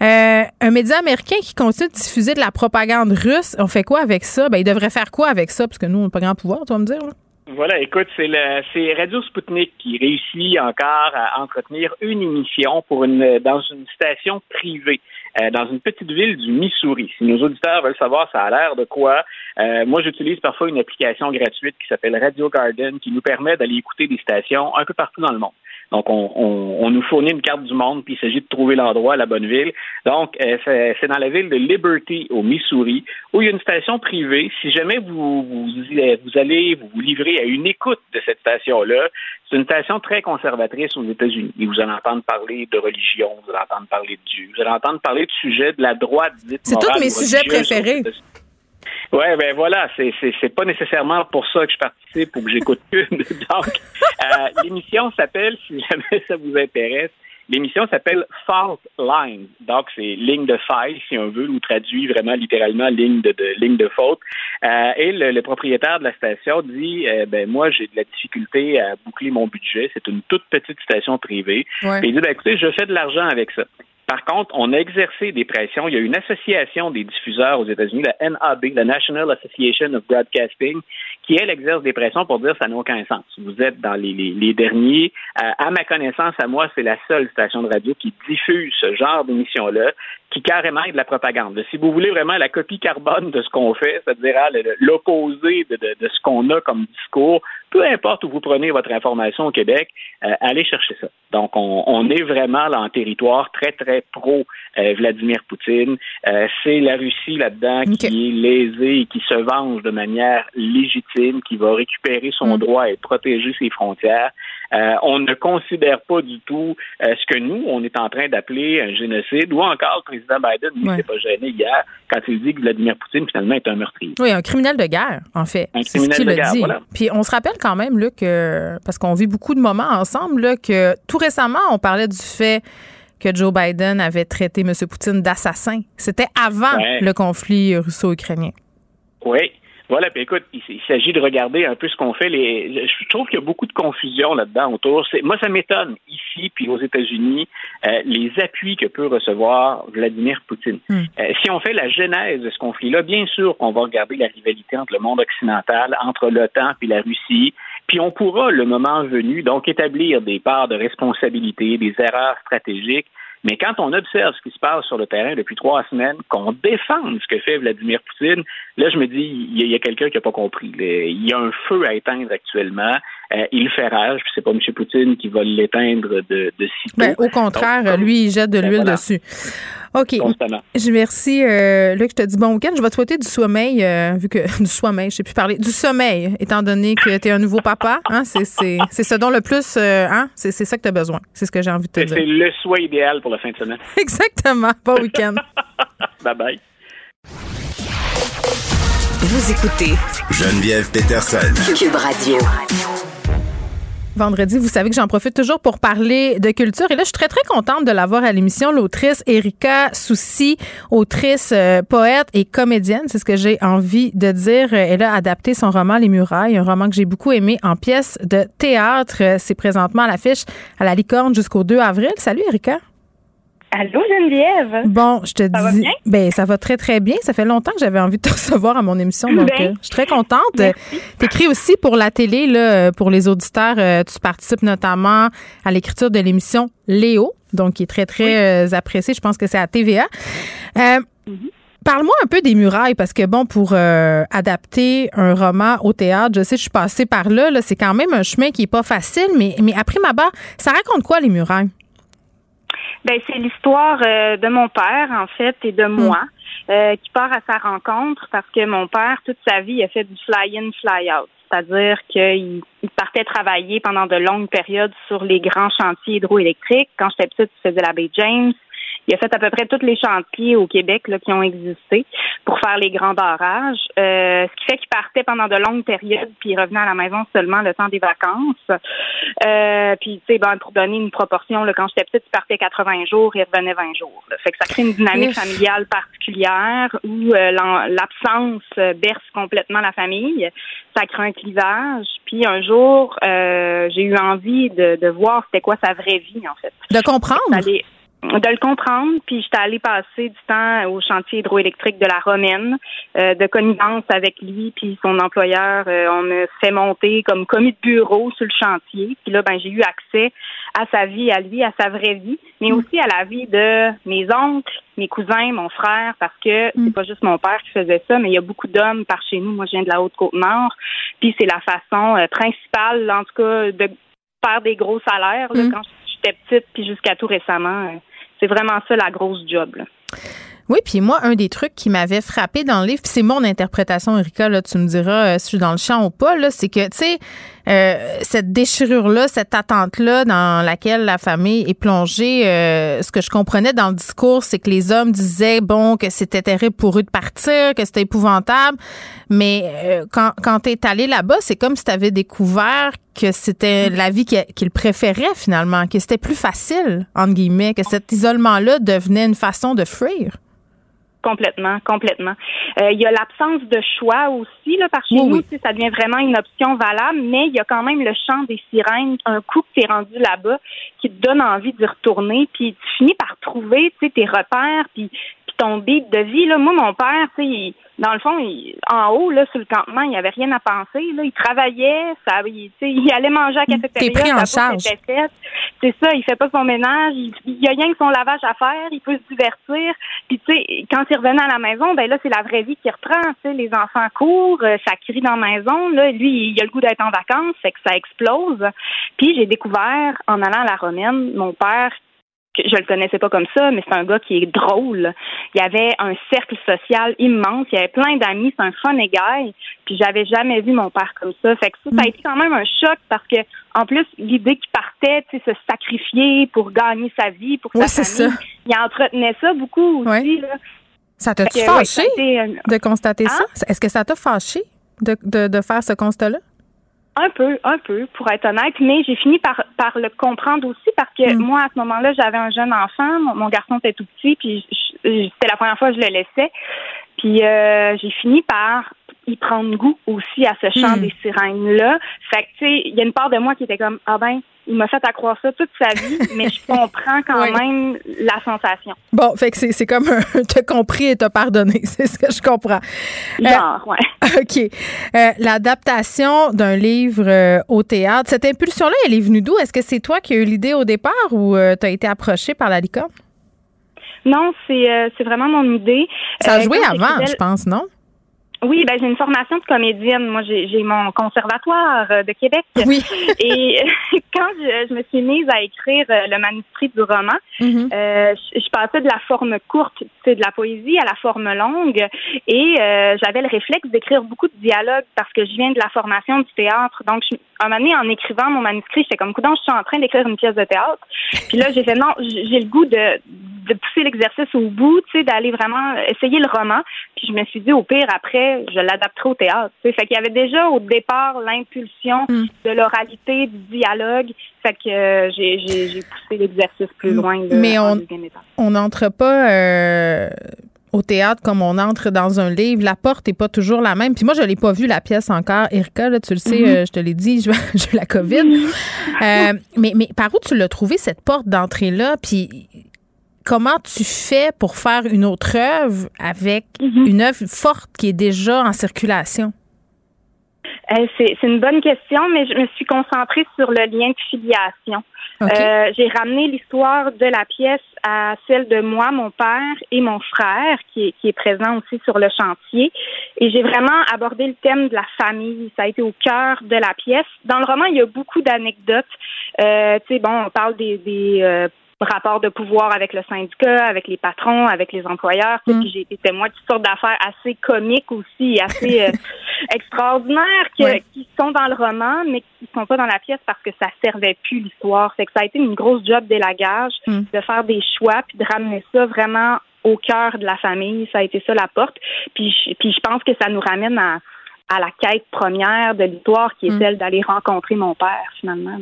Euh, un média américain qui continue de diffuser de la propagande russe, on fait quoi avec ça? Ben, il devrait faire quoi avec ça? Parce que nous, on n'a pas grand pouvoir, tu vas me dire. là. Voilà, écoute, c'est Radio Sputnik qui réussit encore à entretenir une émission pour une dans une station privée euh, dans une petite ville du Missouri. Si nos auditeurs veulent savoir ça a l'air de quoi, euh, moi j'utilise parfois une application gratuite qui s'appelle Radio Garden qui nous permet d'aller écouter des stations un peu partout dans le monde. Donc, on, on, on nous fournit une carte du monde, puis il s'agit de trouver l'endroit, la bonne ville. Donc, euh, c'est c'est dans la ville de Liberty, au Missouri, où il y a une station privée. Si jamais vous, vous, vous allez vous, vous livrer à une écoute de cette station-là, c'est une station très conservatrice aux États-Unis. Et vous allez entendre parler de religion, vous allez entendre parler de Dieu, vous allez entendre parler de sujets de la droite dite C'est tous mes sujets aux préférés. Ouais, ben voilà, c'est c'est c'est pas nécessairement pour ça que je participe ou que j'écoute une. Donc, euh, l'émission s'appelle, si jamais ça vous intéresse, l'émission s'appelle Fault Line. Donc, c'est ligne de faille, si on veut, ou traduit vraiment littéralement ligne de, de ligne de faute. Euh, et le, le propriétaire de la station dit, euh, ben moi, j'ai de la difficulté à boucler mon budget. C'est une toute petite station privée. Ouais. Puis il dit, ben écoutez, je fais de l'argent avec ça. Par contre, on a exercé des pressions. Il y a une association des diffuseurs aux États-Unis, la NAB, la National Association of Broadcasting, qui, elle, exerce des pressions pour dire ça n'a aucun sens. Vous êtes dans les derniers. Euh, à ma connaissance, à moi, c'est la seule station de radio qui diffuse ce genre d'émission-là, qui carrément est de la propagande. Si vous voulez vraiment la copie carbone de ce qu'on fait, c'est-à-dire hein, l'opposé de, de, de, ce qu'on a comme discours, peu importe où vous prenez votre information au Québec, euh, allez chercher ça. Donc, on, on est vraiment là en territoire très, très pro euh, Vladimir Poutine. Euh, c'est la Russie là-dedans qui est lésée et qui se venge de manière légitime, qui va récupérer son Mm. droit et protéger ses frontières. Euh, on ne considère pas du tout euh, ce que nous, on est en train d'appeler un génocide, ou encore le président Biden, lui, Ouais. pas gêné hier quand il dit que Vladimir Poutine, finalement, est un meurtrier. Oui, un criminel de guerre, en fait. Un C'est ce criminel qu'il de a guerre, dit. voilà. Puis on se rappelle quand même, là, que, parce qu'on vit beaucoup de moments ensemble, là, que tout récemment, on parlait du fait que Joe Biden avait traité M. Poutine d'assassin. C'était avant Ouais. le conflit russo-ukrainien. Oui. Voilà, puis écoute, il, il s'agit de regarder un peu ce qu'on fait. Les, je trouve qu'il y a beaucoup de confusion là-dedans autour. Moi, ça m'étonne ici puis aux États-Unis euh, les appuis que peut recevoir Vladimir Poutine. Hmm. Euh, si on fait la genèse de ce conflit-là, bien sûr qu'on va regarder la rivalité entre le monde occidental, entre l'OTAN puis la Russie, puis on pourra, le moment venu, donc établir des parts de responsabilité, des erreurs stratégiques. Mais quand on observe ce qui se passe sur le terrain depuis trois semaines, qu'on défende ce que fait Vladimir Poutine, là, je me dis, il y a, quelqu'un qui n'a pas compris. Il y a un feu à éteindre actuellement. Euh, il fait rage, puis c'est pas M. Poutine qui va l'éteindre de, de sitôt. Ben, au contraire, Donc, lui, il jette de Ben, l'huile voilà. dessus. OK. Constamment. Je merci, euh, Luc. Je te dis bon week-end. Je vais te souhaiter du sommeil, euh, vu que du sommeil, je sais plus parler. Du sommeil, étant donné que tu es un nouveau papa. Hein, c'est, ce dont le plus. euh, hein, c'est, ça que tu as besoin. C'est ce que j'ai envie de te dire. c'est le souhait idéal pour la fin de semaine. Exactement. Bon week-end. bye bye. Vous écoutez Geneviève Peterson. Cube Radio. Vendredi, vous savez que j'en profite toujours pour parler de culture. Et là, je suis très, très contente de l'avoir à l'émission, l'autrice Erika Soucy, autrice, euh, poète et comédienne. C'est ce que j'ai envie de dire. Elle a adapté son roman Les Murailles, un roman que j'ai beaucoup aimé en pièce de théâtre. Euh, C'est présentement à l'affiche à la Licorne jusqu'au 2 avril. Salut, Erika. Allô, Geneviève? Bon, je te Ça va dis. bien? Ben, ça va très, très bien. Ça fait longtemps que j'avais envie de te recevoir à mon émission. Donc, Ben, euh, je suis très contente. Tu écris aussi pour la télé, là, euh, pour les auditeurs. euh, tu participes notamment à l'écriture de l'émission Léo, donc qui est très, très euh, appréciée. Je pense que c'est à TVA. Euh, Parle-moi un peu des murailles, parce que, bon, pour euh, adapter un roman au théâtre, je sais, je suis passée par là, là c'est quand même un chemin qui est pas facile, mais, mais après ma barre, ça raconte quoi, les murailles? Ben, c'est l'histoire euh, de mon père, en fait, et de moi, euh, qui part à sa rencontre parce que mon père, toute sa vie, a fait du fly-in, fly-out. C'est-à-dire qu'il il partait travailler pendant de longues périodes sur les grands chantiers hydroélectriques. Quand j'étais petite, il faisait la baie James. Il a fait à peu près tous les chantiers au Québec là, qui ont existé pour faire les grands barrages. Euh, ce qui fait qu'il partait pendant de longues périodes, puis il revenait à la maison seulement le temps des vacances. Euh, puis, tu sais, ben, pour donner une proportion, là, quand j'étais petite, il partait 80 jours, il revenait 20 jours. là. Fait que ça crée une dynamique familiale particulière où euh, l'absence berce complètement la famille. Ça crée un clivage. Puis un jour, euh, j'ai eu envie de, de voir c'était quoi sa vraie vie, en fait. De comprendre? De le comprendre, puis j'étais allée passer du temps au chantier hydroélectrique de la Romaine, euh, de connivence avec lui, puis son employeur. euh, on me fait monter comme commis de bureau sur le chantier. Puis là, ben j'ai eu accès à sa vie, à lui, à sa vraie vie, mais aussi à la vie de mes oncles, mes cousins, mon frère, parce que c'est pas juste mon père qui faisait ça, mais il y a beaucoup d'hommes par chez nous. Moi, je viens de la Haute-Côte-Nord, puis c'est la façon euh, principale, en tout cas, de faire des gros salaires. là, Mm. Quand j'étais petite, puis jusqu'à tout récemment, euh, c'est vraiment ça la grosse job. Oui, puis moi, un des trucs qui m'avait frappé dans le livre, c'est mon interprétation, Erika, là, tu me diras euh, si je suis dans le champ ou pas, là, c'est que, tu sais, euh, cette déchirure-là, cette attente-là dans laquelle la famille est plongée, euh, ce que je comprenais dans le discours, c'est que les hommes disaient, bon, que c'était terrible pour eux de partir, que c'était épouvantable, mais euh, quand, quand tu es allé là-bas, c'est comme si tu avais découvert que c'était la vie qu'il qu'il préférait finalement, que c'était plus facile, entre guillemets, que cet isolement-là devenait une façon de fuir. Complètement, complètement. Euh, il y a l'absence de choix aussi là par chez Oui, nous, oui. tu sais, ça devient vraiment une option valable, mais il y a quand même le chant des sirènes, un coup que tu es rendu là-bas qui te donne envie d'y retourner, puis tu finis par trouver, tu sais, tes repères, puis puis ton beat de vie là. Moi mon père, tu sais, il- dans le fond, il- en haut là sur le campement, il y avait rien à penser là, il travaillait, ça il, il allait manger à la cafétéria, T'es pris en charge. c'est ça, il fait pas son ménage, il, il y a rien que son lavage à faire, il peut se divertir. Puis tu sais, quand il revenait à la maison, ben là c'est la vraie vie qui reprend. Tu sais, les enfants courent, euh, ça crie dans la maison. Là, lui, il a le goût d'être en vacances, fait que ça explose. Puis j'ai découvert en allant à la romaine, mon père je le connaissais pas comme ça, mais c'est un gars qui est drôle. Il y avait un cercle social immense, il y avait plein d'amis, c'est un fun guy. Puis j'avais jamais vu mon père comme ça. Fait que ça, ça a été quand même un choc parce que en plus l'idée qu'il partait, tu sais, se sacrifier pour gagner sa vie, pour Oui, sa famille, ça. il entretenait ça beaucoup aussi. Là. Ça t'a ouais, fâché de constater Hein? ça? Est-ce que ça t'a fâché de, de, de faire ce constat-là? Un peu, un peu, pour être honnête, mais j'ai fini par, par le comprendre aussi parce que Mm. moi, à ce moment-là, j'avais un jeune enfant, mon, mon garçon était tout petit, puis c'était la première fois que je le laissais. Puis euh, j'ai fini par y prendre goût aussi à ce chant Mm. des sirènes-là. Fait que, tu sais, il y a une part de moi qui était comme, ah ben, il m'a fait accroire ça toute sa vie, mais je comprends quand Oui. même la sensation. Bon, fait que c'est c'est comme un t'as compris et t'as pardonné, c'est ce que je comprends. Euh, Genre, ouais. OK. Euh, L'adaptation d'un livre euh, au théâtre, cette impulsion-là, elle est venue d'où? Est-ce que c'est toi qui as eu l'idée au départ ou t'as été approché par la licorne? Non, c'est euh, c'est vraiment mon idée. Ça a joué avant, je pense, non? Oui, ben j'ai une formation de comédienne. Moi, j'ai mon conservatoire euh, de Québec. Oui. Et quand je, je me suis mise à écrire euh, le manuscrit du roman, Mm-hmm. euh, je, je passais de la forme courte, tu sais, de la poésie, à la forme longue. Et euh, j'avais le réflexe d'écrire beaucoup de dialogues parce que je viens de la formation du théâtre. Donc, je, un moment donné, en écrivant mon manuscrit, j'étais comme, coudonc, je suis en train d'écrire une pièce de théâtre. Puis là, j'ai fait, non, j'ai le goût de, de pousser l'exercice au bout, tu sais, d'aller vraiment essayer le roman. Puis je me suis dit, au pire, après, je l'adapterai au théâtre. tu sais. Fait qu'il y avait déjà au départ l'impulsion de l'oralité, du dialogue. Fait que euh, j'ai poussé l'exercice plus loin. là, Mais on n'entre pas euh, au théâtre comme on entre dans un livre. La porte n'est pas toujours la même. Puis moi, je l'ai pas vu la pièce encore. Erika, là, tu le sais, Mhm. euh, je te l'ai dit, je j'ai la COVID. Euh, mais, mais par où tu l'as trouvé, cette porte d'entrée-là? Puis comment tu fais pour faire une autre œuvre avec Mhm. une œuvre forte qui est déjà en circulation? Euh, c'est une bonne question, mais je me suis concentrée sur le lien de filiation. Euh, J'ai ramené l'histoire de la pièce à celle de moi, mon père et mon frère, qui est, qui est présent aussi sur le chantier. Et j'ai vraiment abordé le thème de la famille. Ça a été au cœur de la pièce. Dans le roman, il y a beaucoup d'anecdotes. Euh, tu sais, bon, on parle des, des euh, rapports de pouvoir avec le syndicat, avec les patrons, avec les employeurs. Puis j'ai été témoin de toutes sortes d'affaires assez comiques aussi, assez euh, extraordinaires que- qui sont dans le roman, mais qui sont pas dans la pièce parce que ça servait plus l'histoire. C'est que ça a été une grosse job d'élagage Mm. de faire des choix puis de ramener ça vraiment au cœur de la famille. Ça a été ça la porte. Puis je, puis je pense que ça nous ramène à, à la quête première de l'histoire qui est Mm. celle d'aller rencontrer mon père finalement.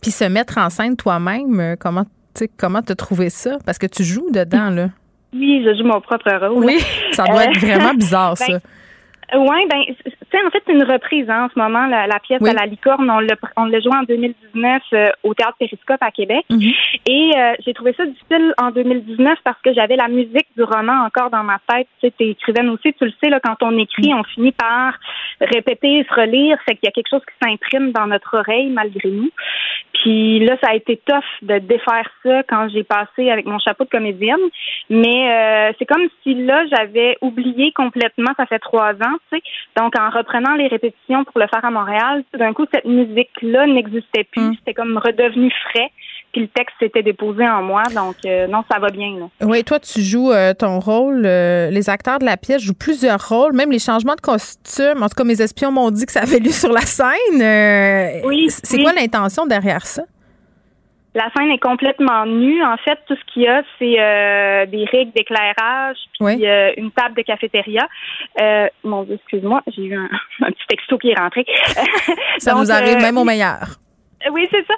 Puis se mettre en scène toi-même, euh, comment comment t'as trouvé ça? Parce que tu joues dedans, là. Oui, je joue mon propre rôle. Oui, ça doit être Euh, vraiment bizarre, ça. ben, Oui, ben, sais, en fait, c'est une reprise hein, en ce moment, la, la pièce Oui. à la licorne. On l'a, on l'a joué en 2019 euh, au Théâtre Périscope à Québec. Mhm. Et euh, j'ai trouvé ça difficile en 2019 parce que j'avais la musique du roman encore dans ma tête. Tu sais, t'es écrivaine aussi, tu le sais, là, quand on écrit, on finit par répéter, se relire. Fait qu'il y a quelque chose qui s'imprime dans notre oreille malgré nous. Puis là, ça a été tough de défaire ça quand j'ai passé avec mon chapeau de comédienne. Mais euh, c'est comme si là, j'avais oublié complètement, ça fait trois ans, tu sais. Donc, en reprenant les répétitions pour le faire à Montréal, tout d'un coup, cette musique-là n'existait plus. C'était comme redevenu frais. Puis le texte s'était déposé en moi. Donc, euh, non, ça va bien, là. Oui, toi, tu joues euh, ton rôle. euh, les acteurs de la pièce jouent plusieurs rôles, même les changements de costume. En tout cas, mes espions m'ont dit que ça avait lieu sur la scène. Oui, C'est oui. quoi l'intention derrière ça? La scène est complètement nue. En fait, tout ce qu'il y a, c'est euh, des règles d'éclairage, puis Oui. euh, une table de cafétéria. Euh, mon Dieu, excuse-moi, j'ai eu un, un petit texto qui est rentré. Ça Donc, nous arrive même au meilleur. Oui, c'est ça.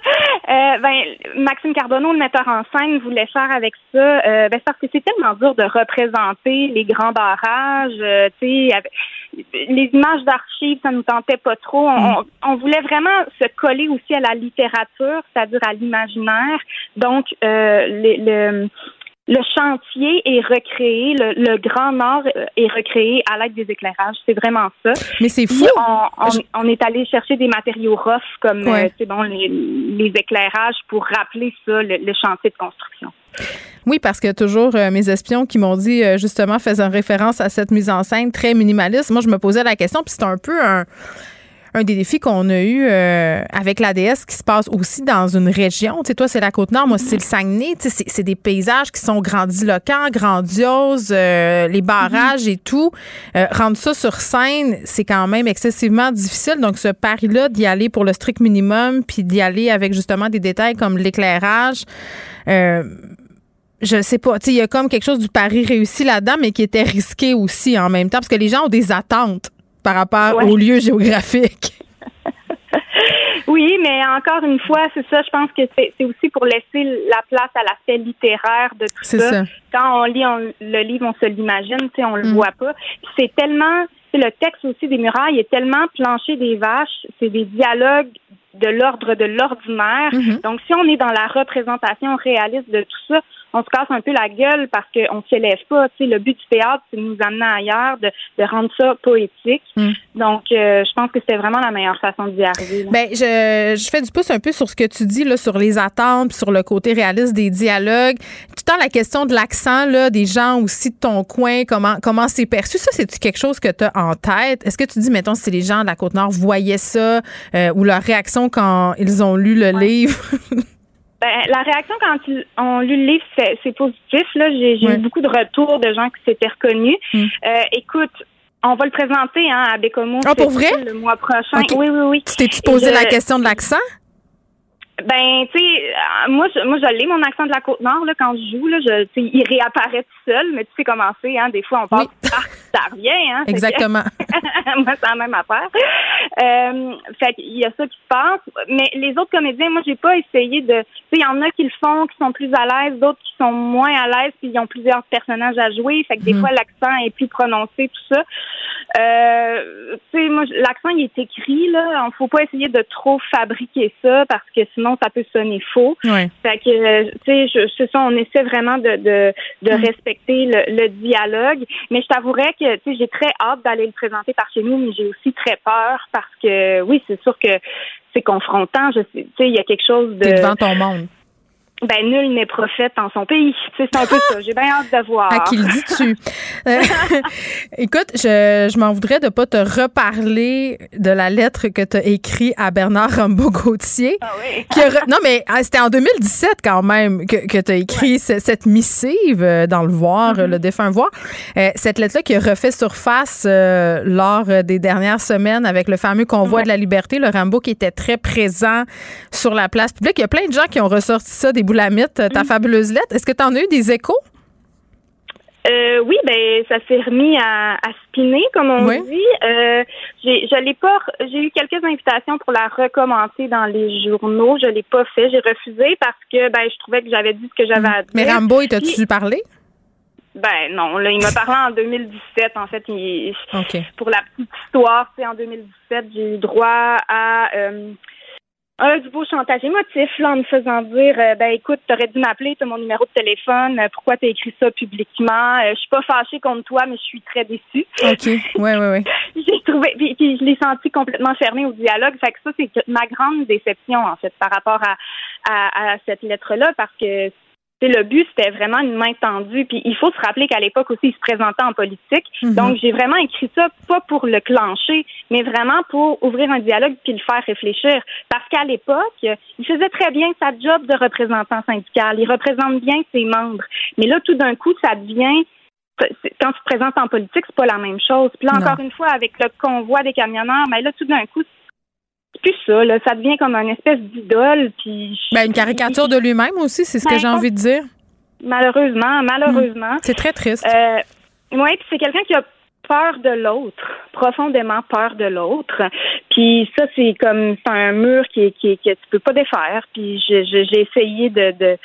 Euh, ben, Maxime Carbonneau, le metteur en scène, voulait faire avec ça. Euh, ben, parce que c'est tellement dur de représenter les grands barrages. euh, tu sais, avec- les images d'archives, ça nous tentait pas trop. On, on- voulait vraiment se coller aussi à la littérature, c'est-à-dire à l'imaginaire. Donc, euh, le, le- le chantier est recréé, le, le Grand Nord euh, est recréé à l'aide des éclairages. C'est vraiment ça. Mais c'est fou. On, on, on, est allé chercher des matériaux rough comme Ouais. euh, c'est bon les, les éclairages pour rappeler ça, le, le chantier de construction. Oui, parce que toujours euh, mes espions qui m'ont dit euh, justement faisant référence à cette mise en scène très minimaliste. Moi, je me posais la question, puis c'est un peu un, un des défis qu'on a eu euh, avec l'ADS qui se passe aussi dans une région. Tu sais, toi, c'est la Côte-Nord, moi, c'est le Saguenay. Tu sais, c'est- des paysages qui sont grandiloquents, grandioses, euh, les barrages et tout. Euh, rendre ça sur scène, c'est quand même excessivement difficile. Donc, ce pari-là d'y aller pour le strict minimum, puis d'y aller avec justement des détails comme l'éclairage. Je sais pas, il y a comme quelque chose du pari réussi là-dedans, mais qui était risqué aussi en même temps, parce que les gens ont des attentes par rapport Ouais. au lieu géographique. Oui, mais encore une fois, c'est ça, je pense que c'est aussi pour laisser la place à l'aspect littéraire de tout ça. ça. Quand on lit on- le livre, on se l'imagine, tu sais, on le Mm. voit pas. C'est tellement, le texte aussi des murailles est tellement planché des vaches, c'est des dialogues de l'ordre de l'ordinaire. Mm-hmm. Donc, si on est dans la représentation réaliste de tout ça, on se casse un peu la gueule parce qu'on ne s'élève pas. Tu sais, le but du théâtre, c'est de nous amener ailleurs, de, de rendre ça poétique. Mm. Donc, euh, je pense que c'était vraiment la meilleure façon d'y arriver. là. Ben, je, je fais du pouce un peu sur ce que tu dis là, sur les attentes, sur le côté réaliste des dialogues. Tout le temps la question de l'accent là, des gens aussi de ton coin, comment comment c'est perçu. Ça, c'est quelque chose que tu as en tête? Est-ce que tu dis, mettons, si les gens de la côte nord voyaient ça euh, ou leur réaction quand ils ont lu le livre? Ben, la réaction quand ont lu le livre, c'est, positif. Là, j'ai, Ouais. eu beaucoup de retours de gens qui s'étaient reconnus. Mm. Euh, écoute, on va le présenter hein, à Bécomo Ah, pour vrai? le mois prochain. Oui, oui, oui. Tu t'es-tu posé je- la question de l'accent? Ben, tu sais, euh, moi, je, moi, je l'ai, mon accent de la Côte-Nord, là, quand je joue, là, je, il réapparaît tout seul, mais tu sais comment c'est, hein, des fois, on passe, ah, ça revient, hein. Que- Exactement. moi, c'est la même affaire. Euh, fait qu'il y a ça qui se passe. Mais les autres comédiens, moi, j'ai pas essayé de. Tu sais, il y en a qui le font, qui sont plus à l'aise, d'autres qui sont moins à l'aise, puis ils ont plusieurs personnages à jouer. Fait que des Mhm. fois, l'accent est plus prononcé, tout ça. Euh, tu sais, moi, l'accent, il est écrit, là. On faut pas essayer de trop fabriquer ça parce que sinon, ça peut sonner faux. Fait que, euh, tu sais, c'est ça, on essaie vraiment de, de, de Mm. respecter le, le dialogue. Mais je t'avouerais que, tu sais, j'ai très hâte d'aller le présenter par chez nous, mais j'ai aussi très peur parce que, oui, c'est sûr que c'est confrontant. Je sais, il y a quelque chose de. T'es devant ton monde. Ben, nul n'est prophète en son pays. Tu sais, c'est un peu ça. J'ai bien hâte de voir. À qui le dis-tu? Euh, écoute, je, je m'en voudrais de pas te reparler de la lettre que tu as écrite à Bernard Rambaud-Gauthier. Ah oui. qui a re- non, mais ah, c'était en 2017 quand même que, que tu as écrit ce- cette missive euh, dans le Voir, Mm-hmm. le défunt Voir. Euh, cette lettre-là qui a refait surface euh, lors des dernières semaines avec le fameux convoi de la liberté, le Rambo qui était très présent sur la place publique. Il y a plein de gens qui ont ressorti ça des boulamites, euh, Mm. ta fabuleuse lettre. Est-ce que tu en as eu des échos? Euh, oui, ben ça s'est remis à, à spinner, comme on Oui. dit. Euh, j'ai, pas, eu quelques invitations pour la recommencer dans les journaux. Je l'ai pas fait, j'ai refusé parce que ben je trouvais que j'avais dit ce que j'avais à dire. Mais Rambo, il t'a-tu parlé? Ben non, là, il m'a parlé en 2017. En fait, il, pour la petite histoire, sais, en 2017, j'ai eu droit à euh, un du beau chantage émotif là, en me faisant dire euh, ben écoute, t'aurais dû m'appeler, t'as mon numéro de téléphone, euh, pourquoi t'as écrit ça publiquement? Euh, je suis pas fâchée contre toi, mais je suis très déçue. OK. Ouais, ouais, ouais. J'ai trouvé, puis, puis je l'ai senti complètement fermé au dialogue. Fait que ça, c'est ma grande déception, en fait, par rapport à, à, à cette lettre-là, parce que le but, c'était vraiment une main tendue. Puis il faut se rappeler qu'à l'époque aussi, il se présentait en politique. Mhm. Donc, j'ai vraiment écrit ça, pas pour le clencher, mais vraiment pour ouvrir un dialogue puis le faire réfléchir. Parce qu'à l'époque, il faisait très bien sa job de représentant syndical. Il représente bien ses membres. Mais là, tout d'un coup, ça devient quand tu te présentes en politique, c'est pas la même chose. Puis là, Non. encore une fois, avec le convoi des camionneurs, mais là, tout d'un coup, plus ça. Là. Ça devient comme une espèce d'idole. Puis Ben, une caricature de lui-même aussi, c'est ce que Ben, j'ai envie de dire. malheureusement, malheureusement. C'est très triste. Euh, oui, puis c'est quelqu'un qui a peur de l'autre, profondément peur de l'autre. Puis ça, c'est comme c'est un mur qui, qui, que tu peux pas défaire. Puis j'ai essayé de, de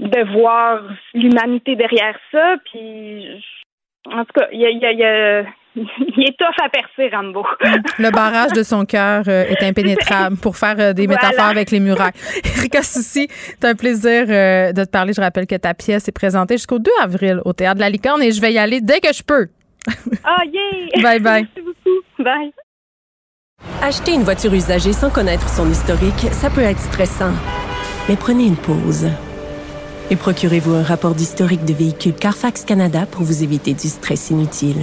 de voir l'humanité derrière ça. Puis en tout cas, il y a, il y a- il y a- il est tough à percer, Rambo. Le barrage de son cœur euh, est impénétrable pour faire euh, des Voilà. métaphores avec les murailles. Erika Soucy, c'est un plaisir euh, de te parler. Je rappelle que ta pièce est présentée jusqu'au 2 avril au Théâtre de la Licorne et je vais y aller dès que je peux. Ah, yeah! Bye bye. Merci beaucoup. Bye. Acheter une voiture usagée sans connaître son historique, ça peut être stressant. Mais prenez une pause. Et procurez-vous un rapport d'historique de véhicule Carfax Canada pour vous éviter du stress inutile.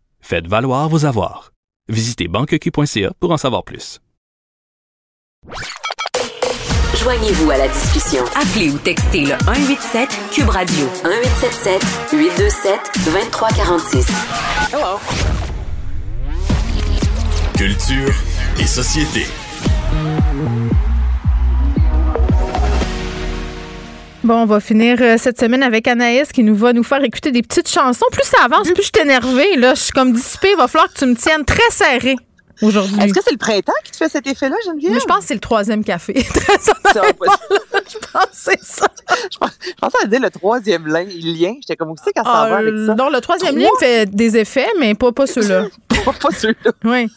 Faites valoir vos avoirs. Visitez banqueq.ca pour en savoir plus. Joignez-vous à la discussion. Appelez ou textez le 187 Cube Radio 1877 827 2346. Hello. Culture et société. Bon, on va finir euh, cette semaine avec Anaïs qui nous va nous faire écouter des petites chansons. Plus ça avance, plus je suis énervée. Là, je suis comme dissipée. Il va falloir que tu me tiennes très serré aujourd'hui. Est-ce que c'est le printemps qui te fait cet effet-là, Geneviève? Mais je pense que c'est le troisième café. Je pense que c'est ça. Je pense- je pensais à dire le troisième lien. lien. J'étais comme, où c'est qu'elle s'en va avec ça? non, le troisième Trois? lien fait des effets, mais pas, pas ceux-là. pas, pas ceux-là. Oui.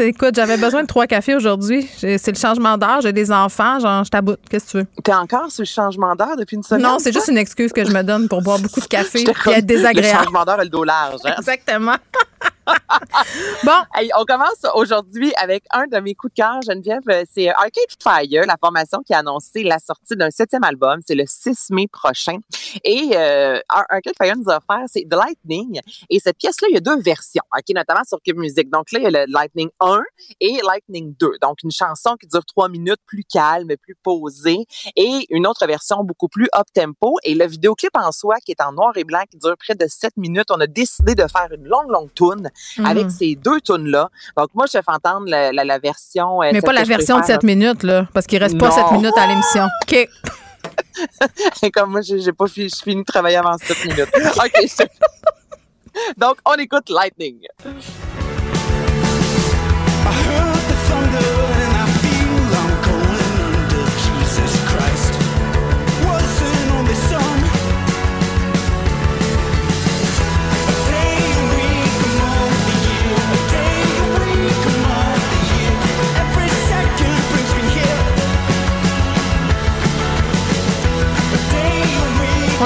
Écoute, j'avais besoin de trois cafés aujourd'hui. C'est le changement d'heure, j'ai des enfants, genre je taboute. Qu'est-ce que tu veux? T'es encore sur le changement d'heure depuis une semaine? Non, c'est juste une excuse que je me donne pour boire beaucoup de café et être Le désagréable. changement d'heure a le dos large. hein? Exactement. bon. On commence aujourd'hui avec un de mes coups de cœur, Geneviève. Euh, C'est Arcade Fire, la formation qui a annoncé la sortie d'un septième album. C'est le 6 mai prochain. Et euh, Ar- Arcade Fire nous a offert, c'est The Lightning. Et cette pièce-là, il y a deux versions, OK, notamment sur Cube Music. Donc là, il y a le Lightning 1 et Lightning 2. Donc une chanson qui dure trois minutes, plus calme, plus posée. Et une autre version beaucoup plus up-tempo. Et le vidéoclip en soi, qui est en noir et blanc, qui dure près de 7 minutes, on a décidé de faire une longue, longue tune Avec ces deux tunes-là. Donc, moi, je fais entendre la, la- la version. euh, Mais pas la version de préfère. 7 minutes, là, parce qu'il reste pas Non. 7 minutes à l'émission. OK. Comme moi, j'ai j'ai pas fini, je finis de travailler avant 7 minutes. OK. je- Donc, on écoute Lightning.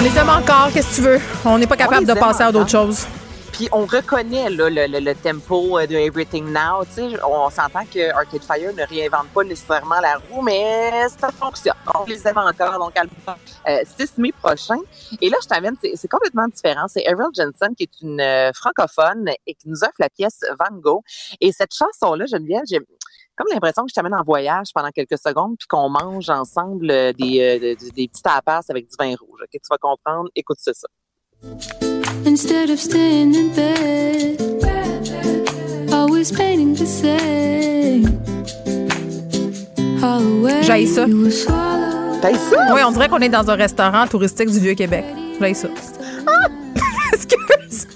On les aime encore, qu'est-ce que tu veux? On n'est pas capable de passer à d'autres choses. Puis on reconnaît là, le, le- le tempo euh, de Everything Now. Tu sais, on s'entend que Arcade Fire ne réinvente pas nécessairement la roue, mais ça fonctionne. On les aime encore. Donc, album euh, 6 mai prochain. Et là, je t'amène, c'est complètement différent. C'est Avril Jensen qui est une euh, francophone et qui nous offre la pièce Van Gogh. Et cette chanson-là, Geneviève, j'ai comme l'impression que je t'amène en voyage pendant quelques secondes puis qu'on mange ensemble euh, des, euh, des, des petits tapas avec du vin rouge. OK? Tu vas comprendre. Écoute ça. ça. Instead of staying in bed, always painting the same. J'aille ça. T'as ça? Oui, on dirait qu'on est dans un restaurant touristique du Vieux-Québec. J'aille ça. Excuse.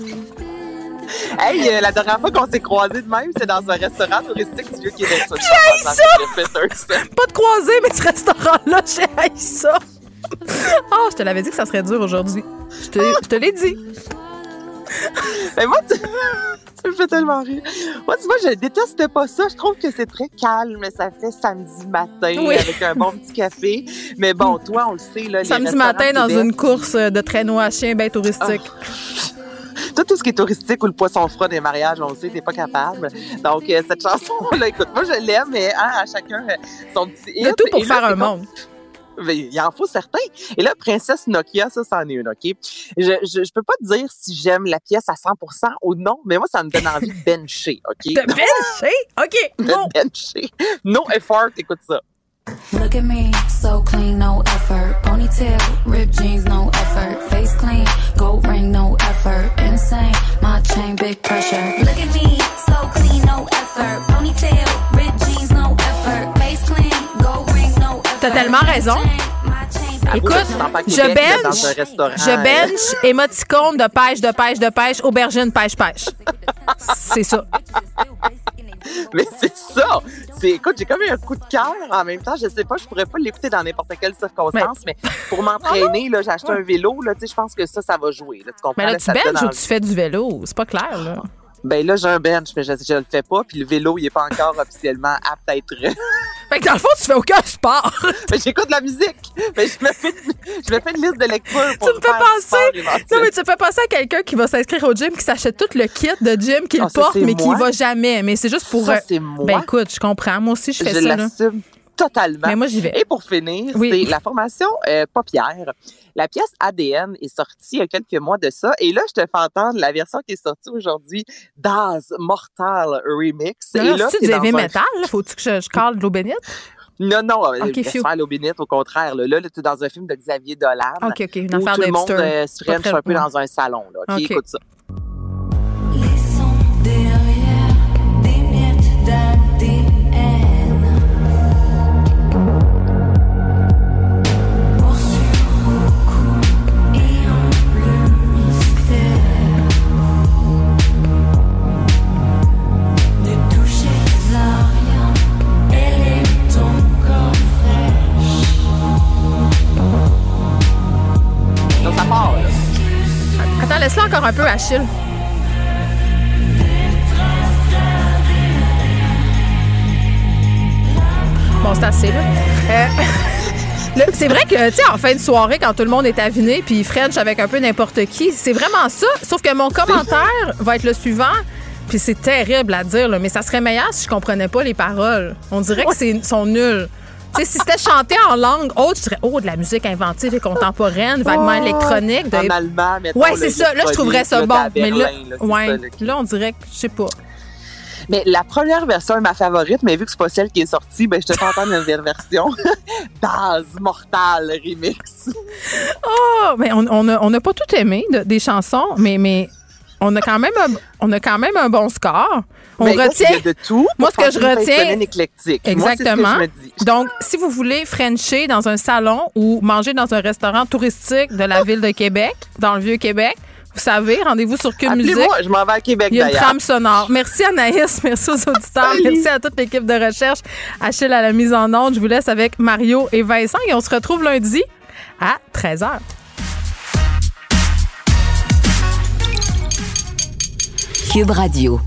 Hey, euh, la dernière fois qu'on s'est croisés de même, c'est dans un restaurant touristique du Vieux-Québec. pense, ça! Pas de croisé, mais ce restaurant-là, j'ai ça. Oh, je te l'avais dit que ça serait dur aujourd'hui. Je te, je te l'ai dit. Mais moi, tu, tu me fais tellement rire. Moi, tu vois, je déteste pas ça. Je trouve que c'est très calme. Ça fait samedi matin Oui. avec un bon petit café. Mais bon, toi, on le sait. Là, Samedi matin, dans Québec, une course de traîneau à chien bien touristique. Tout, tout ce qui est touristique ou le poisson froid des mariages, on le sait, t'es pas capable. Donc, euh, cette chanson-là, écoute, moi, je l'aime, mais hein, à chacun euh, son petit Il y a hit. tout pour Et faire un comme- monde. Mais il en faut certains. Et là, Princesse Nokia, ça, c'en est une, OK? Je, je, je peux pas te dire si j'aime la pièce à 100 ou non, mais moi, ça me donne envie de bencher, OK? De bencher? OK, De bencher. No effort, écoute ça. Look at me, so clean, no effort. Ponytail, ripped jeans, no effort. Face clean, gold ring, no effort. Insane, my chain, big pressure. Look at me, so clean, no effort. Ponytail, ripped jeans, no effort. Face clean, gold ring, no effort. T'as tellement raison. Écoute, je bench, je bench, émoticône de pêche, de pêche, de pêche, aubergine, pêche, pêche. C'est ça. Mais c'est ça. C'est, écoute, j'ai comme eu un coup de cœur. En même temps, je sais pas, je pourrais pas l'écouter dans n'importe quelle circonstance, mais, pour m'entraîner, là, j'ai acheté un vélo, là, tu sais, je pense que ça, ça va jouer, là, tu comprends? Mais là, Là, tu benches ou tu fais du vélo? C'est pas clair, là. Ben là, j'ai un bench, mais je, je le fais pas, puis le vélo, il est pas encore officiellement apte à être. Fait que dans le fond, tu fais aucun sport. mais j'écoute de la musique. Mais je me fais, je me fais une liste de lecture pour Tu me fais sport penser. Non, mais tu me fais penser à quelqu'un qui va s'inscrire au gym, qui s'achète tout le kit de gym qu'il Ah, porte, mais qui va jamais. Mais c'est juste pour. Ça, c'est moi? Ben écoute, je comprends. Moi aussi, je fais je ça. là. l'assume totalement. Mais moi, j'y vais. Et pour finir, Oui. c'est la formation euh, Paupière. La pièce ADN est sortie il y a quelques mois de ça. Et là, je te fais entendre la version qui est sortie aujourd'hui, Daz Mortal Remix. Non, et là, c'est du heavy metal? Faut-tu que je, je cale de l'eau bénite? Non, non, Ok, okay, faire l'eau bénite, au contraire. Là, là, tu es dans un film de Xavier Dolan. OK, OK, une où affaire tout le de monde euh, se french un peu dans un salon. Là, OK, OK. écoute ça. Un peu, Achille. Bon, c'est assez, là. Euh, c'est vrai que, tu sais, en fin de soirée, quand tout le monde est aviné, puis French avec un peu n'importe qui, c'est vraiment ça. Sauf que mon commentaire va être le suivant. Puis c'est terrible à dire, là, mais ça serait meilleur si je comprenais pas les paroles. On dirait que c'est sont nuls. Tu sais, si c'était chanté en langue autre, je dirais, oh, de la musique inventive et contemporaine, vaguement Oh, électronique. de- En allemand, mettons, Ouais, c'est ça. Là, je trouverais ça bon. Mais là, ouais, ça, là, là, on dirait que, je sais pas. Mais la première version est ma favorite, mais vu que c'est pas celle qui est sortie, ben je te fais entendre une version. Daz Mortal Remix. Oh, mais on on a, on a pas tout aimé de- des chansons, mais, mais on, a quand même un, on a quand même un bon score. On Ben, retient. il y a de tout Moi, ce que je retiens. semaine éclectique. Moi, c'est ce que Exactement. je me dis. Donc, si vous voulez Frencher dans un salon ou manger dans un restaurant touristique de la ville de Québec, dans le Vieux-Québec, vous savez, rendez-vous sur Cube Musique. Je m'en vais à Québec Il y a une trame sonore. Merci Anaïs, merci aux auditeurs, merci à toute l'équipe de recherche. Achille à la mise en onde. Je vous laisse avec Mario et Vincent et on se retrouve lundi à 13h. Cube Radio.